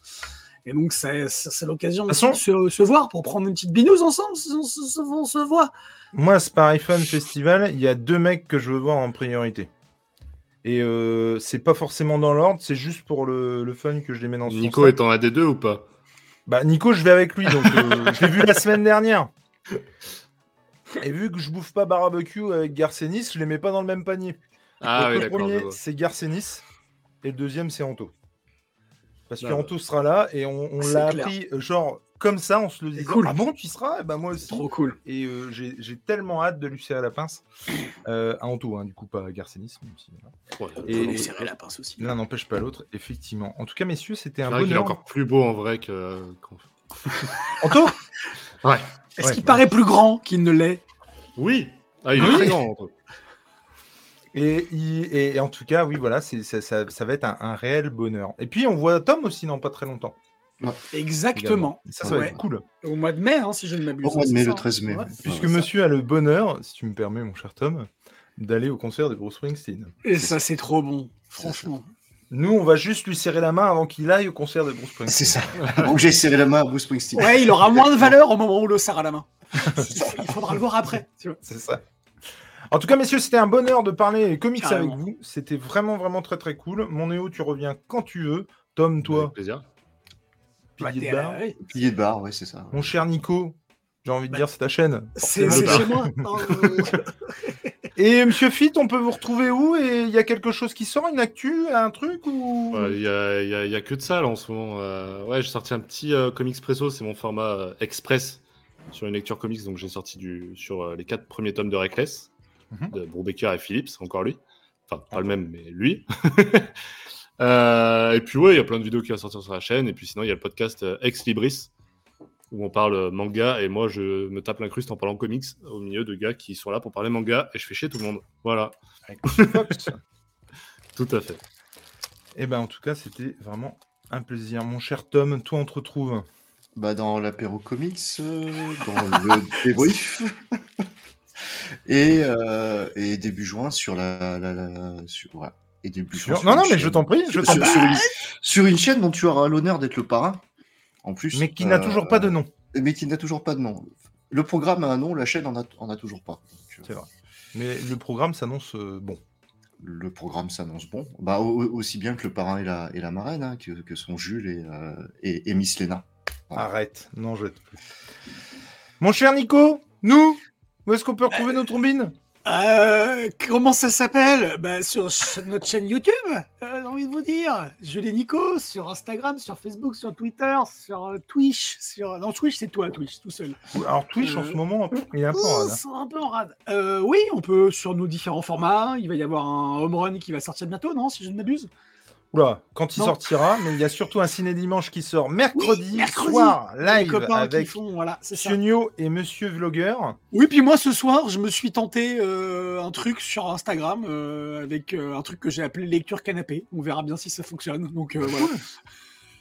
Et donc, c'est l'occasion De se, se voir pour prendre une petite binouse ensemble. On se, se- on se voit. Moi, ce Paris Fun Festival, il y a deux mecs que je veux voir en priorité. Et euh, c'est pas forcément dans l'ordre, c'est juste pour le, le fun que je les mets dans ce Nico est en AD2 ou pas? Bah, Nico, je vais avec lui, donc euh, je l'ai vu la semaine dernière. Et vu que je bouffe pas barbecue avec Garcenis, je les mets pas dans le même panier. Ah Donc, oui, le premier, c'est Garcenis, et le deuxième, c'est Anto. Parce que Ah, Anto sera là, et on, l'a appris, euh, genre, comme ça, on se le dit. cool. Ah bon, tu y seras? Eh ben, moi aussi. Trop cool. Et euh, j'ai j'ai tellement hâte de lui serrer la pince. Euh, à Anto, hein, du coup, pas à Garcenis. Même si, voilà. Ouais, Et- lui serrer la pince aussi. L'un n'empêche pas l'autre, effectivement. En tout cas, messieurs, c'était un vrai qu'il est bonheur. encore plus beau en vrai que. [LAUGHS] [LAUGHS] Anto? Ouais. Est-ce Ouais, qu'il bah. paraît plus grand qu'il ne l'est? Oui. Ah, il est Oui. très grand. Et, et- et en tout cas, oui, voilà, c'est ça, ça- ça va être un, un réel bonheur. Et puis, on voit Tom aussi dans pas très longtemps. Exactement. Et ça, ça va Ouais. être cool. Au mois de mai, hein, si je ne m'abuse. Au mois de mai, le hein. 13 mai. Ouais. Puisque Ouais, monsieur a le bonheur, si tu me permets, mon cher Tom, d'aller au concert de Bruce Springsteen. Et ça, c'est trop bon, franchement. Nous, on va juste lui serrer la main avant qu'il aille au concert de Bruce Springsteen. C'est ça. Donc j'ai serré la main à Bruce Springsteen. Ouais, il aura moins de valeur au moment où le serre à la main. [LAUGHS] il faudra le voir après. C'est ça. En tout cas, messieurs, c'était un bonheur de parler comics Carrément. avec vous. C'était vraiment, vraiment très, très cool. Mon Néo, tu reviens quand tu veux. Tom, toi, Avec plaisir. Pilier de barre. ouais, Pilier de barre, ouais, c'est ça. Mon cher Nico, j'ai envie de Bah, dire, c'est ta chaîne. C'est chez moi. [LAUGHS] Oh. [LAUGHS] Et Monsieur Fit, on peut vous retrouver où? Et il y a quelque chose qui sort, une actu, un truc ou? Ouais, Il y, a, y a- il y a que de ça là en ce moment. Euh, ouais, j'ai sorti un petit euh, comics presso, c'est mon format euh, express sur une lecture comics. Donc j'ai sorti du, sur euh, les quatre premiers tomes de Reckless, Mhm. de Brubaker et Phillips, encore lui. Enfin, pas le même, mais lui. [LAUGHS] Euh, et puis ouais, il y a plein de vidéos qui vont sortir sur la chaîne. Et puis sinon, il y a le podcast euh, Ex Libris, où on parle manga. Et moi, je me tape l'incruste en parlant comics au milieu de gars qui sont là pour parler manga. Et je fais chier tout le monde. Voilà, Avec Fox. [LAUGHS] tout à fait. Eh ben, en tout cas, c'était vraiment un plaisir. Mon cher Tom, toi, on te retrouve. Bah, dans l'apéro comics, euh, dans le [LAUGHS] débrief. [LAUGHS] et, euh, et début juin sur la. la, la- sur. Et début juin Sur- Non, non, mais chaîne- je t'en prie, je sur, une, sur une chaîne dont tu auras l'honneur d'être le parrain. En plus. Mais qui n'a euh, toujours pas de nom. Mais qui n'a toujours pas de nom. Le programme a un nom, la chaîne en a, en a toujours pas. Euh, C'est vrai. Mais le programme s'annonce euh, bon. le programme s'annonce bon. Bah, au- au- aussi bien que le parrain et la, et la marraine, hein, que, que sont Jules et, euh, et, et Miss Léna. Arrête. Non, je plus. Mon cher Nico, nous, où est-ce qu'on peut retrouver nos trombines? Euh, comment ça s'appelle? Bah, Sur ch- notre chaîne YouTube, euh, j'ai envie de vous dire. Je l'ai Nico sur Instagram, sur Facebook, sur Twitter, sur euh, Twitch. Sur... Non, Twitch, c'est toi, Twitch, tout seul. Alors, Twitch, en ce moment, il est un peu en rade, hein. C'est un peu en rade. Euh, oui, on peut sur nos différents formats. Il va y avoir un home run qui va sortir bientôt, non Si je ne m'abuse? Oula, quand il Non. sortira, mais il y a surtout un ciné dimanche qui sort mercredi, Oui, mercredi. soir, live avec font, voilà. Sionio et Monsieur Vlogueur. Oui, puis moi ce soir, je me suis tenté euh, un truc sur Instagram euh, avec euh, un truc que j'ai appelé lecture canapé. On verra bien si ça fonctionne. Donc euh, voilà.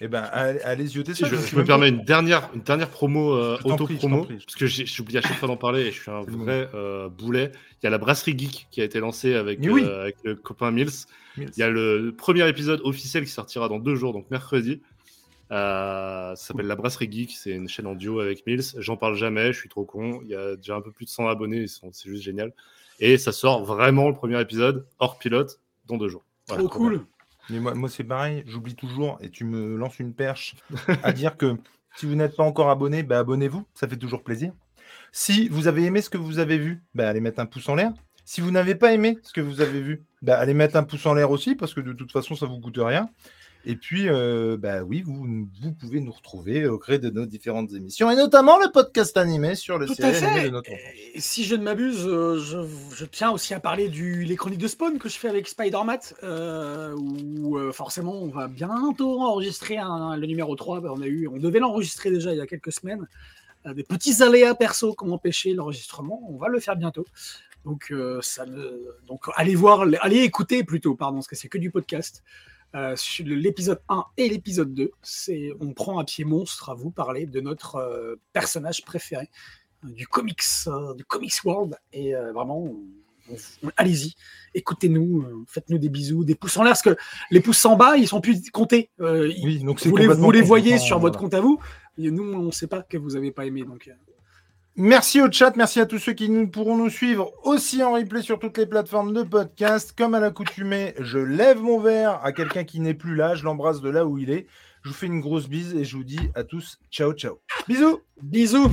Eh ben, allez, zioter Si ça. je, sais je me permets une dernière, une dernière promo, euh, Je auto-promo, je parce que j'oublie à chaque fois d'en parler et je suis un vrai euh, boulet. Il y a la Brasserie Geek qui a été lancée avec, oui. euh, avec le copain Mills. Mills. Il y a le premier épisode officiel qui sortira dans deux jours, donc mercredi. Euh, ça s'appelle La Brasserie Geek, c'est une chaîne en duo avec Mills. J'en parle jamais, je suis trop con. Il y a déjà un peu plus de 100 abonnés, c'est juste génial. Et ça sort vraiment le premier épisode, hors pilote, dans deux jours. Voilà, Trop cool. Mais moi, c'est pareil, j'oublie toujours et tu me lances une perche à dire que si vous n'êtes pas encore abonné, bah, abonnez-vous, ça fait toujours plaisir. Si vous avez aimé ce que vous avez vu, bah, allez mettre un pouce en l'air. Si vous n'avez pas aimé ce que vous avez vu, bah, allez mettre un pouce en l'air aussi parce que de toute façon ça vous coûte rien. Et puis, euh, bah oui, vous, vous pouvez nous retrouver au gré de nos différentes émissions et notamment le podcast animé sur le Tout à fait. de notre Et si je ne m'abuse, euh, je, je tiens aussi à parler du les chroniques de Spawn que je fais avec Spider-Mat, euh, où euh, forcément on va bientôt enregistrer un- le numéro 3. Ben, on, a eu, on devait l'enregistrer déjà il y a quelques semaines. Des petits aléas perso qui ont empêché l'enregistrement. On va le faire bientôt. Donc, ça ne- donc allez voir, allez écouter plutôt, pardon, parce que c'est que du podcast. Euh, l'épisode 1 et l'épisode 2, c'est on prend un pied monstre à vous parler de notre euh, personnage préféré euh, du comics, euh, du comics world. Et vraiment, allez-y, écoutez-nous, faites-nous des bisous, des pouces en l'air, parce que les pouces en bas, ils sont plus comptés. Oui, donc vous, les, complètement vous les voyez sur votre compte à vous. Et nous, on ne sait pas que vous n'avez pas aimé. Donc, Merci au chat, merci à tous ceux qui nous, pourront nous suivre aussi en replay sur toutes les plateformes de podcast. Comme à l'accoutumée, je lève mon verre à quelqu'un qui n'est plus là, je l'embrasse de là où il est. Je vous fais une grosse bise et je vous dis à tous ciao ciao. Bisous bisous